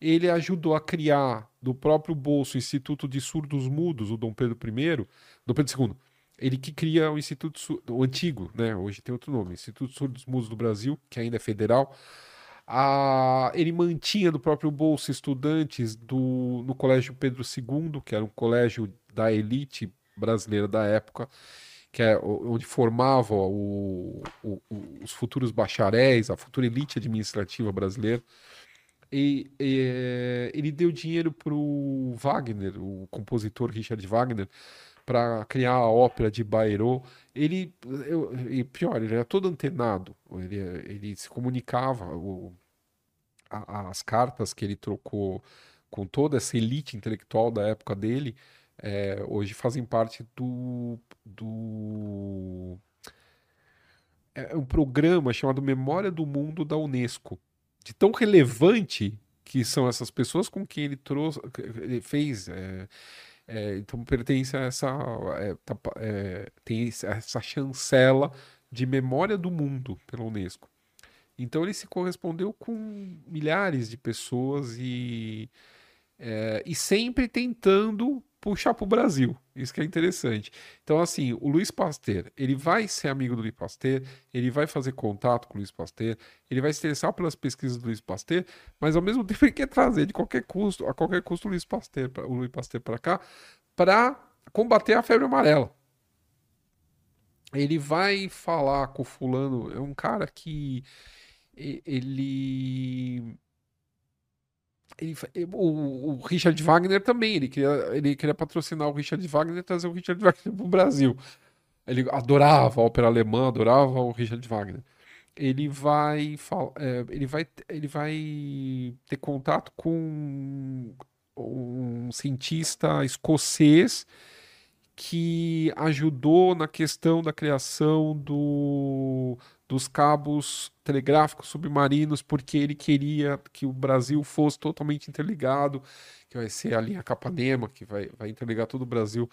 Speaker 2: ele ajudou a criar do próprio bolso o Instituto de Surdos Mudos, o Dom Pedro I, Dom Pedro II. Ele que cria o Instituto, o antigo, né? Hoje tem outro nome, Instituto Surdos Mudos do Brasil, que ainda é federal. A, ele mantinha do próprio bolso estudantes do, no Colégio Pedro II, que era um colégio da elite brasileira da época que é onde formava o, o, os futuros bacharéis, a futura elite administrativa brasileira. E, e ele deu dinheiro para o Wagner, o compositor Richard Wagner, para criar a ópera de Bayrou. Ele, eu, e pior, ele era todo antenado, ele, ele se comunicava, o, a, as cartas que ele trocou com toda essa elite intelectual da época dele é, hoje fazem parte do, do é um programa chamado Memória do Mundo da Unesco, de tão relevante que são essas pessoas com quem ele trouxe, ele fez. É, é, então pertence a essa é, tá, é, tem essa chancela de memória do mundo pela Unesco. Então ele se correspondeu com milhares de pessoas e, é, e sempre tentando puxar para o Brasil. Isso que é interessante. Então, assim, o Luiz Pasteur, ele vai ser amigo do Luiz Pasteur, ele vai fazer contato com o Luiz Pasteur, ele vai se interessar pelas pesquisas do Luiz Pasteur, mas ao mesmo tempo ele quer trazer de qualquer custo, a qualquer custo o Luiz Pasteur, o Luiz Pasteur para cá, para combater a febre amarela. ele vai falar com o fulano, é um cara que ele ele o, o Richard Wagner também, ele queria, ele queria patrocinar o Richard Wagner e trazer o Richard Wagner pro Brasil. Ele adorava a ópera alemã, adorava o Richard Wagner. Ele vai, é, ele vai, ele vai ter contato com um cientista escocês que ajudou na questão da criação do, dos cabos telegráficos submarinos, porque ele queria que o Brasil fosse totalmente interligado, que vai ser a linha Capanema, que vai, vai interligar todo o Brasil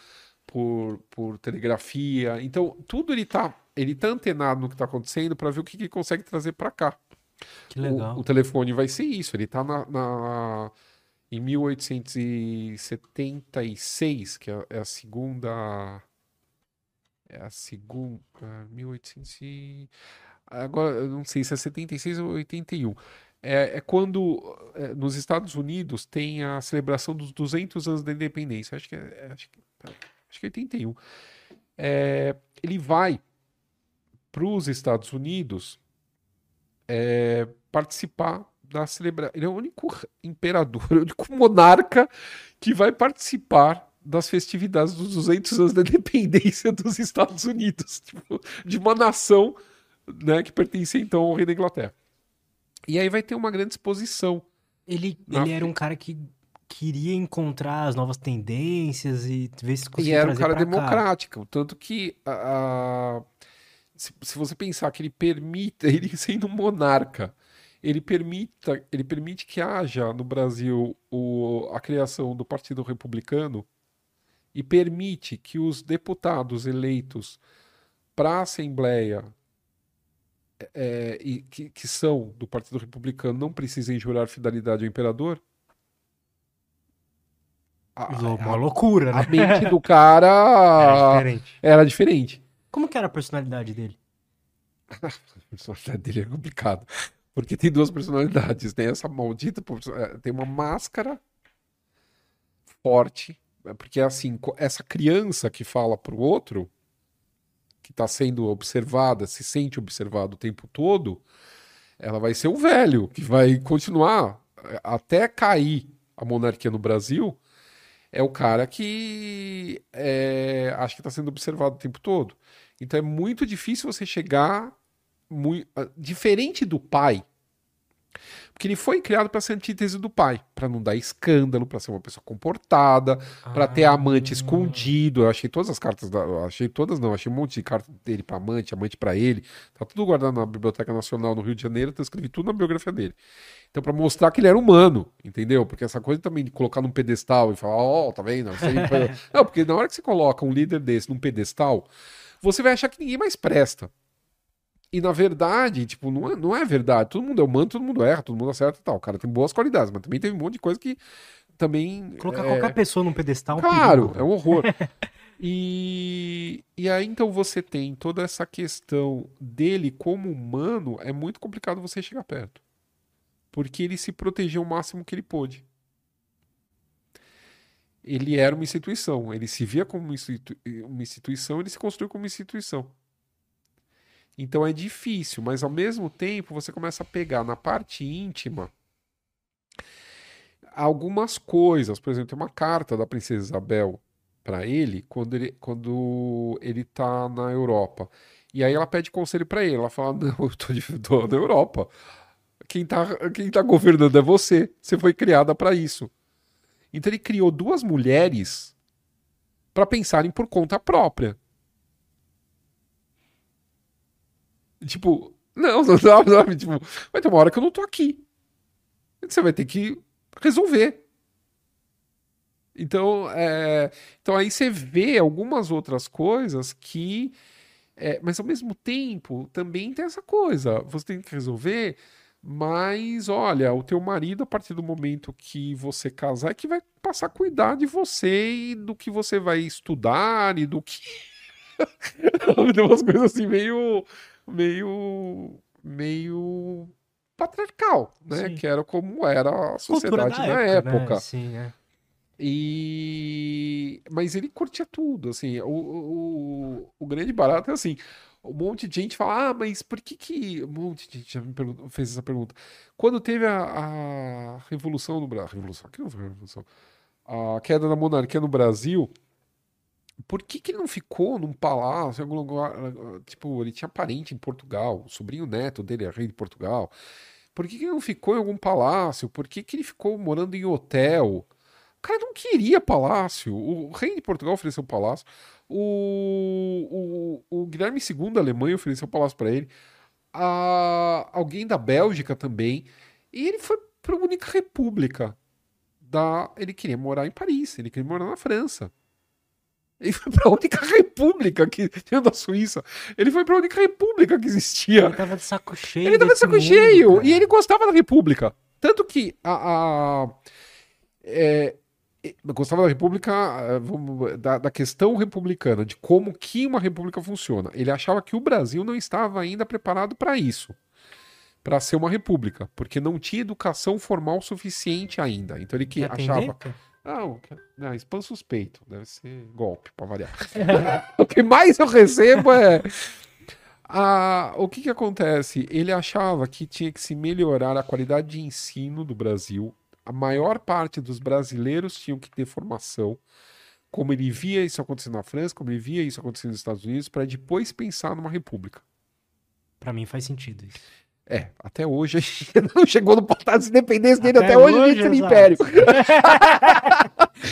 Speaker 2: por, por telegrafia. Então, tudo ele tá, ele tá antenado no que está acontecendo para ver o que, que ele consegue trazer para cá.
Speaker 1: Que
Speaker 2: O,
Speaker 1: legal.
Speaker 2: o telefone vai ser isso, ele está na, na- em 1876, que é, é a segunda. É a segunda. 1800 e... Agora, eu não sei se é 76 ou 81. É, é quando é, nos Estados Unidos tem a celebração dos 200 anos da independência. Acho que é, é- acho que, acho que é 81. É, ele vai para os Estados Unidos é, participar da celebração. Ele é o único imperador, o único monarca que vai participar das festividades dos 200 anos da independência dos Estados Unidos, tipo, de uma nação né, que pertence então ao rei da Inglaterra. E aí vai ter uma grande exposição.
Speaker 1: Ele,
Speaker 2: Na
Speaker 1: ele era um cara que queria encontrar as novas tendências e ver se
Speaker 2: E
Speaker 1: conseguia
Speaker 2: era um cara
Speaker 1: pra cá.
Speaker 2: democrático, tanto que a- a- se, se você pensar que ele permita, ele sendo um monarca, ele permita, ele permite que haja no Brasil o- a criação do Partido Republicano e permite que os deputados eleitos para a Assembleia é, e que, que são do Partido Republicano não precisem jurar fidelidade ao imperador. A,
Speaker 1: Uma
Speaker 2: a-
Speaker 1: loucura, né?
Speaker 2: a mente do
Speaker 1: Era
Speaker 2: cara
Speaker 1: diferente.
Speaker 2: era diferente.
Speaker 1: Como que era a personalidade dele?
Speaker 2: A personalidade dele é complicado. Porque tem duas personalidades. Tem essa maldita. eh, Tem uma máscara forte. é Porque assim, essa criança que fala pro outro, que tá sendo observada, se sente observado o tempo todo, ela vai ser o velho, que vai continuar eh, até cair a monarquia no Brasil. É o cara que é, acha que está sendo observado o tempo todo. Então é muito difícil você chegar mui- ah, diferente do pai. Porque ele foi criado para ser antítese do pai, para não dar escândalo, para ser uma pessoa comportada, para ter
Speaker 1: Ah.
Speaker 2: amante escondido. Eu achei todas as cartas, da, achei todas não, achei um monte de carta dele para amante, amante para ele. Tá tudo guardado na Biblioteca Nacional no Rio de Janeiro, eu escrevi tudo na biografia dele. Então, para mostrar que ele era humano, entendeu? Porque essa coisa também de colocar num pedestal e falar, ó, tá vendo? Não, porque na hora que você coloca um líder desse num pedestal, você vai achar que ninguém mais presta. E na verdade, tipo, não é, não é verdade. Todo mundo é humano, todo mundo erra, todo mundo acerta e tal. O cara tem boas qualidades, mas também tem um monte de coisa que também.
Speaker 1: Colocar
Speaker 2: é,
Speaker 1: qualquer pessoa num pedestal é
Speaker 2: Claro, é um horror. E, e aí então você tem toda essa questão dele como humano, é muito complicado você chegar perto. Porque ele se protegeu o máximo que ele pôde. Ele era uma instituição, ele se via como uma institu- uma instituição, ele se construiu como uma instituição. Então é difícil, mas ao mesmo tempo você começa a pegar na parte íntima algumas coisas. Por exemplo, tem uma carta da Princesa Isabel para ele quando ele quando ele tá na Europa. E aí ela pede conselho para ele. Ela fala: Não, eu tô, de, tô na Europa. Quem tá, quem tá governando é você. Você foi criada para isso. Então ele criou duas mulheres para pensarem por conta própria. Tipo, não, não, não, tipo, vai ter uma hora que eu não tô aqui. Você vai ter que resolver. Então, é, então aí você vê algumas outras coisas que. é, mas ao mesmo tempo também tem essa coisa. Você tem que resolver, mas olha, o teu marido, a partir do momento que você casar, é que vai passar a cuidar de você e do que você vai estudar e do que. tem umas coisas assim meio. Meio. meio patriarcal, né?
Speaker 1: Sim.
Speaker 2: Que era como era a sociedade
Speaker 1: da
Speaker 2: na
Speaker 1: época,
Speaker 2: época.
Speaker 1: né? Sim, é.
Speaker 2: E mas ele curtia tudo, assim, o, o, o grande barato é assim, um monte de gente fala, ah, mas por que que... Um monte de gente já me fez essa pergunta. Quando teve a, a Revolução no Brasil, Revolução, que não foi a Revolução, a queda da monarquia no Brasil, por que que ele não ficou num palácio, algum lugar, tipo, ele tinha parente em Portugal, o sobrinho neto dele é rei de Portugal, por que que ele não ficou em algum palácio? Por que que ele ficou morando em hotel? O cara não queria palácio. O rei de Portugal ofereceu palácio. O, o, o Guilherme II da Alemanha ofereceu palácio para ele. A, alguém da Bélgica também. E ele foi para a única república. Da, ele queria morar em Paris, ele queria morar na França. Ele foi para a única república que tinha da Suíça. Ele foi para a única república que existia.
Speaker 1: Ele tava de saco cheio.
Speaker 2: Ele tava de saco
Speaker 1: mundo,
Speaker 2: cheio.
Speaker 1: cara.
Speaker 2: E ele gostava da república. Tanto que a. a- é, é, gostava da república, é, da, da questão republicana, de como que uma república funciona. Ele achava que o Brasil não estava ainda preparado para isso. Para ser uma república, porque não tinha educação formal suficiente ainda. Então ele que
Speaker 1: Quer atender?
Speaker 2: achava. Não, não, spam suspeito. Deve ser golpe, para variar. o que mais eu recebo é. Ah, o que que acontece? Ele achava que tinha que se melhorar a qualidade de ensino do Brasil. A maior parte dos brasileiros tinham que ter formação, como ele via isso acontecer na França, como ele via isso acontecer nos Estados Unidos, para depois pensar numa república.
Speaker 1: Pra mim faz sentido isso.
Speaker 2: É, até hoje a gente não chegou no patamar de independência dele,
Speaker 1: Até
Speaker 2: até, hoje a
Speaker 1: hoje, exato.
Speaker 2: império.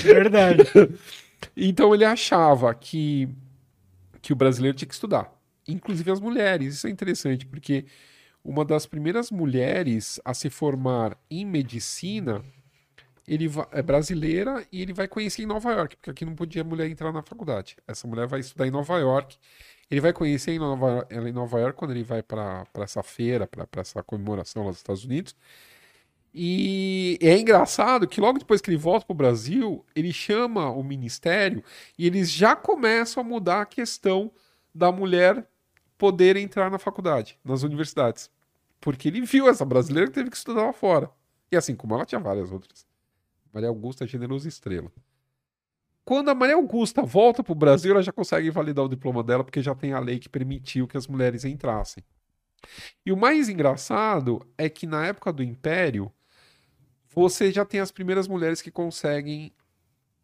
Speaker 1: Verdade.
Speaker 2: Então ele achava que, que o brasileiro tinha que estudar, inclusive as mulheres. Isso é interessante, porque uma das primeiras mulheres a se formar em medicina ele é brasileira e ele vai conhecer em Nova York, porque aqui não podia mulher entrar na faculdade. Essa mulher vai estudar em Nova York. Ele vai conhecer em Nova, ela em Nova York quando ele vai para essa feira, para essa comemoração lá nos Estados Unidos. E é engraçado que logo depois que ele volta para o Brasil, ele chama o ministério e eles já começam a mudar a questão da mulher poder entrar na faculdade, nas universidades. Porque ele viu essa brasileira que teve que estudar lá fora. E assim como ela tinha várias outras. Maria Augusta Generosa Estrela. Quando a Maria Augusta volta para o Brasil, ela já consegue validar o diploma dela, porque já tem a lei que permitiu que as mulheres entrassem. E o mais engraçado é que na época do Império, você já tem as primeiras mulheres que conseguem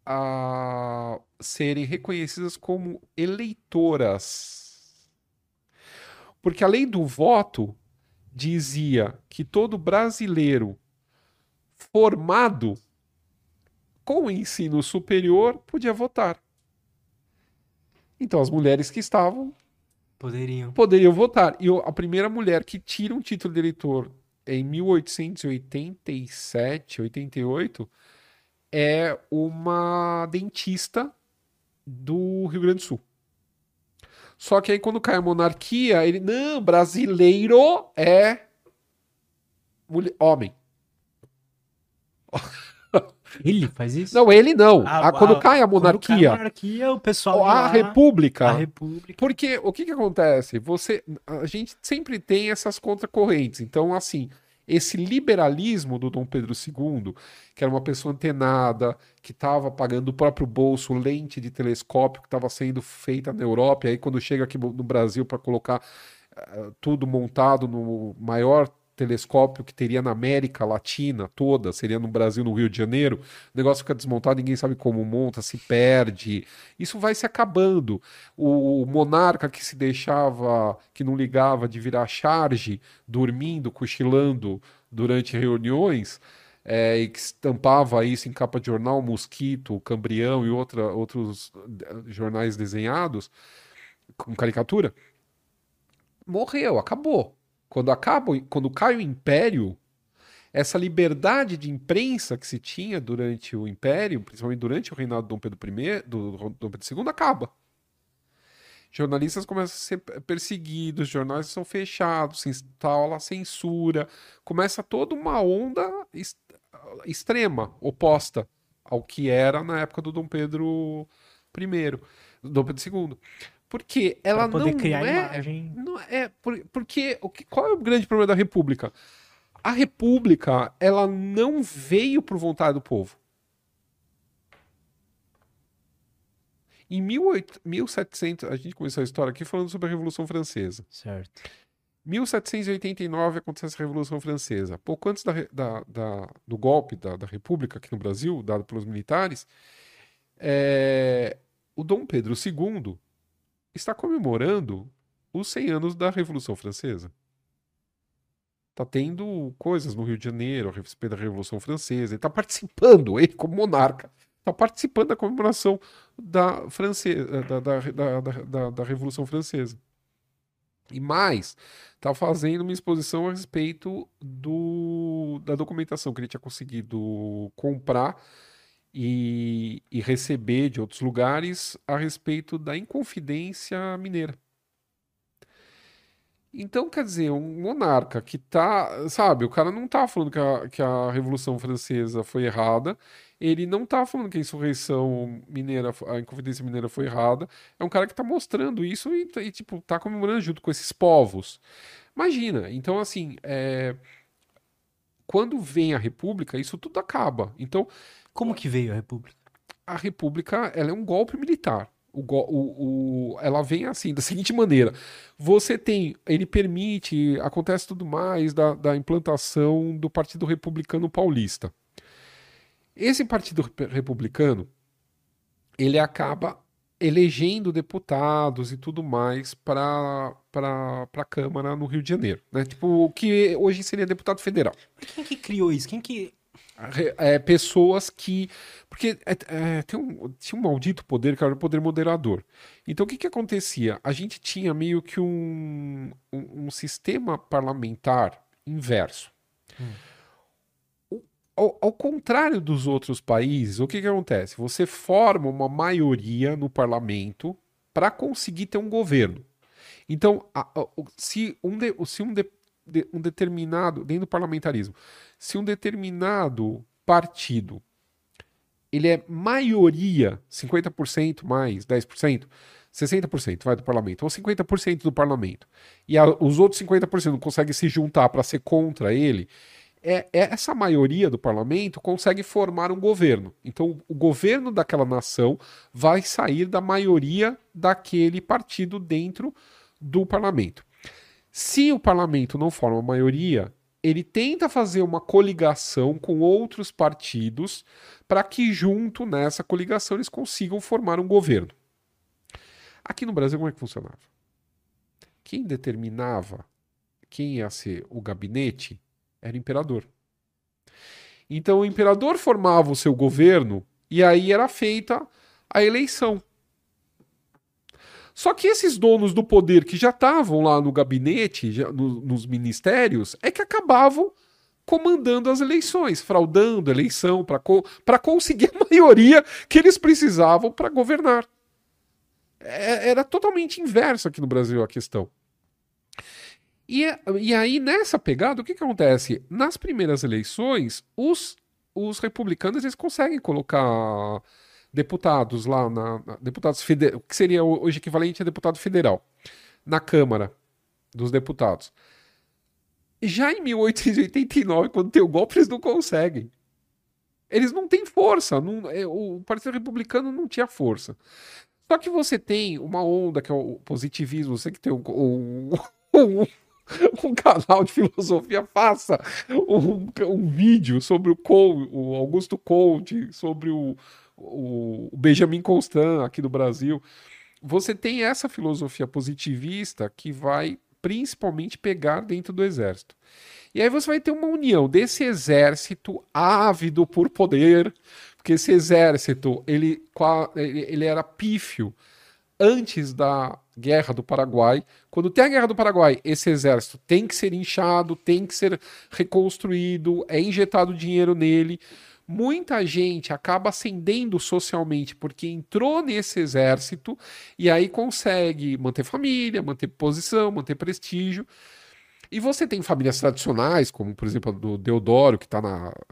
Speaker 2: ah, serem reconhecidas como eleitoras. Porque a lei do voto dizia que todo brasileiro formado com ensino superior podia votar. Então as mulheres que estavam
Speaker 1: Poderiam.
Speaker 2: poderiam votar. E a primeira mulher que tira um título de eleitor em 1887, 88, é uma dentista do Rio Grande do Sul. Só que aí quando cai a monarquia, ele, não, brasileiro é mulher- homem.
Speaker 1: Ele faz isso?
Speaker 2: Não, ele não.
Speaker 1: Ah,
Speaker 2: quando
Speaker 1: ah,
Speaker 2: cai a
Speaker 1: Quando cai
Speaker 2: monarquia,
Speaker 1: a monarquia, o pessoal.
Speaker 2: a
Speaker 1: lá,
Speaker 2: república,
Speaker 1: A república.
Speaker 2: Porque o que que acontece? Você, a gente sempre tem essas contracorrentes. Então, assim, esse liberalismo do Dom Pedro II, que era uma pessoa antenada, que estava pagando do próprio bolso lente de telescópio que estava sendo feita na Europa, e aí quando chega aqui no Brasil para colocar eh, tudo montado no maior telescópio que teria na América Latina toda, seria no Brasil, no Rio de Janeiro, o negócio fica desmontado, ninguém sabe como monta, se perde. Isso vai se acabando. O, monarca que se deixava, que não ligava de virar charge, dormindo, cochilando durante reuniões, é, e que estampava isso em capa de jornal, Mosquito, Cambrião e outra, outros eh, jornais desenhados com caricatura, morreu, acabou. Quando acaba, quando cai o império, essa liberdade de imprensa que se tinha durante o império, principalmente durante o reinado de Dom Pedro I, do Dom Pedro II, acaba. Jornalistas começam a ser perseguidos, jornais são fechados, se instala censura, começa toda uma onda ex- extrema, oposta ao que era na época do Dom Pedro I, Dom Pedro II. Porque ela
Speaker 1: poder
Speaker 2: não
Speaker 1: criar
Speaker 2: é,
Speaker 1: imagem.
Speaker 2: não é por- porque o que- qual é o grande problema da República? A República, ela não veio por vontade do povo. Em 18, 1700, a gente começou a história aqui falando sobre a Revolução Francesa.
Speaker 1: Certo.
Speaker 2: 1789 acontece a Revolução Francesa. Pouco antes da, da, da, do golpe da, da, República aqui no Brasil, dado pelos militares, é, o Dom Pedro II está comemorando os 100 anos da Revolução Francesa. Está tendo coisas no Rio de Janeiro a respeito da Revolução Francesa. Ele está participando, ele como monarca, está participando da comemoração da, francesa, da, da, da, da Revolução Francesa. E mais, está fazendo uma exposição a respeito do, da documentação que ele tinha conseguido comprar e, e receber de outros lugares a respeito da Inconfidência Mineira. Então, quer dizer, um monarca que tá, sabe, o cara não tá falando que a, que a Revolução Francesa foi errada, ele não tá falando que a insurreição mineira, a Inconfidência Mineira foi errada, é um cara que tá mostrando isso e, e tipo, tá comemorando junto com esses povos. Imagina, então assim, é... quando vem a República, isso tudo acaba. Então...
Speaker 1: Como que veio a República?
Speaker 2: A República, ela é um golpe militar. O, o, o, ela vem assim, da seguinte maneira: você tem, ele permite, acontece tudo mais da, da implantação do Partido Republicano Paulista. Esse Partido Republicano, ele acaba elegendo deputados e tudo mais para a Câmara no Rio de Janeiro, né? Tipo, o que hoje seria deputado federal.
Speaker 1: Quem que criou isso? Quem que
Speaker 2: é, pessoas que. Porque é, é, tem um, tinha um maldito poder que era o poder moderador. Então o que, que acontecia? A gente tinha meio que um, um, um sistema parlamentar inverso. Hum. Ao, ao, contrário dos outros países, o que, que acontece? Você forma uma maioria no parlamento para conseguir ter um governo. Então, a, a, se um, de, se um, de, de, um determinado, dentro do parlamentarismo, se um determinado partido ele é maioria, 50% mais 10%, 60% vai do parlamento, ou 50% do parlamento, e a, os outros 50% não conseguem se juntar para ser contra ele, é, é, essa maioria do parlamento consegue formar um governo. Então, o governo daquela nação vai sair da maioria daquele partido dentro do parlamento. Se o parlamento não forma maioria, ele tenta fazer uma coligação com outros partidos para que, junto nessa coligação, eles consigam formar um governo. Aqui no Brasil, como é que funcionava? Quem determinava quem ia ser o gabinete era o imperador. Então, o imperador formava o seu governo e aí era feita a eleição. Só que esses donos do poder que já estavam lá no gabinete, já, no, nos ministérios, é que acabavam comandando as eleições, fraudando a eleição para co conseguir a maioria que eles precisavam para governar. É, era totalmente inverso aqui no Brasil a questão. E, e aí, nessa pegada, o que, que acontece? Nas primeiras eleições, os, os republicanos eles conseguem colocar deputados lá, na, na deputados federais, que seria hoje equivalente a deputado federal, na Câmara dos Deputados. Já em 1889, quando tem o golpe, eles não conseguem. Eles não têm força. Não, é, o Partido Republicano não tinha força. Só que você tem uma onda que é o positivismo, você que tem um, um, um, um canal de filosofia, faça um, um vídeo sobre o, Cole, o Augusto Conte, sobre o, o Benjamin Constant aqui do Brasil. Você tem essa filosofia positivista que vai principalmente pegar dentro do exército. E aí você vai ter uma união desse exército ávido por poder, porque esse exército ele, ele era pífio antes da Guerra do Paraguai. Quando tem a Guerra do Paraguai, esse exército tem que ser inchado, tem que ser reconstruído, é injetado dinheiro nele muita gente acaba ascendendo socialmente porque entrou nesse exército e aí consegue manter família, manter posição, manter prestígio. E você tem famílias tradicionais, como por exemplo a do Deodoro, que está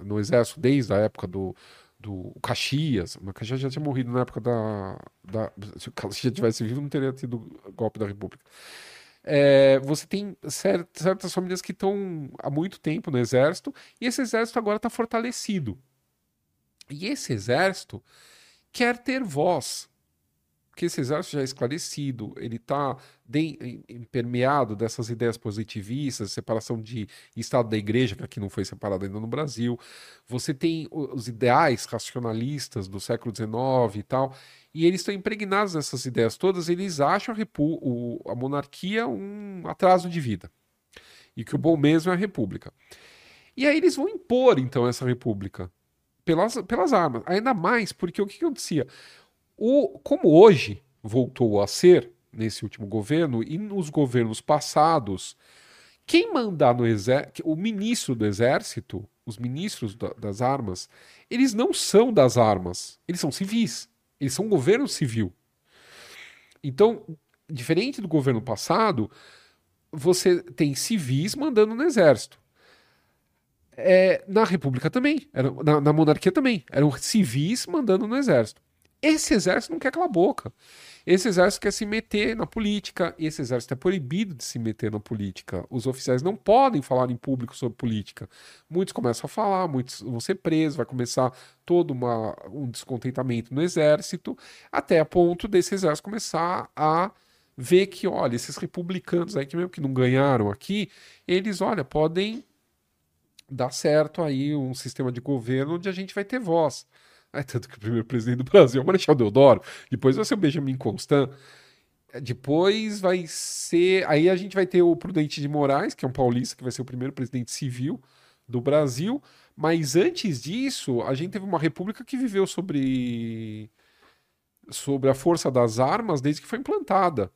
Speaker 2: no exército desde a época do, do Caxias. O Caxias já tinha morrido na época da. da se o Caxias tivesse vivo, não teria tido golpe da República. É, você tem certas famílias que estão há muito tempo no exército, e esse exército agora está fortalecido. E esse exército quer ter voz. Porque esse exército já é esclarecido, ele está permeado dessas ideias positivistas, separação de Estado da Igreja, que aqui não foi separado ainda no Brasil. Você tem os ideais racionalistas do século XIX e tal, e eles estão impregnados dessas ideias todas, eles acham a, o, a monarquia um atraso de vida. E que o bom mesmo é a república. E aí eles vão impor, então, essa república pelas, pelas armas. Ainda mais porque o que, que acontecia? O, como hoje voltou a ser, nesse último governo, e nos governos passados, quem mandar no exército, o ministro do exército, os ministros da, das armas, eles não são das armas, eles são civis, eles são governo civil. Então, diferente do governo passado, você tem civis mandando no exército. É, na República também, era, na, na, monarquia também. Eram civis mandando no exército. Esse exército não quer aquela boca. Esse exército quer se meter na política. Esse exército é proibido de se meter na política. Os oficiais não podem falar em público sobre política. Muitos começam a falar, muitos vão ser presos, vai começar todo uma, um descontentamento no exército, até a ponto desse exército começar a ver que, olha, esses republicanos aí que mesmo que não ganharam aqui, eles, olha, podem dá certo aí um sistema de governo onde a gente vai ter voz. É tanto que o primeiro presidente do Brasil é o Marechal Deodoro, depois vai ser o Benjamin Constant, é, depois vai ser. Aí a gente vai ter o Prudente de Moraes, que é um paulista, que vai ser o primeiro presidente civil do Brasil. Mas antes disso, a gente teve uma república que viveu sobre, sobre a força das armas desde que foi implantada.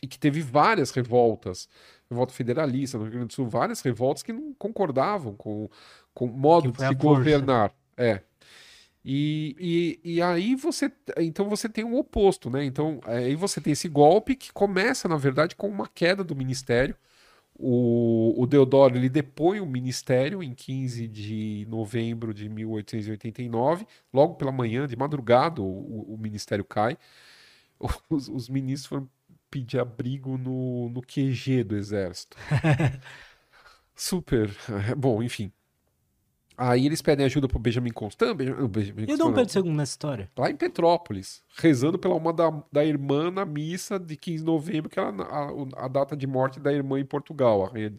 Speaker 2: E que teve várias revoltas revolta federalista no Rio Grande do Sul, várias revoltas que não concordavam com, com o modo de se governar. É. E, e, e aí você então você tem um oposto, né? Então aí você tem esse golpe que começa, na verdade, com uma queda do ministério. O, o Deodoro ele depõe o ministério em 15 de novembro de 1889, logo pela manhã, de madrugada, o, o ministério cai. Os, os ministros foram pedir abrigo no, no QG do exército. Super. Bom, enfim. Aí eles pedem ajuda pro Benjamin Constant. Benjamin,
Speaker 1: Benjamin e o Dom Pedro II nessa história?
Speaker 2: Lá em Petrópolis, rezando pela uma da, da irmã na missa de 15 de novembro, que era a, a data de morte da irmã em Portugal, a rainha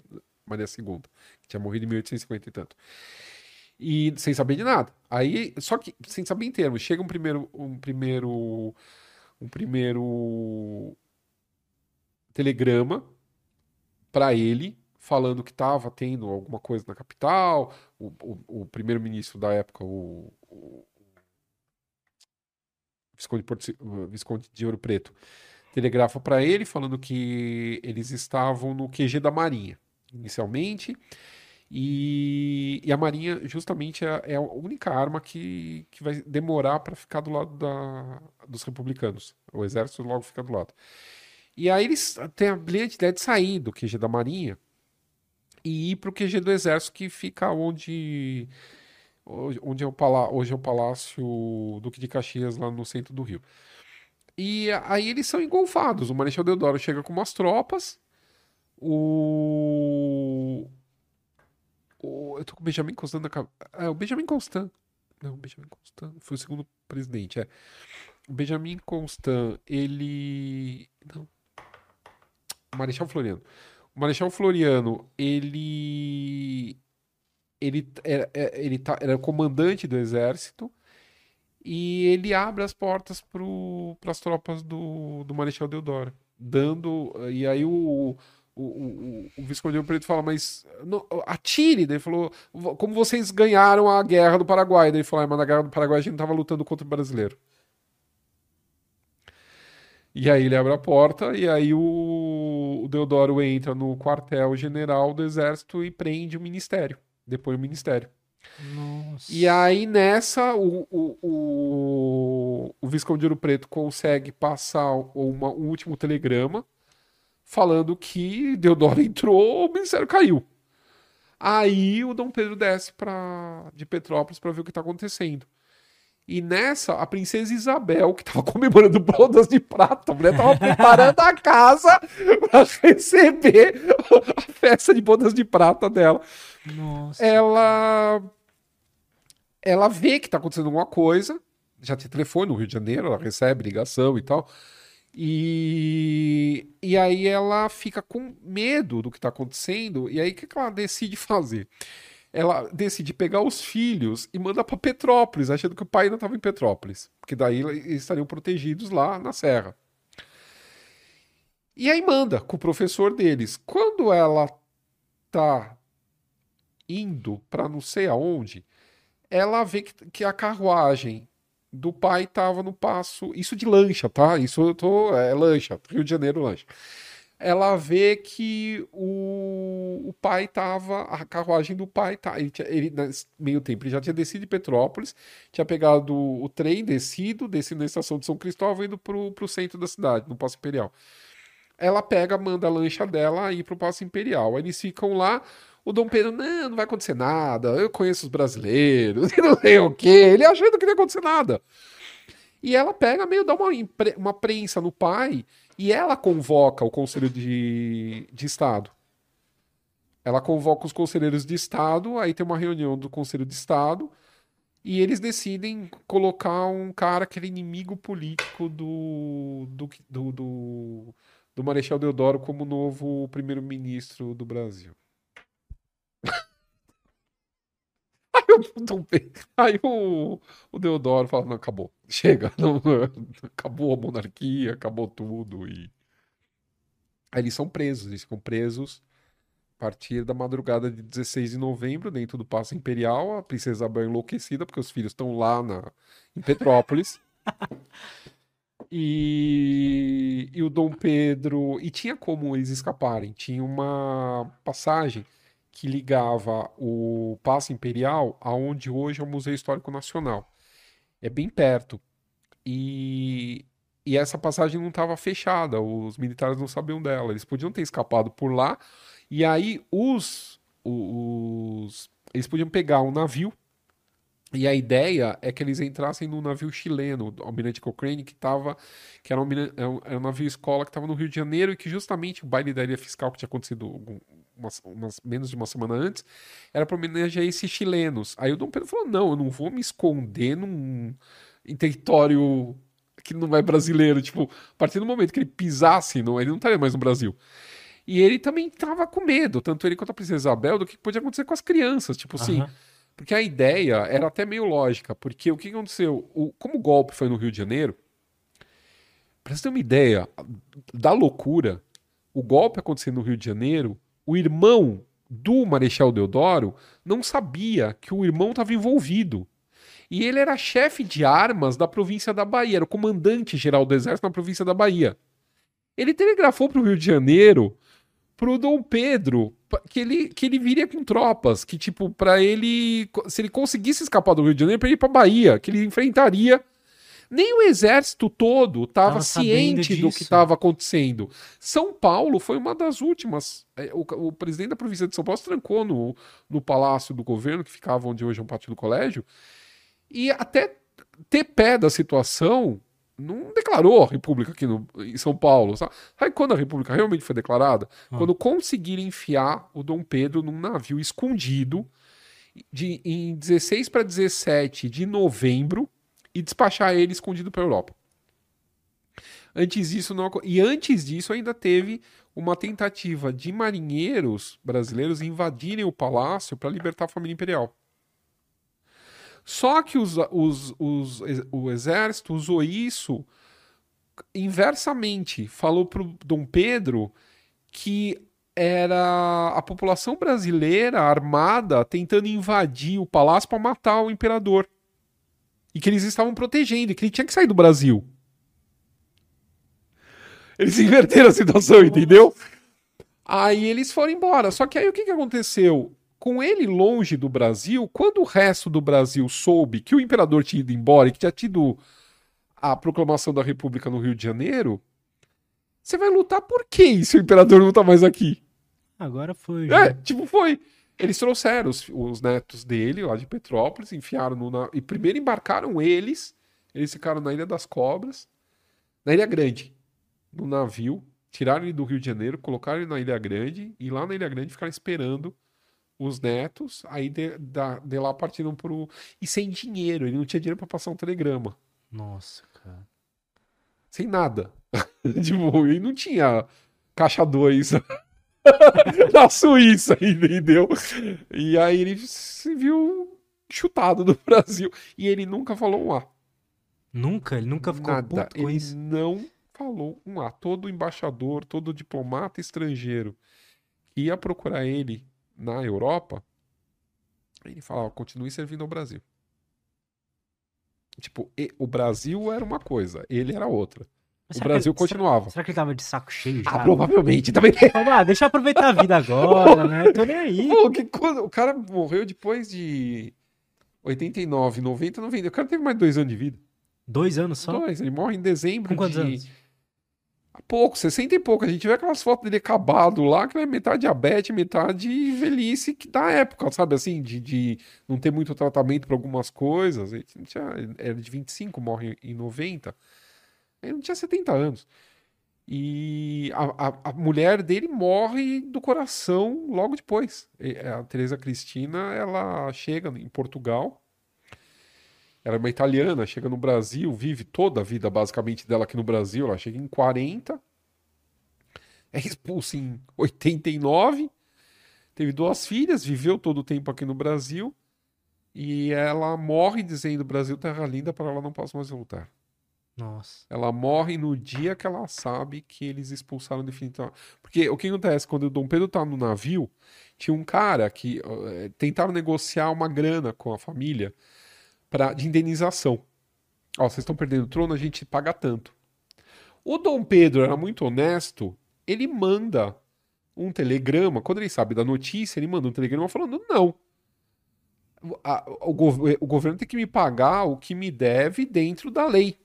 Speaker 2: Maria II, que tinha morrido em 1850 e tanto. E sem saber de nada. Aí, só que sem saber em termos, chega um primeiro um primeiro um primeiro telegrama para ele falando que estava tendo alguma coisa na capital. O, o, o primeiro-ministro da época, o, o Visconde, Porto, Visconde de Ouro Preto, telegrafa para ele falando que eles estavam no QG da Marinha, inicialmente. E, e a Marinha, justamente, é, é, a única arma que, que vai demorar para ficar do lado da, dos republicanos. O exército logo fica do lado. E aí eles têm a brilhante ideia de sair do QG da Marinha e ir para o QG do Exército, que fica onde, onde é o palá hoje é o Palácio Duque de Caxias, lá no centro do Rio. E aí eles são engolfados. O Marechal Deodoro chega com umas tropas. O. o... Eu tô com o Benjamin Constant na cabeça. É, o Benjamin Constant. Não, o Benjamin Constant foi o segundo presidente. É. O Benjamin Constant, ele. Não. Marechal Floriano. O Marechal Floriano, ele ele era, é, ele tá, era comandante do exército e ele abre as portas para as tropas do, do Marechal Deodoro, dando e aí o o, o, o Visconde Preto fala, mas não, atire. Daí ele falou, como vocês ganharam a guerra do Paraguai? Daí ele falou, ah, mas na guerra do Paraguai a gente estava lutando contra o brasileiro. E aí ele abre a porta e aí o, o Deodoro entra no quartel-general do exército e prende o ministério. Depois o ministério.
Speaker 1: Nossa.
Speaker 2: E aí nessa o, o, o, o Visconde de Ouro Preto consegue passar uma, um último telegrama falando que Deodoro entrou, o ministério caiu. Aí o Dom Pedro desce pra, de Petrópolis para ver o que está acontecendo. E nessa, a princesa Isabel, que tava comemorando bodas de prata, a mulher tava preparando a casa para receber a festa de bodas de prata dela.
Speaker 1: Nossa.
Speaker 2: Ela ela vê que tá acontecendo alguma coisa, já tinha telefone no Rio de Janeiro, ela recebe ligação e tal. E, e aí ela fica com medo do que está acontecendo. E aí o que ela decide fazer? Ela decide pegar os filhos e manda para Petrópolis, achando que o pai não estava em Petrópolis, porque daí eles estariam protegidos lá na serra. E aí manda com o professor deles. Quando ela tá indo para não sei aonde, ela vê que, que a carruagem do pai tava no passo. Isso de lancha, tá? Isso eu tô. É lancha, Rio de Janeiro lancha. Ela vê que o, o pai tava. A carruagem do pai tá. Ele, tinha, ele meio tempo, ele já tinha descido de Petrópolis, tinha pegado o trem, descido, descido na estação de São Cristóvão, indo pro, pro centro da cidade, no Passo Imperial. Ela pega, manda a lancha dela ir pro Passo Imperial. Aí eles ficam lá. O Dom Pedro, não, não vai acontecer nada, eu conheço os brasileiros, não sei o quê. Ele achando que não ia acontecer nada. E ela pega, meio dá uma, uma prensa no pai, e ela convoca o Conselho de, de Estado. Ela convoca os conselheiros de Estado, aí tem uma reunião do Conselho de Estado, e eles decidem colocar um cara que era inimigo político do, do, do, do, do Marechal Deodoro como novo primeiro-ministro do Brasil. Aí o, o Deodoro fala: não, acabou, chega, não, acabou a monarquia, acabou tudo. E aí eles são presos, eles ficam presos a partir da madrugada de 16 de novembro, dentro do Paço Imperial. A princesa Isabel enlouquecida, porque os filhos estão lá na, em Petrópolis. e, e o Dom Pedro. E tinha como eles escaparem, tinha uma passagem que ligava o Paço Imperial aonde hoje é o Museu Histórico Nacional. É bem perto. E, e essa passagem não estava fechada, os militares não sabiam dela. Eles podiam ter escapado por lá, e aí os, os eles podiam pegar um navio e a ideia é que eles entrassem no navio chileno, o Almirante Cochrane, que tava, que era um, era um, navio escola que estava no Rio de Janeiro e que justamente o baile da ilha fiscal que tinha acontecido umas, umas, menos de uma semana antes era para homenagear esses chilenos. Aí o Dom Pedro falou: não, eu não vou me esconder num, em território que não é brasileiro. Tipo, a partir do momento que ele pisasse, não, ele não estaria mais no Brasil. E ele também estava com medo, tanto ele quanto a princesa Isabel, do que podia acontecer com as crianças. Tipo assim. Porque a ideia era até meio lógica, porque o que aconteceu? O, como o golpe foi no Rio de Janeiro, para você ter uma ideia da loucura, o golpe acontecendo no Rio de Janeiro, o irmão do Marechal Deodoro não sabia que o irmão estava envolvido. E ele era chefe de armas da província da Bahia, era o comandante geral do exército na província da Bahia. Ele telegrafou para o Rio de Janeiro pro Dom Pedro que ele, que ele viria com tropas, que tipo, para ele, se ele conseguisse escapar do Rio de Janeiro, para ir para Bahia, que ele enfrentaria. Nem o exército todo estava ciente do que estava acontecendo. São Paulo foi uma das últimas. É, o, o, presidente da província de São Paulo se trancou no, no palácio do governo, que ficava onde hoje é um pátio do colégio, e até ter pé da situação, não declarou a República aqui no, em São Paulo. Sabe? Sabe quando a República realmente foi declarada? Ah. Quando conseguiram enfiar o Dom Pedro num navio escondido de, em 16 para 17 de novembro e despachar ele escondido para a Europa. Antes disso não e antes disso ainda teve uma tentativa de marinheiros brasileiros invadirem o palácio para libertar a família imperial. Só que os, os, os, o exército usou isso inversamente. Falou para o Dom Pedro que era a população brasileira armada tentando invadir o palácio para matar o imperador. E que eles estavam protegendo, e que ele tinha que sair do Brasil. Eles inverteram a situação, entendeu? Aí eles foram embora. Só que aí o que, que aconteceu? Com ele longe do Brasil, quando o resto do Brasil soube que o imperador tinha ido embora e que tinha tido a proclamação da República no Rio de Janeiro, você vai lutar por quem se o imperador não tá mais aqui?
Speaker 1: Agora foi.
Speaker 2: É, tipo, foi. Eles trouxeram os, os, netos dele lá de Petrópolis, enfiaram no. Na... E primeiro embarcaram eles, eles ficaram na Ilha das Cobras, na Ilha Grande, no navio, tiraram ele do Rio de Janeiro, colocaram ele na Ilha Grande, e lá na Ilha Grande ficaram esperando os netos, aí de, da, de lá partiram pro. E sem dinheiro, ele não tinha dinheiro para passar um telegrama.
Speaker 1: Nossa, cara.
Speaker 2: Sem nada. tipo, e não tinha caixa 2 na Suíça, entendeu? E aí ele se viu chutado do Brasil. E ele nunca falou um A.
Speaker 1: Nunca? Ele nunca ficou
Speaker 2: Nada.
Speaker 1: puto com
Speaker 2: Ele
Speaker 1: isso?
Speaker 2: não falou um A. Todo embaixador, todo diplomata estrangeiro que ia procurar ele na Europa, ele falava, continue servindo ao Brasil. Tipo, o Brasil era uma coisa, ele era outra.
Speaker 1: Mas
Speaker 2: O Brasil
Speaker 1: ele-
Speaker 2: continuava.
Speaker 1: Será, será que ele tava de saco cheio já?
Speaker 2: Ah, provavelmente também.
Speaker 1: Ah, deixa eu aproveitar a vida agora, né? Tô nem aí.
Speaker 2: Pô, que o cara morreu depois de 89, 90, 90. O cara teve mais dois anos de vida.
Speaker 1: Dois anos só?
Speaker 2: Dois. Ele morre em dezembro
Speaker 1: Com quantos
Speaker 2: de...
Speaker 1: anos?
Speaker 2: Há pouco, 60 e pouco. A gente vê aquelas fotos dele acabado lá, que é metade diabetes, metade velhice que da época, sabe assim, de, de não ter muito tratamento para algumas coisas. Ele tinha, era de 25, morre em 90. Ele não tinha 70 anos. E a, a, a mulher dele morre do coração logo depois. A Teresa Cristina, ela chega em Portugal. Ela é uma italiana, chega no Brasil, vive toda a vida basicamente dela aqui no Brasil. Ela chega em 40, é expulsa em 89, teve duas filhas, viveu todo o tempo aqui no Brasil e ela morre dizendo Brasil terra linda para ela não posso mais voltar.
Speaker 1: Nossa.
Speaker 2: Ela morre no dia que ela sabe que eles expulsaram definitivamente. Porque o que acontece? Quando o Dom Pedro tá no navio, tinha um cara que eh, tentava negociar uma grana com a família pra, de indenização. Ó, vocês estão perdendo o trono, a gente paga tanto. O Dom Pedro era muito honesto, ele manda um telegrama, quando ele sabe da notícia, ele manda um telegrama falando: não. A- o, o governo tem que me pagar o que me deve dentro da lei.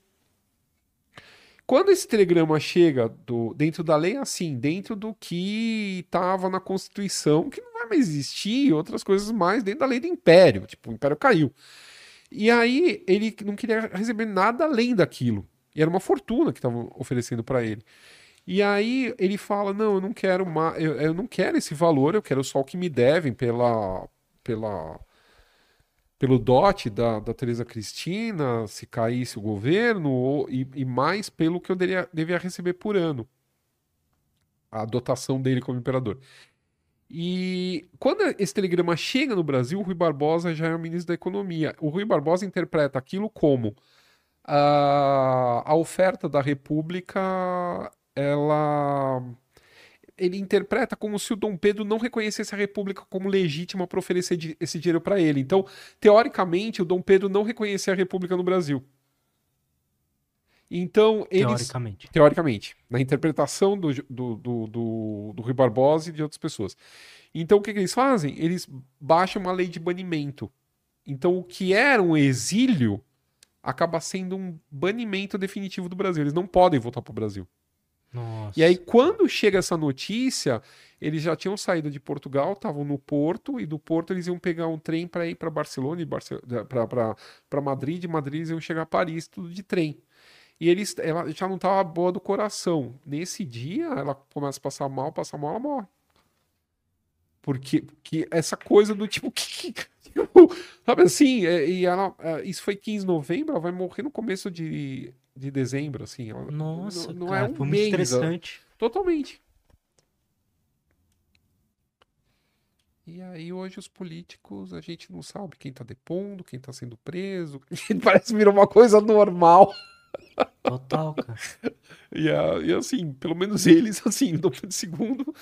Speaker 2: Quando esse telegrama chega do, dentro da lei, assim, dentro do que estava na Constituição, que não vai mais existir, outras coisas mais dentro da lei do Império. Tipo, o Império caiu. E aí ele não queria receber nada além daquilo. E era uma fortuna que estavam oferecendo para ele. E aí ele fala: Não, eu não quero mais, eu, eu não quero esse valor, eu quero só o que me devem pela, pela, pelo dote da, da Teresa Cristina, se caísse o governo, ou- e, e mais pelo que eu deveria, devia receber por ano. A dotação dele como imperador. E quando esse telegrama chega no Brasil, o Rui Barbosa já é o ministro da Economia. O Rui Barbosa interpreta aquilo como a, a oferta da República, ela ele interpreta como se o Dom Pedro não reconhecesse a República como legítima para oferecer esse dinheiro para ele. Então, teoricamente, o Dom Pedro não reconhecia a República no Brasil. Então, eles.
Speaker 1: Teoricamente.
Speaker 2: Teoricamente, na interpretação do, do, do, do, do Rui Barbosa e de outras pessoas. Então, o que, que eles fazem? Eles baixam uma lei de banimento. Então, o que era um exílio acaba sendo um banimento definitivo do Brasil. Eles não podem voltar para o Brasil.
Speaker 1: Nossa.
Speaker 2: E aí, quando chega essa notícia, eles já tinham saído de Portugal, estavam no Porto, e do Porto eles iam pegar um trem para ir para Barcelona, e Barce... para Madrid, de Madrid eles iam chegar a Paris, tudo de trem. E eles, ela já não estava boa do coração. Nesse dia, ela começa a passar mal, passar mal, ela morre. Porque, porque essa coisa do tipo, que, que- tipo, sabe assim, é, e ela, é, isso foi 15 de novembro, ela vai morrer no começo de, de dezembro, assim. ela-
Speaker 1: Nossa,
Speaker 2: não, não
Speaker 1: cara,
Speaker 2: é um
Speaker 1: foi
Speaker 2: mês,
Speaker 1: interessante.
Speaker 2: Totalmente. E aí hoje os políticos, a gente não sabe quem tá depondo, quem tá sendo preso. Parece que virou uma coisa normal.
Speaker 1: Total, cara.
Speaker 2: E, e assim, pelo menos eles, assim, o Dom Pedro II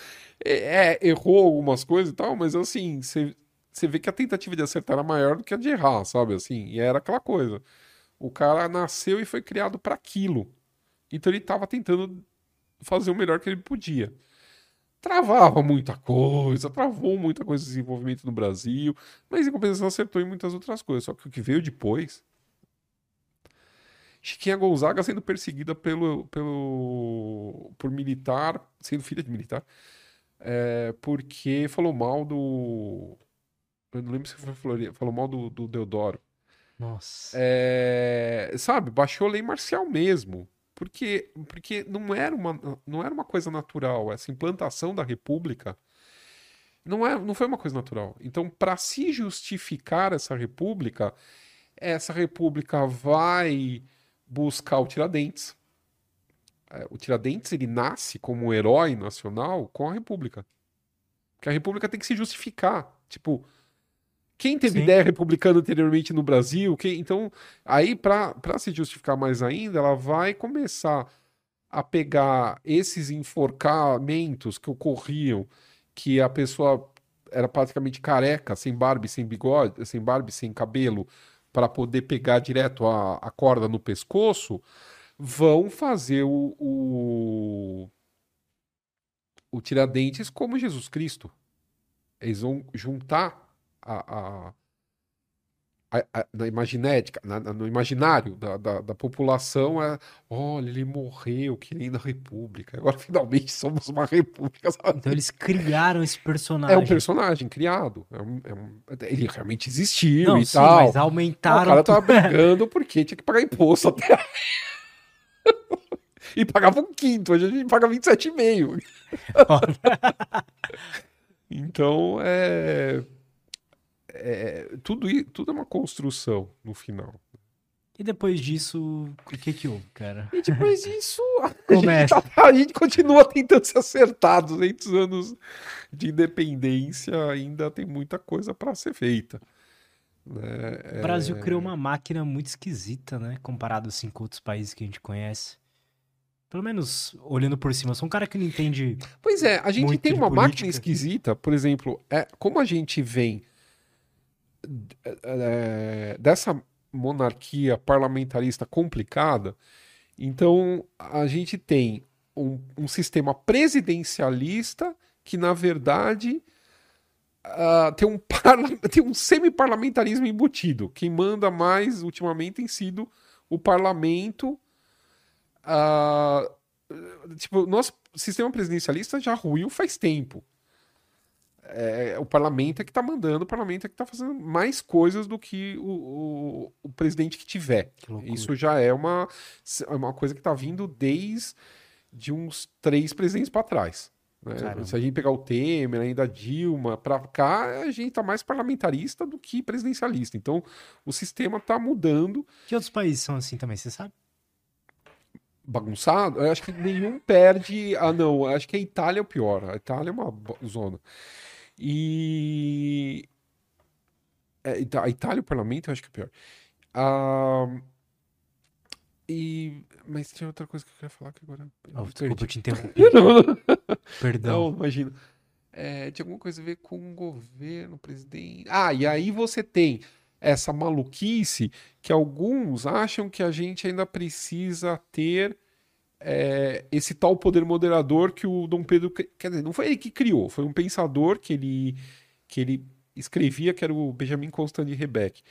Speaker 2: é, é, errou algumas coisas e tal, mas assim, você vê que a tentativa de acertar era maior do que a de errar, sabe? Assim, e era aquela coisa. O cara nasceu e foi criado para aquilo. Então ele tava tentando fazer o melhor que ele podia. Travava muita coisa, travou muita coisa de desenvolvimento no Brasil, mas em compensação acertou em muitas outras coisas. Só que o que veio depois. Chiquinha Gonzaga sendo perseguida pelo, pelo, por militar, sendo filha de militar, é, porque falou mal do. Eu não lembro se foi Flori- falou mal do, do Deodoro.
Speaker 1: Nossa.
Speaker 2: É, sabe, baixou a lei marcial mesmo. Porque, porque não era uma, não era uma coisa natural. Essa implantação da República não, é, não foi uma coisa natural. Então, para se justificar essa República, essa República vai buscar o Tiradentes. É, o Tiradentes ele nasce como um herói nacional com a República. Porque a República tem que se justificar. Tipo, quem teve
Speaker 1: Sim.
Speaker 2: ideia republicana anteriormente no Brasil? Quem... Então, aí, para se justificar mais ainda, ela vai começar a pegar esses enforcamentos que ocorriam, que a pessoa era praticamente careca, sem barba, sem bigode, sem barba, sem cabelo, para poder pegar direto a, a corda no pescoço, vão fazer o, o, o Tiradentes como Jesus Cristo. Eles vão juntar a, a, a- a- na imaginética, na- na- no imaginário da, da, da população é, olha, ele morreu querendo a república. Agora finalmente somos uma república. sabe?
Speaker 1: Então eles criaram esse
Speaker 2: É
Speaker 1: personagem.
Speaker 2: um personagem criado. É um- é um- ele realmente existiu
Speaker 1: Não,
Speaker 2: e
Speaker 1: sim,
Speaker 2: tal.
Speaker 1: mas
Speaker 2: O
Speaker 1: aumentaram.
Speaker 2: cara tava brigando porque tinha que pagar imposto até. e pagava um quinto, hoje a gente paga 27,5. então, é, é- tudo, i- tudo é uma construção no final.
Speaker 1: E depois disso, o que que houve, cara?
Speaker 2: E depois disso, a gente,
Speaker 1: Começa.
Speaker 2: tá- a gente continua tentando se acertar. 200 anos de independência, ainda tem muita coisa para ser feita. né?
Speaker 1: O Brasil
Speaker 2: É,
Speaker 1: criou uma máquina muito esquisita, né? Comparado assim com outros países que a gente conhece. Pelo menos olhando por cima. Eu sou um cara que não entende.
Speaker 2: Pois é, a gente tem uma máquina
Speaker 1: política.
Speaker 2: esquisita, por exemplo, é, como a gente vem é, dessa monarquia parlamentarista complicada, então a gente tem um, um sistema presidencialista que, na verdade, ah, tem um, tem um semi-parlamentarismo embutido. Quem manda mais ultimamente tem sido o parlamento. ah, tipo, nosso sistema presidencialista já ruiu faz tempo. É, o parlamento é que está mandando, o parlamento é que está fazendo mais coisas do que o, o, o presidente que tiver.
Speaker 1: Que.
Speaker 2: Isso já é uma, é uma coisa que está vindo desde uns três presidentes para trás. né? Se a gente pegar o Temer, ainda a Dilma, para cá, a gente está mais parlamentarista do que presidencialista. Então, o sistema está mudando,
Speaker 1: Que outros países são assim também, você sabe?
Speaker 2: bagunçado. Eu acho que nenhum perde. Ah, não, acho que a Itália é o pior. A Itália é uma zona. E. é, a Itália, o parlamento, eu acho que é pior. Ah, e... Mas tinha outra coisa que eu queria falar que agora. eu
Speaker 1: Oh, desculpa, eu te interrompi. Perdão.
Speaker 2: não, imagina. É, tinha alguma coisa a ver com o governo, presidente. Ah, e aí você tem essa maluquice que alguns acham que a gente ainda precisa ter é, esse tal poder moderador que o Dom Pedro. Quer dizer, não foi ele que criou, foi um pensador que ele, que ele escrevia, que era o Benjamin Constant de Rebec.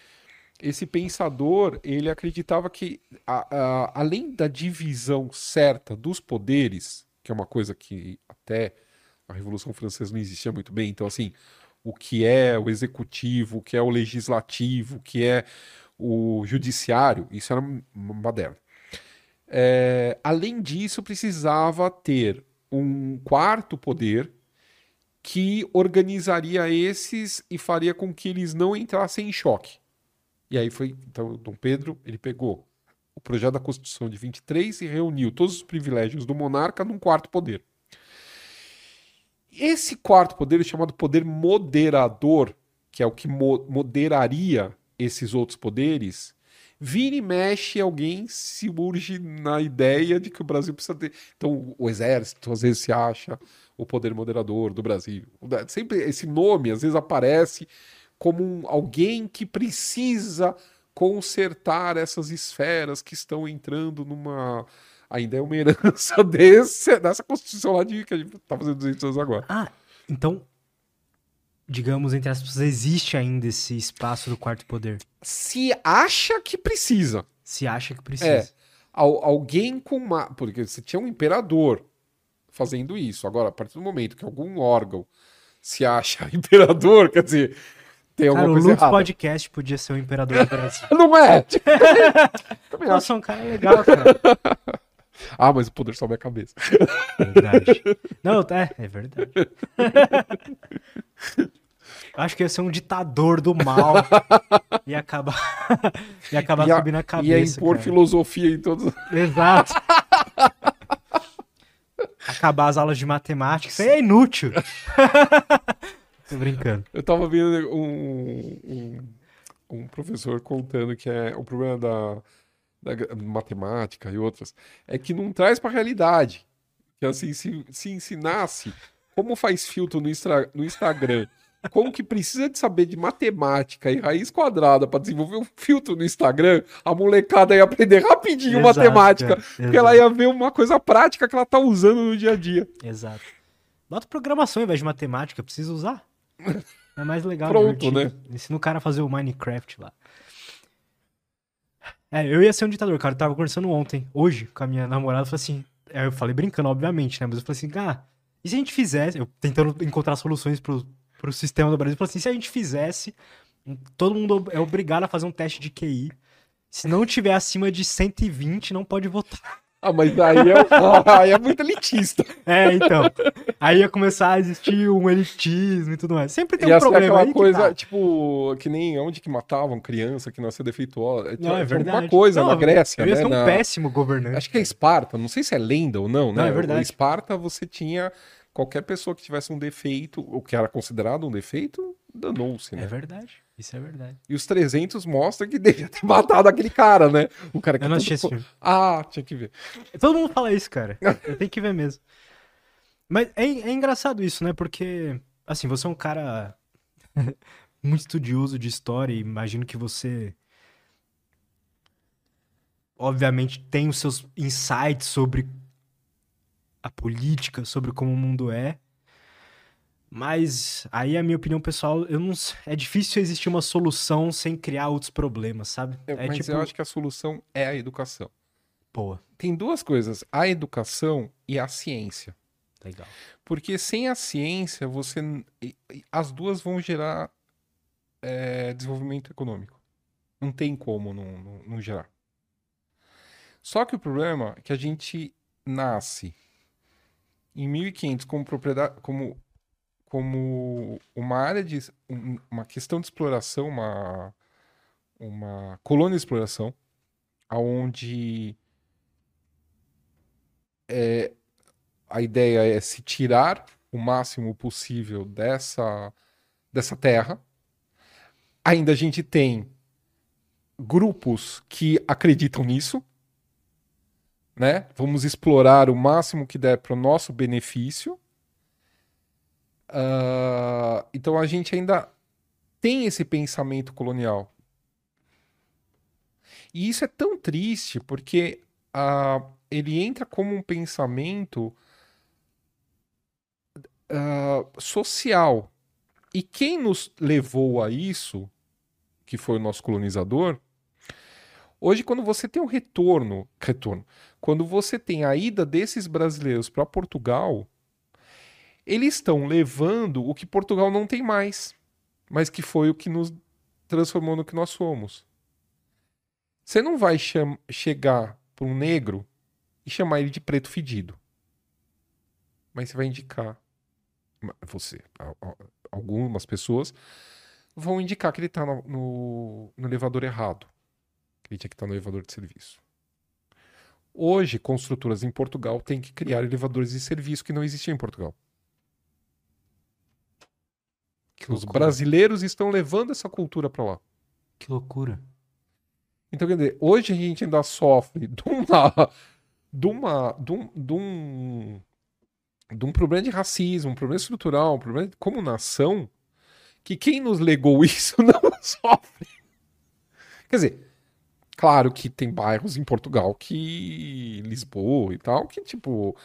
Speaker 2: Esse pensador, ele acreditava que, a- a- além da divisão certa dos poderes, que é uma coisa que até a Revolução Francesa não existia muito bem, então, assim, o que é o executivo, o que é o legislativo, o que é o judiciário, isso era uma. É, além disso, precisava ter um quarto poder que organizaria esses e faria com que eles não entrassem em choque. E aí foi, então, Dom Pedro, ele pegou o projeto da Constituição de 23 e reuniu todos os privilégios do monarca num quarto poder. Esse quarto poder, chamado poder moderador, que é o que mo- moderaria esses outros poderes, vira e mexe alguém se urge na ideia de que o Brasil precisa ter. Então, o exército às vezes se acha o poder moderador do Brasil. Sempre esse nome às vezes aparece como um- alguém que precisa consertar essas esferas que estão entrando numa. Ainda é uma herança desse, dessa Constituição lá de que a gente está fazendo 200 anos agora.
Speaker 1: Ah, então, digamos, entre aspas, existe ainda esse espaço do quarto poder.
Speaker 2: Se acha que precisa.
Speaker 1: Se acha que precisa.
Speaker 2: É. Al- alguém com uma. Porque você tinha um imperador fazendo isso. Agora, a partir do momento que algum órgão se acha imperador, quer dizer, tem alguma
Speaker 1: Cara, o
Speaker 2: coisa
Speaker 1: Lutz
Speaker 2: errada.
Speaker 1: Podcast podia ser o imperador do Brasil.
Speaker 2: Não é? Também, também acho.
Speaker 1: Nossa, é um cara legal, cara.
Speaker 2: Ah, mas o poder sobe a cabeça.
Speaker 1: Verdade. Não, é, é verdade. acho que ia ser um ditador do mal. e acabar, ia acabar
Speaker 2: Ia-
Speaker 1: subindo a
Speaker 2: Ia
Speaker 1: cabeça.
Speaker 2: impor
Speaker 1: cara.
Speaker 2: filosofia em todos.
Speaker 1: Exato. Acabar as aulas de matemática. Isso aí é inútil. Tô brincando.
Speaker 2: Eu tava vendo um, um, um professor contando que é o problema da, da gra- matemática e outras é que não traz pra realidade. Que assim, se, se ensinasse como faz filtro no, Instra- no Instagram, como que precisa de saber de matemática e raiz quadrada pra desenvolver um filtro no Instagram, a molecada ia aprender rapidinho
Speaker 1: Exato,
Speaker 2: matemática,
Speaker 1: cara,
Speaker 2: porque ela ia ver uma coisa prática que ela tá usando no dia a dia.
Speaker 1: Exato. Bota programação ao invés de matemática, precisa usar. É mais legal.
Speaker 2: Pronto,
Speaker 1: divertido. Ensina o cara a fazer o Minecraft lá. É, eu ia ser um ditador, cara. Eu tava conversando ontem, hoje, com a minha namorada. Falei assim. aí Eu falei brincando, obviamente, né? Mas eu falei assim, ah, e se a gente fizesse. Eu tentando encontrar soluções pro, pro sistema do Brasil. Eu falei assim, se a gente fizesse, todo mundo é obrigado a fazer um teste de QI. Se não tiver acima de 120, não pode votar.
Speaker 2: Ah, mas aí é, aí é muito elitista.
Speaker 1: É, então. Aí ia começar a existir um elitismo e tudo mais. Sempre tem
Speaker 2: Ia
Speaker 1: um
Speaker 2: ser
Speaker 1: problema
Speaker 2: aquela
Speaker 1: aí que
Speaker 2: coisa,
Speaker 1: tá.
Speaker 2: tipo, que nem onde que matavam criança que nasceu defeituosa.
Speaker 1: Não, é
Speaker 2: Tinha
Speaker 1: verdade.
Speaker 2: Uma coisa
Speaker 1: Não,
Speaker 2: na Grécia,
Speaker 1: Eu ia
Speaker 2: né?
Speaker 1: ser um
Speaker 2: na-
Speaker 1: péssimo governante.
Speaker 2: Acho que é Esparta, não sei se é lenda ou não, né?
Speaker 1: Não, é verdade.
Speaker 2: Esparta você tinha qualquer pessoa que tivesse um defeito, o que era considerado um defeito, danou-se,
Speaker 1: É
Speaker 2: né?
Speaker 1: verdade. Isso é verdade.
Speaker 2: E os 300 mostram que devia ter matado aquele cara, né? O cara que
Speaker 1: Eu não assisti esse filme.
Speaker 2: Ah, tinha que ver.
Speaker 1: Todo mundo fala isso, cara. Eu tenho que ver mesmo. Mas é, é engraçado isso, né? Porque, assim, você é um cara muito estudioso de história e imagino que você. Obviamente tem os seus insights sobre a política, sobre como o mundo é. Mas aí a minha opinião pessoal, eu não é difícil existir uma solução sem criar outros problemas, sabe?
Speaker 2: Eu-
Speaker 1: é
Speaker 2: Mas
Speaker 1: tipo,
Speaker 2: eu acho que a solução é a educação.
Speaker 1: pô,
Speaker 2: Tem duas coisas, a educação e a ciência.
Speaker 1: legal.
Speaker 2: Porque sem a ciência, você as duas vão gerar é, desenvolvimento econômico. Não tem como não, não, não gerar. Só que o problema é que a gente nasce em 1500 como propriedade, como, como uma área de um- uma questão de exploração, uma uma colônia de exploração, aonde é, a ideia é se tirar o máximo possível dessa, dessa terra. Ainda a gente tem grupos que acreditam nisso, né? Vamos explorar o máximo que der para o nosso benefício. Ah, então a gente ainda tem esse pensamento colonial. E isso é tão triste porque ah, ele entra como um pensamento ah, social. E quem nos levou a isso, que foi o nosso colonizador, hoje, quando você tem o retorno, retorno, quando você tem a ida desses brasileiros para Portugal, eles estão levando o que Portugal não tem mais, mas que foi o que nos transformou no que nós somos. Você não vai chegar para um negro e chamar ele de preto fedido. Mas você vai indicar. Você, algumas pessoas vão indicar que ele está no, no- no elevador errado. Que ele tinha que estar no elevador de serviço. Hoje, construtoras em Portugal têm que criar elevadores de serviço que não existiam em Portugal.
Speaker 1: Que
Speaker 2: Os
Speaker 1: loucura.
Speaker 2: brasileiros estão levando essa cultura para lá.
Speaker 1: Que loucura.
Speaker 2: Então, quer dizer, hoje a gente ainda sofre de uma, de uma, de um, de um, de um problema de racismo, um problema estrutural, um problema de como nação, que quem nos legou isso não sofre. Quer dizer, claro que tem bairros em Portugal que Lisboa e tal, que tipo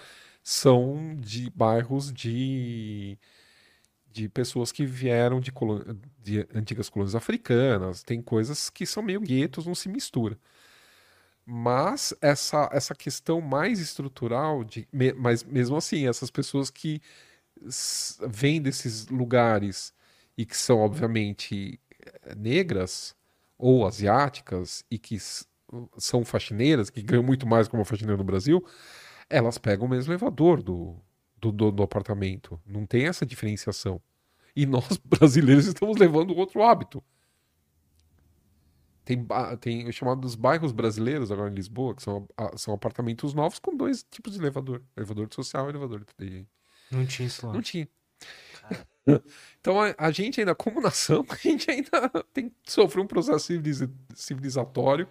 Speaker 2: são de bairros de de pessoas que vieram de, de antigas colônias africanas, tem coisas que são meio guetos, não se mistura. Mas essa, essa questão mais estrutural, de, mas mesmo assim, essas pessoas que vêm desses lugares e que são, obviamente, negras ou asiáticas e que são faxineiras, que ganham muito mais como faxineira no Brasil, elas pegam o mesmo elevador do, do dono do apartamento. Não tem essa diferenciação. E nós, brasileiros, estamos levando outro hábito. Tem, tem o chamado dos bairros brasileiros agora em Lisboa, que são, são apartamentos novos com dois tipos de elevador: elevador social e elevador de.
Speaker 1: Não tinha isso lá.
Speaker 2: Não tinha. Então a, a, gente ainda, como nação, a gente ainda tem que sofrer um processo civiliz, civilizatório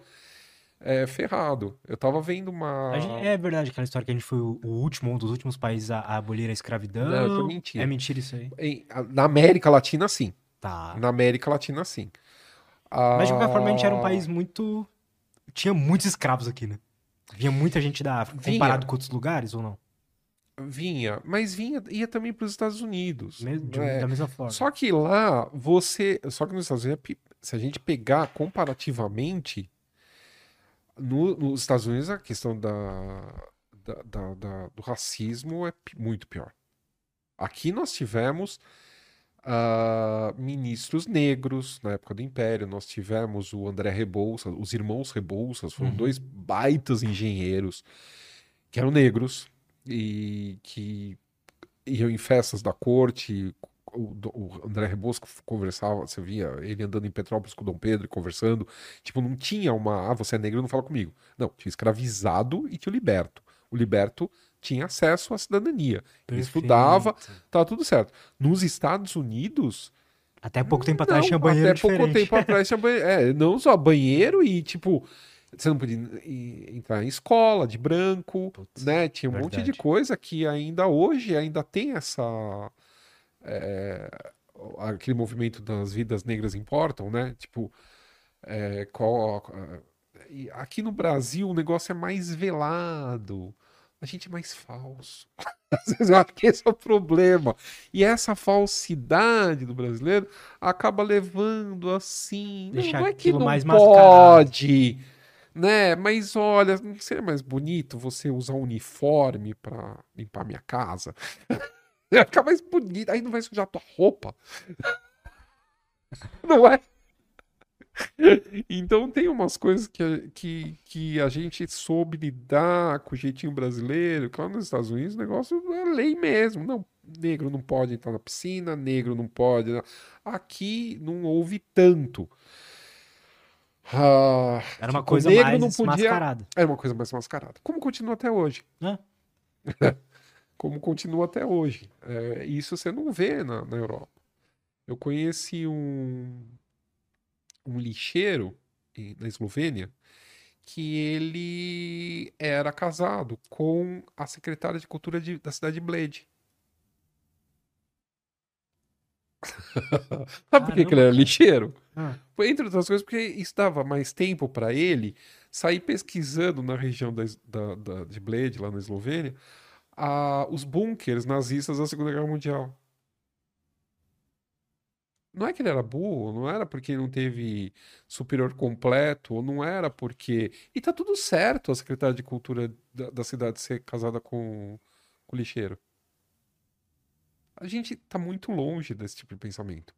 Speaker 2: é, ferrado. Eu tava vendo uma.
Speaker 1: Gente, é verdade aquela história que a gente foi o, último, um dos últimos países a, a abolir a escravidão.
Speaker 2: Não, é mentira.
Speaker 1: É mentira isso aí.
Speaker 2: Em, na América Latina, sim.
Speaker 1: Tá.
Speaker 2: Na América Latina, sim.
Speaker 1: Mas de qualquer forma, a gente era um país muito. Tinha muitos escravos aqui, né? Vinha muita gente da África, Vinha. comparado com outros lugares ou não?
Speaker 2: Vinha, mas vinha ia também para os Estados Unidos.
Speaker 1: Mesmo, de, é. Da mesma forma.
Speaker 2: Só que lá você. Só que nos Estados Unidos, se a gente pegar comparativamente, no, nos Estados Unidos a questão da, da, da, da, do racismo é muito pior. Aqui nós tivemos uh, ministros negros na época do Império, nós tivemos o André Rebouças, os irmãos Rebouças, foram uhum. dois baitas engenheiros que eram negros e que iam em festas da corte. O, o André Rebosco conversava, você via ele andando em Petrópolis com o Dom Pedro e conversando. Tipo, não tinha uma. Ah, você é negro, não fala comigo. Não, tinha escravizado e tinha liberto. O liberto tinha acesso à cidadania. Ele estudava, tava tudo certo. Nos Estados Unidos.
Speaker 1: Até pouco tempo atrás não, tinha banheiro
Speaker 2: até diferente. pouco tempo atrás tinha banheiro. É, não só banheiro e, tipo, você não podia entrar em escola de branco, Putz, né? Tinha um verdade. monte de coisa que ainda hoje ainda tem essa. É, aquele movimento das vidas negras importam, né? Tipo, é, qual, aqui no Brasil o negócio é mais velado. A gente é mais falso. Às vezes eu acho que esse é o problema. E essa falsidade do brasileiro acaba levando assim. Deixar não, não é que não mais pode. Mascarado né? Mas olha, não seria mais bonito você usar um uniforme para limpar minha casa? Vai ficar mais bonito, aí não vai sujar tua roupa. Não é? Então tem umas coisas que, que, que a gente soube lidar com o jeitinho brasileiro, lá nos Estados Unidos o negócio é lei mesmo. Não, negro não pode entrar na piscina, negro não pode. Aqui não houve tanto.
Speaker 1: Ah, era uma coisa mais não podia... mascarada.
Speaker 2: Era uma coisa mais mascarada. Como continua até hoje. Como continua até hoje. É, isso você não vê na, na Europa. Eu conheci um, um lixeiro na Eslovênia que ele era casado com a secretária de cultura de, da cidade de Bled. Sabe por que, que ele era lixeiro? Ah. Entre outras coisas, porque isso dava mais tempo para ele sair pesquisando na região da, da, da, de Bled, lá na Eslovênia, a, os bunkers nazistas da Segunda Guerra Mundial. Não é que ele era burro, não era porque não teve superior completo, ou não era porque. E tá tudo certo a secretária de cultura da, da cidade ser casada com, com o lixeiro. A gente tá muito longe desse tipo de pensamento.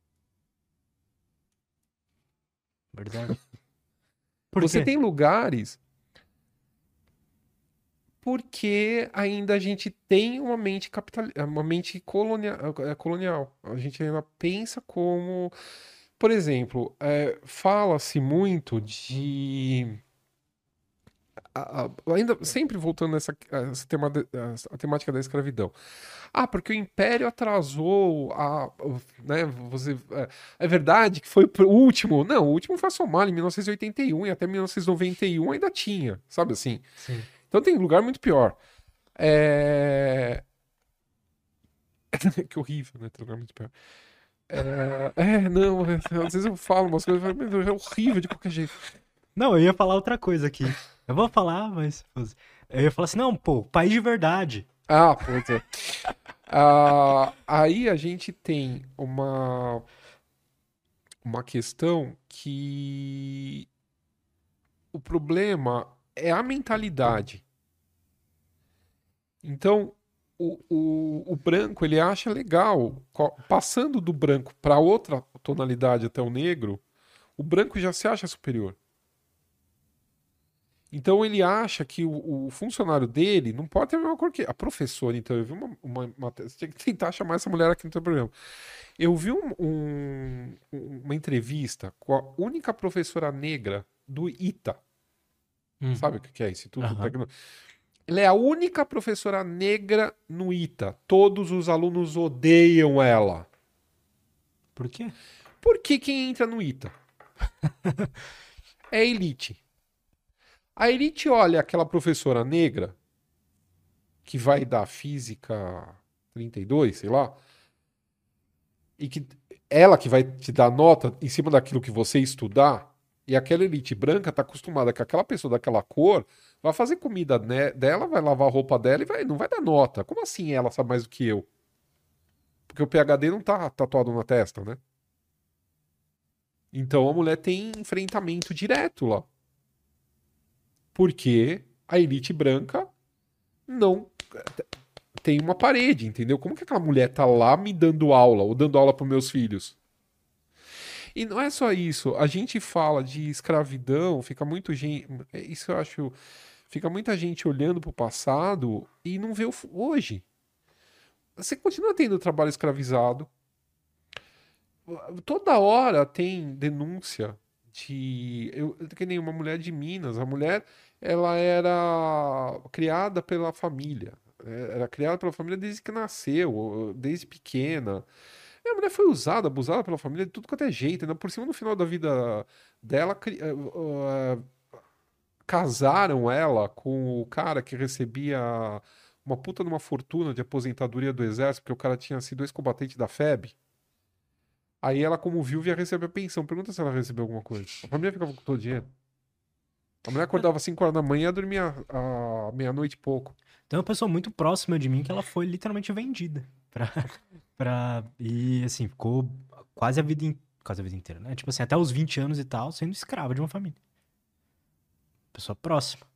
Speaker 1: Verdade.
Speaker 2: Você tem lugares porque ainda a gente tem uma mente capital, uma mente colonial, é, colonial. A gente ainda pensa como, por exemplo, é, fala-se muito de a, a, ainda sempre voltando nessa essa tema, a temática da escravidão. Ah, porque o Império atrasou a, né, você é, é verdade que foi o último. Não, o último foi a Somália em 1981 e até 1991 ainda tinha, sabe assim?
Speaker 1: Sim.
Speaker 2: Então tem lugar muito pior. É... que horrível, né? Tem lugar muito pior. É, é não, é, às vezes eu falo umas coisas, é horrível de qualquer jeito.
Speaker 1: Não, eu ia falar outra coisa aqui. Eu vou falar, mas. Eu ia falar assim, não, pô, país de verdade.
Speaker 2: Ah, putz. ah, aí a gente tem uma. Uma questão que. O problema é a mentalidade. Então, o, o, o branco ele acha legal, passando do branco para outra tonalidade até o negro, o branco já se acha superior. Então ele acha que o, o funcionário dele não pode ter a mesma cor que a professora. Então eu vi uma, uma, uma você tinha que tentar chamar essa mulher aqui no teu programa. Eu vi um, um, uma entrevista com a única professora negra do ITA.
Speaker 1: Hum.
Speaker 2: Sabe o que é
Speaker 1: Aham.
Speaker 2: Tecno... Ela é a única professora negra no ITA. Todos os alunos odeiam ela.
Speaker 1: Por quê?
Speaker 2: Por que quem entra no ITA? é elite. A elite olha aquela professora negra que vai dar física 32, sei lá, e que ela que vai te dar nota em cima daquilo que você estudar, e aquela elite branca tá acostumada que aquela pessoa daquela cor vai fazer comida né, dela, vai lavar a roupa dela e vai, não vai dar nota. Como assim ela sabe mais do que eu? Porque o PhD não tá tatuado na testa, né? Então a mulher tem enfrentamento direto lá. Porque a elite branca não tem uma parede, entendeu? Como que aquela mulher tá lá me dando aula ou dando aula para meus filhos? E não é só isso. A gente fala de escravidão, fica muito gente, isso eu acho, fica muita gente olhando para o passado e não vê o hoje. Você continua tendo trabalho escravizado. Toda hora tem denúncia de eu, que nem uma mulher de Minas. A mulher ela era criada pela família. Era criada pela família desde que nasceu, desde pequena. E a mulher foi usada, abusada pela família de tudo quanto é jeito. Ainda por cima, no final da vida dela, eh, eh, casaram ela com o cara que recebia uma puta de uma fortuna de aposentadoria do exército, porque o cara tinha sido ex-combatente da FEB. Aí ela, como viúva, ia receber a pensão. Pergunta se ela recebeu alguma coisa. A família ficava com todo o dinheiro. A mulher acordava às 5 horas da manhã e ia dormir à à meia-noite e pouco.
Speaker 1: Tem uma pessoa muito próxima de mim que ela foi literalmente vendida pra, pra... E, assim, ficou quase a vida, in- quase a vida inteira, né? Tipo assim, até os 20 anos e tal, sendo escrava de uma família. Pessoa próxima.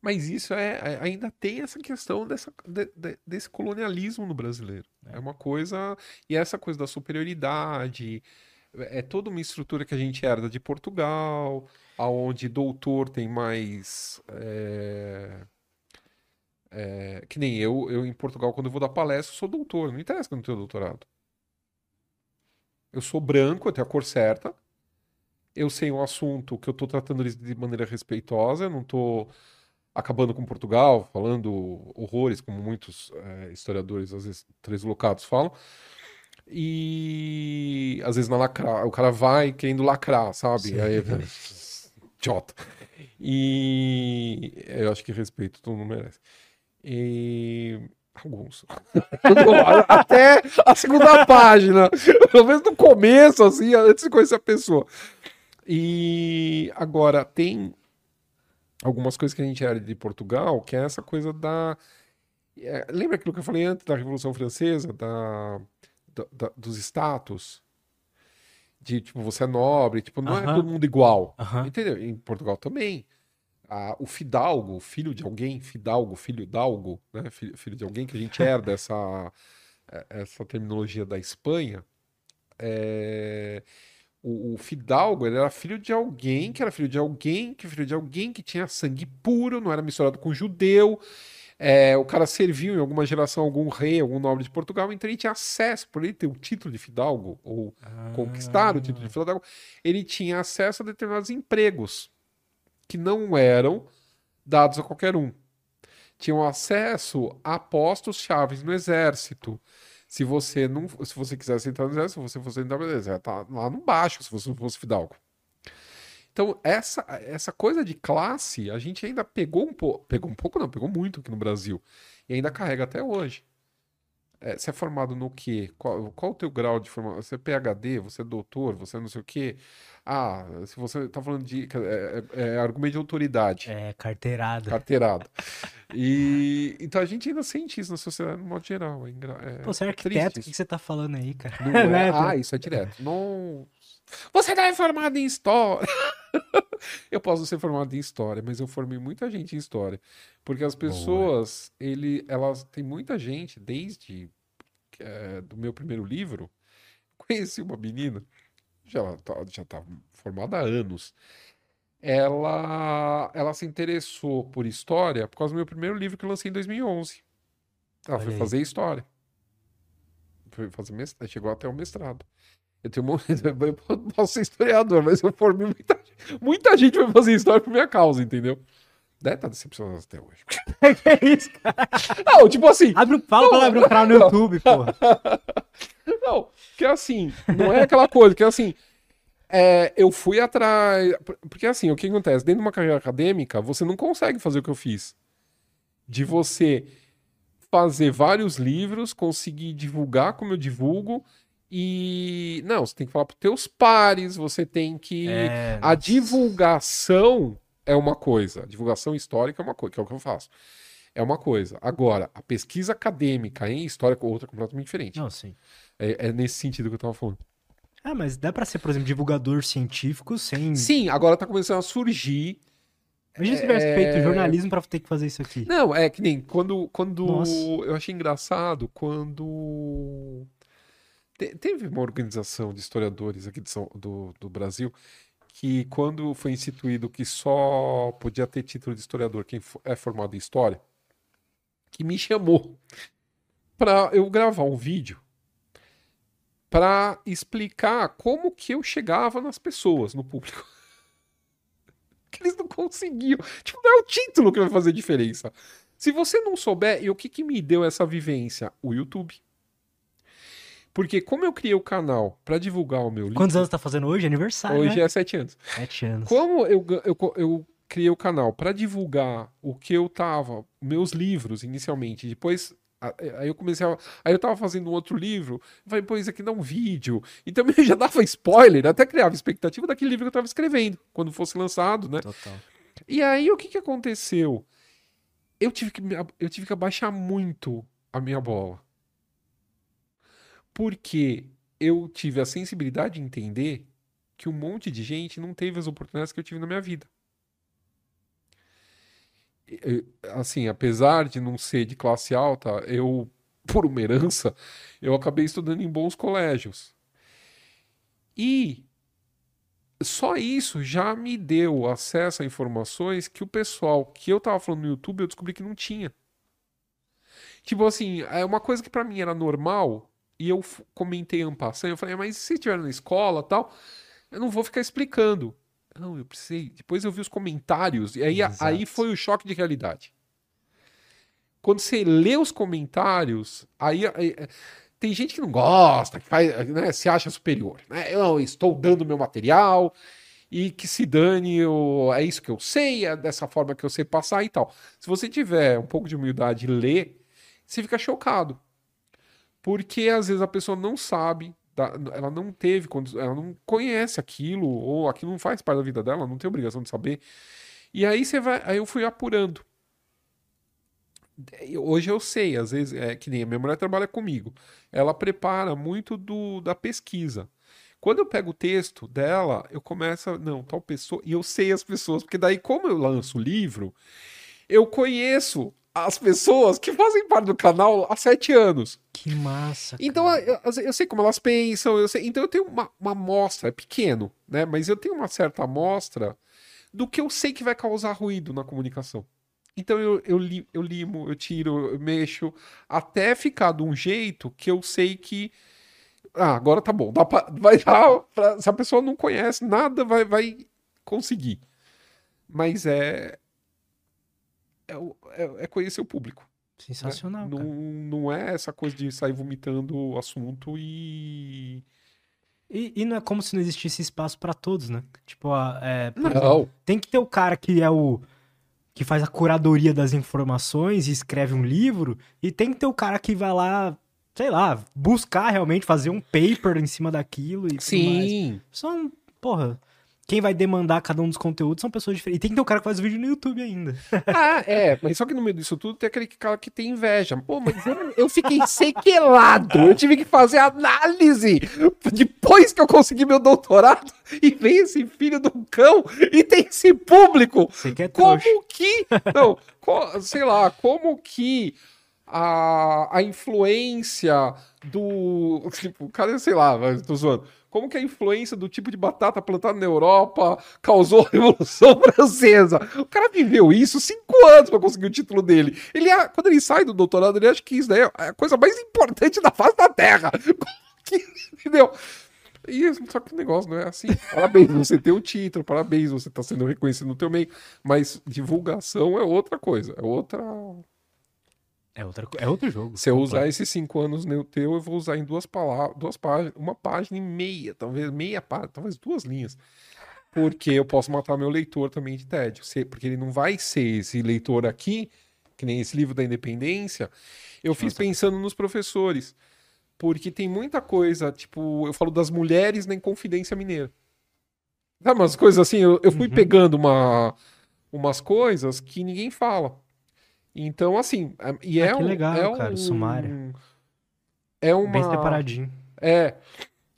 Speaker 2: Mas isso é, é- ainda tem essa questão dessa, de- de- desse colonialismo no brasileiro. É uma coisa. E essa coisa da superioridade. É toda uma estrutura que a gente herda de Portugal, aonde doutor tem mais. é, é, que nem eu, eu em Portugal, quando eu vou dar palestra, eu sou doutor. Não interessa que eu não tenho doutorado. Eu sou branco, eu tenho a cor certa. Eu sei um assunto que eu estou tratando eles de maneira respeitosa, eu não estou acabando com Portugal, falando horrores, como muitos eh, historiadores, às vezes, translocados falam. E às vezes na lacra, o cara vai querendo lacrar, sabe?
Speaker 1: Sim.
Speaker 2: Aí, idiota. E eu acho que respeito todo mundo merece. E alguns. Até a segunda página, pelo menos no começo, assim, antes de conhecer a pessoa. E agora tem algumas coisas que a gente herda de Portugal, que é essa coisa da. é, lembra aquilo que eu falei antes da Revolução Francesa, da, da- da- dos status? De tipo, você é nobre, tipo, não é
Speaker 1: Aham.
Speaker 2: todo mundo igual.
Speaker 1: Aham.
Speaker 2: Entendeu? Em Portugal também. Ah, o fidalgo, filho de alguém, fidalgo, filho dalgo, né? Filho, filho de alguém que a gente herda essa, eh, essa terminologia da Espanha. É, O, o fidalgo, era filho de alguém, que era filho de alguém, que filho de alguém que tinha sangue puro, não era misturado com judeu. É, o cara serviu em alguma geração algum rei, algum nobre de Portugal, então ele tinha acesso, por ele ter o título de fidalgo, ou conquistar o título de fidalgo, ele tinha acesso a determinados empregos que não eram dados a qualquer um. Tinham acesso a postos chaves no exército. Se você não, se você quisesse entrar no exército, se você fosse entrar no exército, tá lá no baixo, se você não fosse fidalgo. Então, essa, essa coisa de classe, a gente ainda pegou um pouco, pegou um pouco não, pegou muito aqui no Brasil, e ainda carrega até hoje. É, você é formado no quê? Qual, qual o teu grau de formação? Você é PhD, você é doutor, você é não sei o quê? Ah, se você tá falando de é, é- é argumento de autoridade,
Speaker 1: É, carteirada.
Speaker 2: carteirada. E então a gente ainda sente isso na sociedade no modo geral. É, é
Speaker 1: Pô, você é
Speaker 2: triste
Speaker 1: arquiteto, o
Speaker 2: isso.
Speaker 1: que você tá falando aí, cara?
Speaker 2: Não é?
Speaker 1: Né?
Speaker 2: Ah, isso é direto. Não. Você não é formado em história. Eu posso ser formado em história, mas eu formei muita gente em história. Porque as pessoas, ele, elas tem muita gente, desde eh, do meu primeiro livro, conheci uma menina, já tá, já tá formada há anos. ela, ela se interessou por história por causa do meu primeiro livro que eu lancei em 2011. Ela
Speaker 1: Olha
Speaker 2: foi
Speaker 1: aí.
Speaker 2: fazer história. Foi fazer mestrado, chegou até o mestrado. Eu tenho um eu posso ser historiador, mas eu formei muita, muita gente vai fazer história por minha causa, entendeu? Deve estar decepcionado até hoje.
Speaker 1: que isso, cara?
Speaker 2: Não, tipo assim,
Speaker 1: Abre, um- fala pra abrir um canal no YouTube, porra.
Speaker 2: Não, que é assim, não é aquela coisa, que é assim, é, eu fui atrás. Porque assim, o que acontece? Dentro de uma carreira acadêmica, você não consegue fazer o que eu fiz. De você fazer vários livros, conseguir divulgar como eu divulgo, e. Não, você tem que falar para teus pares, você tem que.
Speaker 1: É,
Speaker 2: A divulgação é uma coisa, a divulgação histórica é uma coisa, que é o que eu faço. É uma coisa. Agora, a pesquisa acadêmica em história é outra completamente diferente.
Speaker 1: Não, sim.
Speaker 2: É, é nesse sentido que eu tava falando.
Speaker 1: Ah, mas dá pra ser, por exemplo, divulgador científico sem.
Speaker 2: Sim, agora tá começando a surgir.
Speaker 1: Imagina se tivesse
Speaker 2: É-
Speaker 1: feito jornalismo pra ter que fazer isso aqui.
Speaker 2: Não, é que nem quando. quando
Speaker 1: Nossa.
Speaker 2: Eu achei engraçado quando. Te- Teve uma organização de historiadores aqui de São- do, do Brasil que, quando foi instituído que só podia ter título de historiador quem é formado em história, que me chamou para eu gravar um vídeo para explicar como que eu chegava nas pessoas, no público. que eles não conseguiam. Tipo, não é o título que vai fazer diferença. Se você não souber, e o que, que me deu essa vivência? O YouTube. Porque como eu criei o canal para divulgar o meu livro,
Speaker 1: Quantos anos tá fazendo hoje? Aniversário.
Speaker 2: hoje
Speaker 1: né?
Speaker 2: é sete anos.
Speaker 1: Sete anos.
Speaker 2: Como eu, eu, eu criei o canal para divulgar o que eu tava, meus livros inicialmente, depois a- aí eu comecei a, aí eu tava fazendo um outro livro, falei, pô, isso aqui dá um vídeo, e também eu já dava spoiler, até criava expectativa daquele livro que eu tava escrevendo, quando fosse lançado, né?
Speaker 1: Total.
Speaker 2: E aí o que que aconteceu? Eu tive que, eu tive que abaixar muito a minha bola. Porque eu tive a sensibilidade de entender que um monte de gente não teve as oportunidades que eu tive na minha vida. Assim, apesar de não ser de classe alta, eu, por uma herança, eu acabei estudando em bons colégios. E só isso já me deu acesso a informações que o pessoal que eu tava falando no YouTube eu descobri que não tinha. Tipo assim, é uma coisa que pra mim era normal e eu comentei en passant, eu falei, "Ah, mas se estiver na escola tal, eu não vou ficar explicando. Não, eu precisei. Depois eu vi os comentários e aí,
Speaker 1: Exato.
Speaker 2: aí foi o choque de realidade. Quando você lê os comentários, aí, aí- tem gente que não gosta, que faz, né, se acha superior. Né? Eu estou dando meu material e que se dane, eu- é isso que eu sei, é dessa forma que eu sei passar e tal. Se você tiver um pouco de humildade e ler, você fica chocado. Porque às vezes a pessoa não sabe, ela não teve, ela não conhece aquilo, ou aquilo não faz parte da vida dela, não tem obrigação de saber. E aí você vai, aí eu fui apurando. Hoje eu sei, às vezes, é que nem a minha mulher trabalha comigo. Ela prepara muito do, da pesquisa. Quando eu pego o texto dela, eu começo, a, não, tal pessoa, e eu sei as pessoas, porque daí, como eu lanço o livro, eu conheço as pessoas que fazem parte do canal há sete anos.
Speaker 1: Que massa.
Speaker 2: Então
Speaker 1: cara.
Speaker 2: eu, eu- eu sei como elas pensam, eu sei, então eu tenho uma, uma amostra, é pequeno, né? Mas eu tenho uma certa amostra do que eu sei que vai causar ruído na comunicação. Então eu, eu, li, eu limo, eu tiro, eu mexo, até ficar de um jeito que eu sei que. Ah, agora tá bom. Dá pra, vai dar. pra- se a pessoa não conhece nada, vai, vai conseguir. Mas é. É, o- é- é conhecer o público. né?
Speaker 1: Sensacional,
Speaker 2: Não,
Speaker 1: cara.
Speaker 2: não é essa coisa de sair vomitando o assunto e.
Speaker 1: E, e não é como se não existisse espaço pra todos, né? Tipo, a- é, exemplo,
Speaker 2: Não.
Speaker 1: tem que ter o cara que é o que faz a curadoria das informações e escreve um livro, e tem que ter o cara que vai lá, sei lá, buscar realmente fazer um paper em cima daquilo e tudo mais.
Speaker 2: Sim.
Speaker 1: São, porra, quem vai demandar cada um dos conteúdos são pessoas diferentes. E tem que ter o cara que faz vídeo no YouTube ainda.
Speaker 2: Ah, é, mas só que no meio disso tudo tem aquele cara que tem inveja. Pô, mas eu, eu fiquei sequelado. Eu tive que fazer análise depois que eu consegui meu doutorado e vem esse filho do cão e tem esse público.
Speaker 1: Você que é.
Speaker 2: Como que. Não, co- sei lá, como que a, a influência do. Tipo, cara, sei lá, tô zoando. Como que a influência do tipo de batata plantada na Europa causou a Revolução Francesa. O cara viveu isso cinco anos para conseguir o título dele. Ele, quando ele sai do doutorado, ele acha que isso daí é a coisa mais importante da face da Terra. Entendeu? E, só que o negócio não é assim. Parabéns, você tem o título, parabéns, você está sendo reconhecido no teu meio. Mas divulgação é outra coisa, é outra.
Speaker 1: É, outra, é outro jogo.
Speaker 2: Se eu usar esses cinco anos no teu, eu vou usar em duas palavras, duas páginas, uma página e meia, talvez meia página, talvez duas linhas. Porque eu posso matar meu leitor também de tédio. Porque ele não vai ser esse leitor aqui, que nem esse livro da independência. Eu Nossa. fiz pensando nos professores. Porque tem muita coisa, tipo, eu falo das mulheres na Inconfidência Mineira. Sabe umas coisas assim? Eu, eu fui uhum. pegando uma, umas coisas que ninguém fala. Então, assim, é, e ah, é
Speaker 1: que
Speaker 2: um,
Speaker 1: legal,
Speaker 2: é
Speaker 1: cara, um, sumário.
Speaker 2: É uma.
Speaker 1: Bem separadinho.
Speaker 2: É.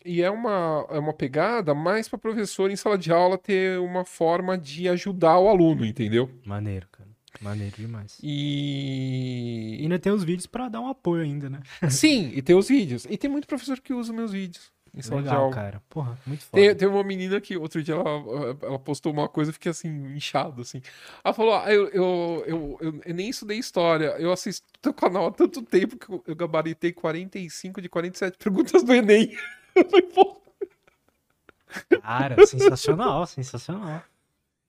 Speaker 2: E é uma, é uma pegada mais para professor em sala de aula ter uma forma de ajudar o aluno, entendeu?
Speaker 1: Maneiro, cara. Maneiro demais.
Speaker 2: E.
Speaker 1: E ainda tem os vídeos para dar um apoio ainda, né?
Speaker 2: Sim, e tem os vídeos. E tem muito professor que usa meus vídeos. Em sala
Speaker 1: Legal,
Speaker 2: de aula.
Speaker 1: cara. Porra, muito foda.
Speaker 2: Tem, tem uma menina que outro dia ela, ela postou uma coisa e fiquei assim, inchado, assim. Ela falou: ah, eu, eu, eu, eu, eu nem estudei história. Eu assisto teu canal há tanto tempo que eu, eu gabaritei 45 de 47 perguntas do Enem. Eu falei, pô.
Speaker 1: Cara, sensacional, sensacional.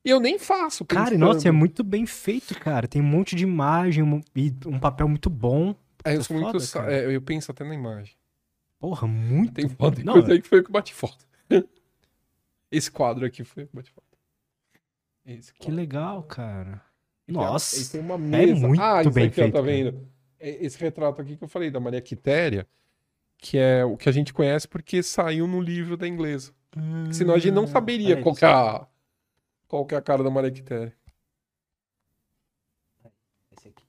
Speaker 2: E eu nem faço.
Speaker 1: Cara, nossa, é muito bem feito, cara. Tem um monte de imagem um, e um papel muito bom.
Speaker 2: É, eu, foda, muito, é, eu penso até na imagem.
Speaker 1: Porra, muito.
Speaker 2: Tem foto, não, coisa aí que foi o que bate foto. Esse quadro aqui foi o que bate foto.
Speaker 1: Que legal, cara. Nossa.
Speaker 2: tem uma mesa.
Speaker 1: É muito
Speaker 2: ah,
Speaker 1: bem
Speaker 2: aqui,
Speaker 1: feito.
Speaker 2: Ó, tá vendo? É, esse retrato aqui que eu falei da Maria Quitéria, que é o que a gente conhece porque saiu no livro da inglesa. Hum, Senão a gente não saberia qual, é a, qual é a cara da Maria Quitéria.
Speaker 1: Esse aqui.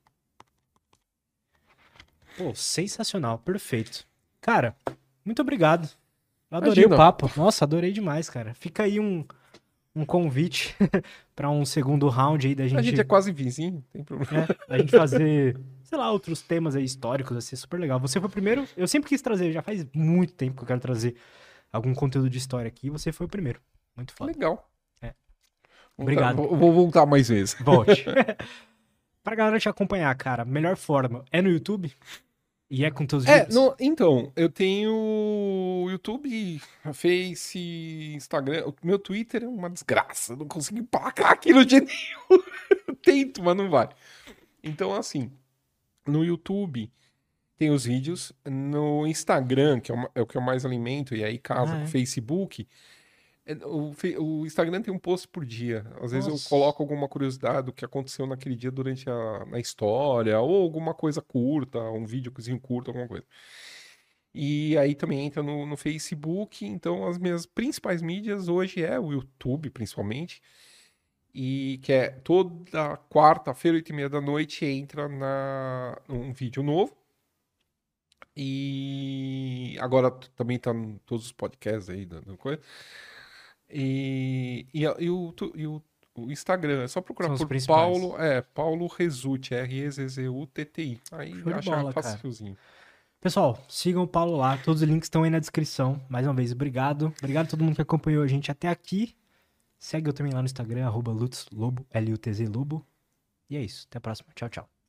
Speaker 1: Pô, sensacional, perfeito. Cara, muito obrigado. Adorei Imagina. o papo. Nossa, adorei demais, cara. Fica aí um, um convite para um segundo round aí da gente.
Speaker 2: A gente é quase vizinho, tem problema.
Speaker 1: É, a gente fazer, sei lá, outros temas aí históricos, assim, super legal. Você foi o primeiro, eu sempre quis trazer, já faz muito tempo que eu quero trazer algum conteúdo de história aqui, e você foi o primeiro. Muito foda.
Speaker 2: Legal.
Speaker 1: É. Obrigado.
Speaker 2: Voltar, vou voltar mais vezes.
Speaker 1: Volte. pra galera te acompanhar, cara, melhor forma é no YouTube? E é com teus
Speaker 2: é,
Speaker 1: vídeos?
Speaker 2: Então, eu tenho YouTube, Face, Instagram. O meu Twitter é uma desgraça. Eu não consigo emplacar aquilo de nenhum. tento, mas não vai. Então, assim, no YouTube tem os vídeos. No Instagram, que é, é o que eu mais alimento, e aí casa ah, com o é? Facebook é, o, o, Instagram tem um post por dia. Às vezes Nossa. eu coloco alguma curiosidade do que aconteceu naquele dia durante a na história, ou alguma coisa curta, um vídeozinho curto, alguma coisa. E aí também entra no, no Facebook. Então, as minhas principais mídias hoje é o YouTube, principalmente. E que é toda quarta-feira, oito e meia da noite, entra na, um vídeo novo. E agora também tá em todos os podcasts aí da coisa. E, e, e, o, e o, o, Instagram, é só procurar por Paulo, é, Paulo Rezuti, R-E-Z-Z-U-T-T-I. Aí acha bola, facilzinho.
Speaker 1: Pessoal, sigam o Paulo lá, todos os links estão aí na descrição. Mais uma vez, obrigado. Obrigado a todo mundo que acompanhou a gente até aqui. Segue eu também lá no Instagram, arroba Lutz Lobo, L-U-T-Z Lobo. E é isso, até a próxima. Tchau, tchau.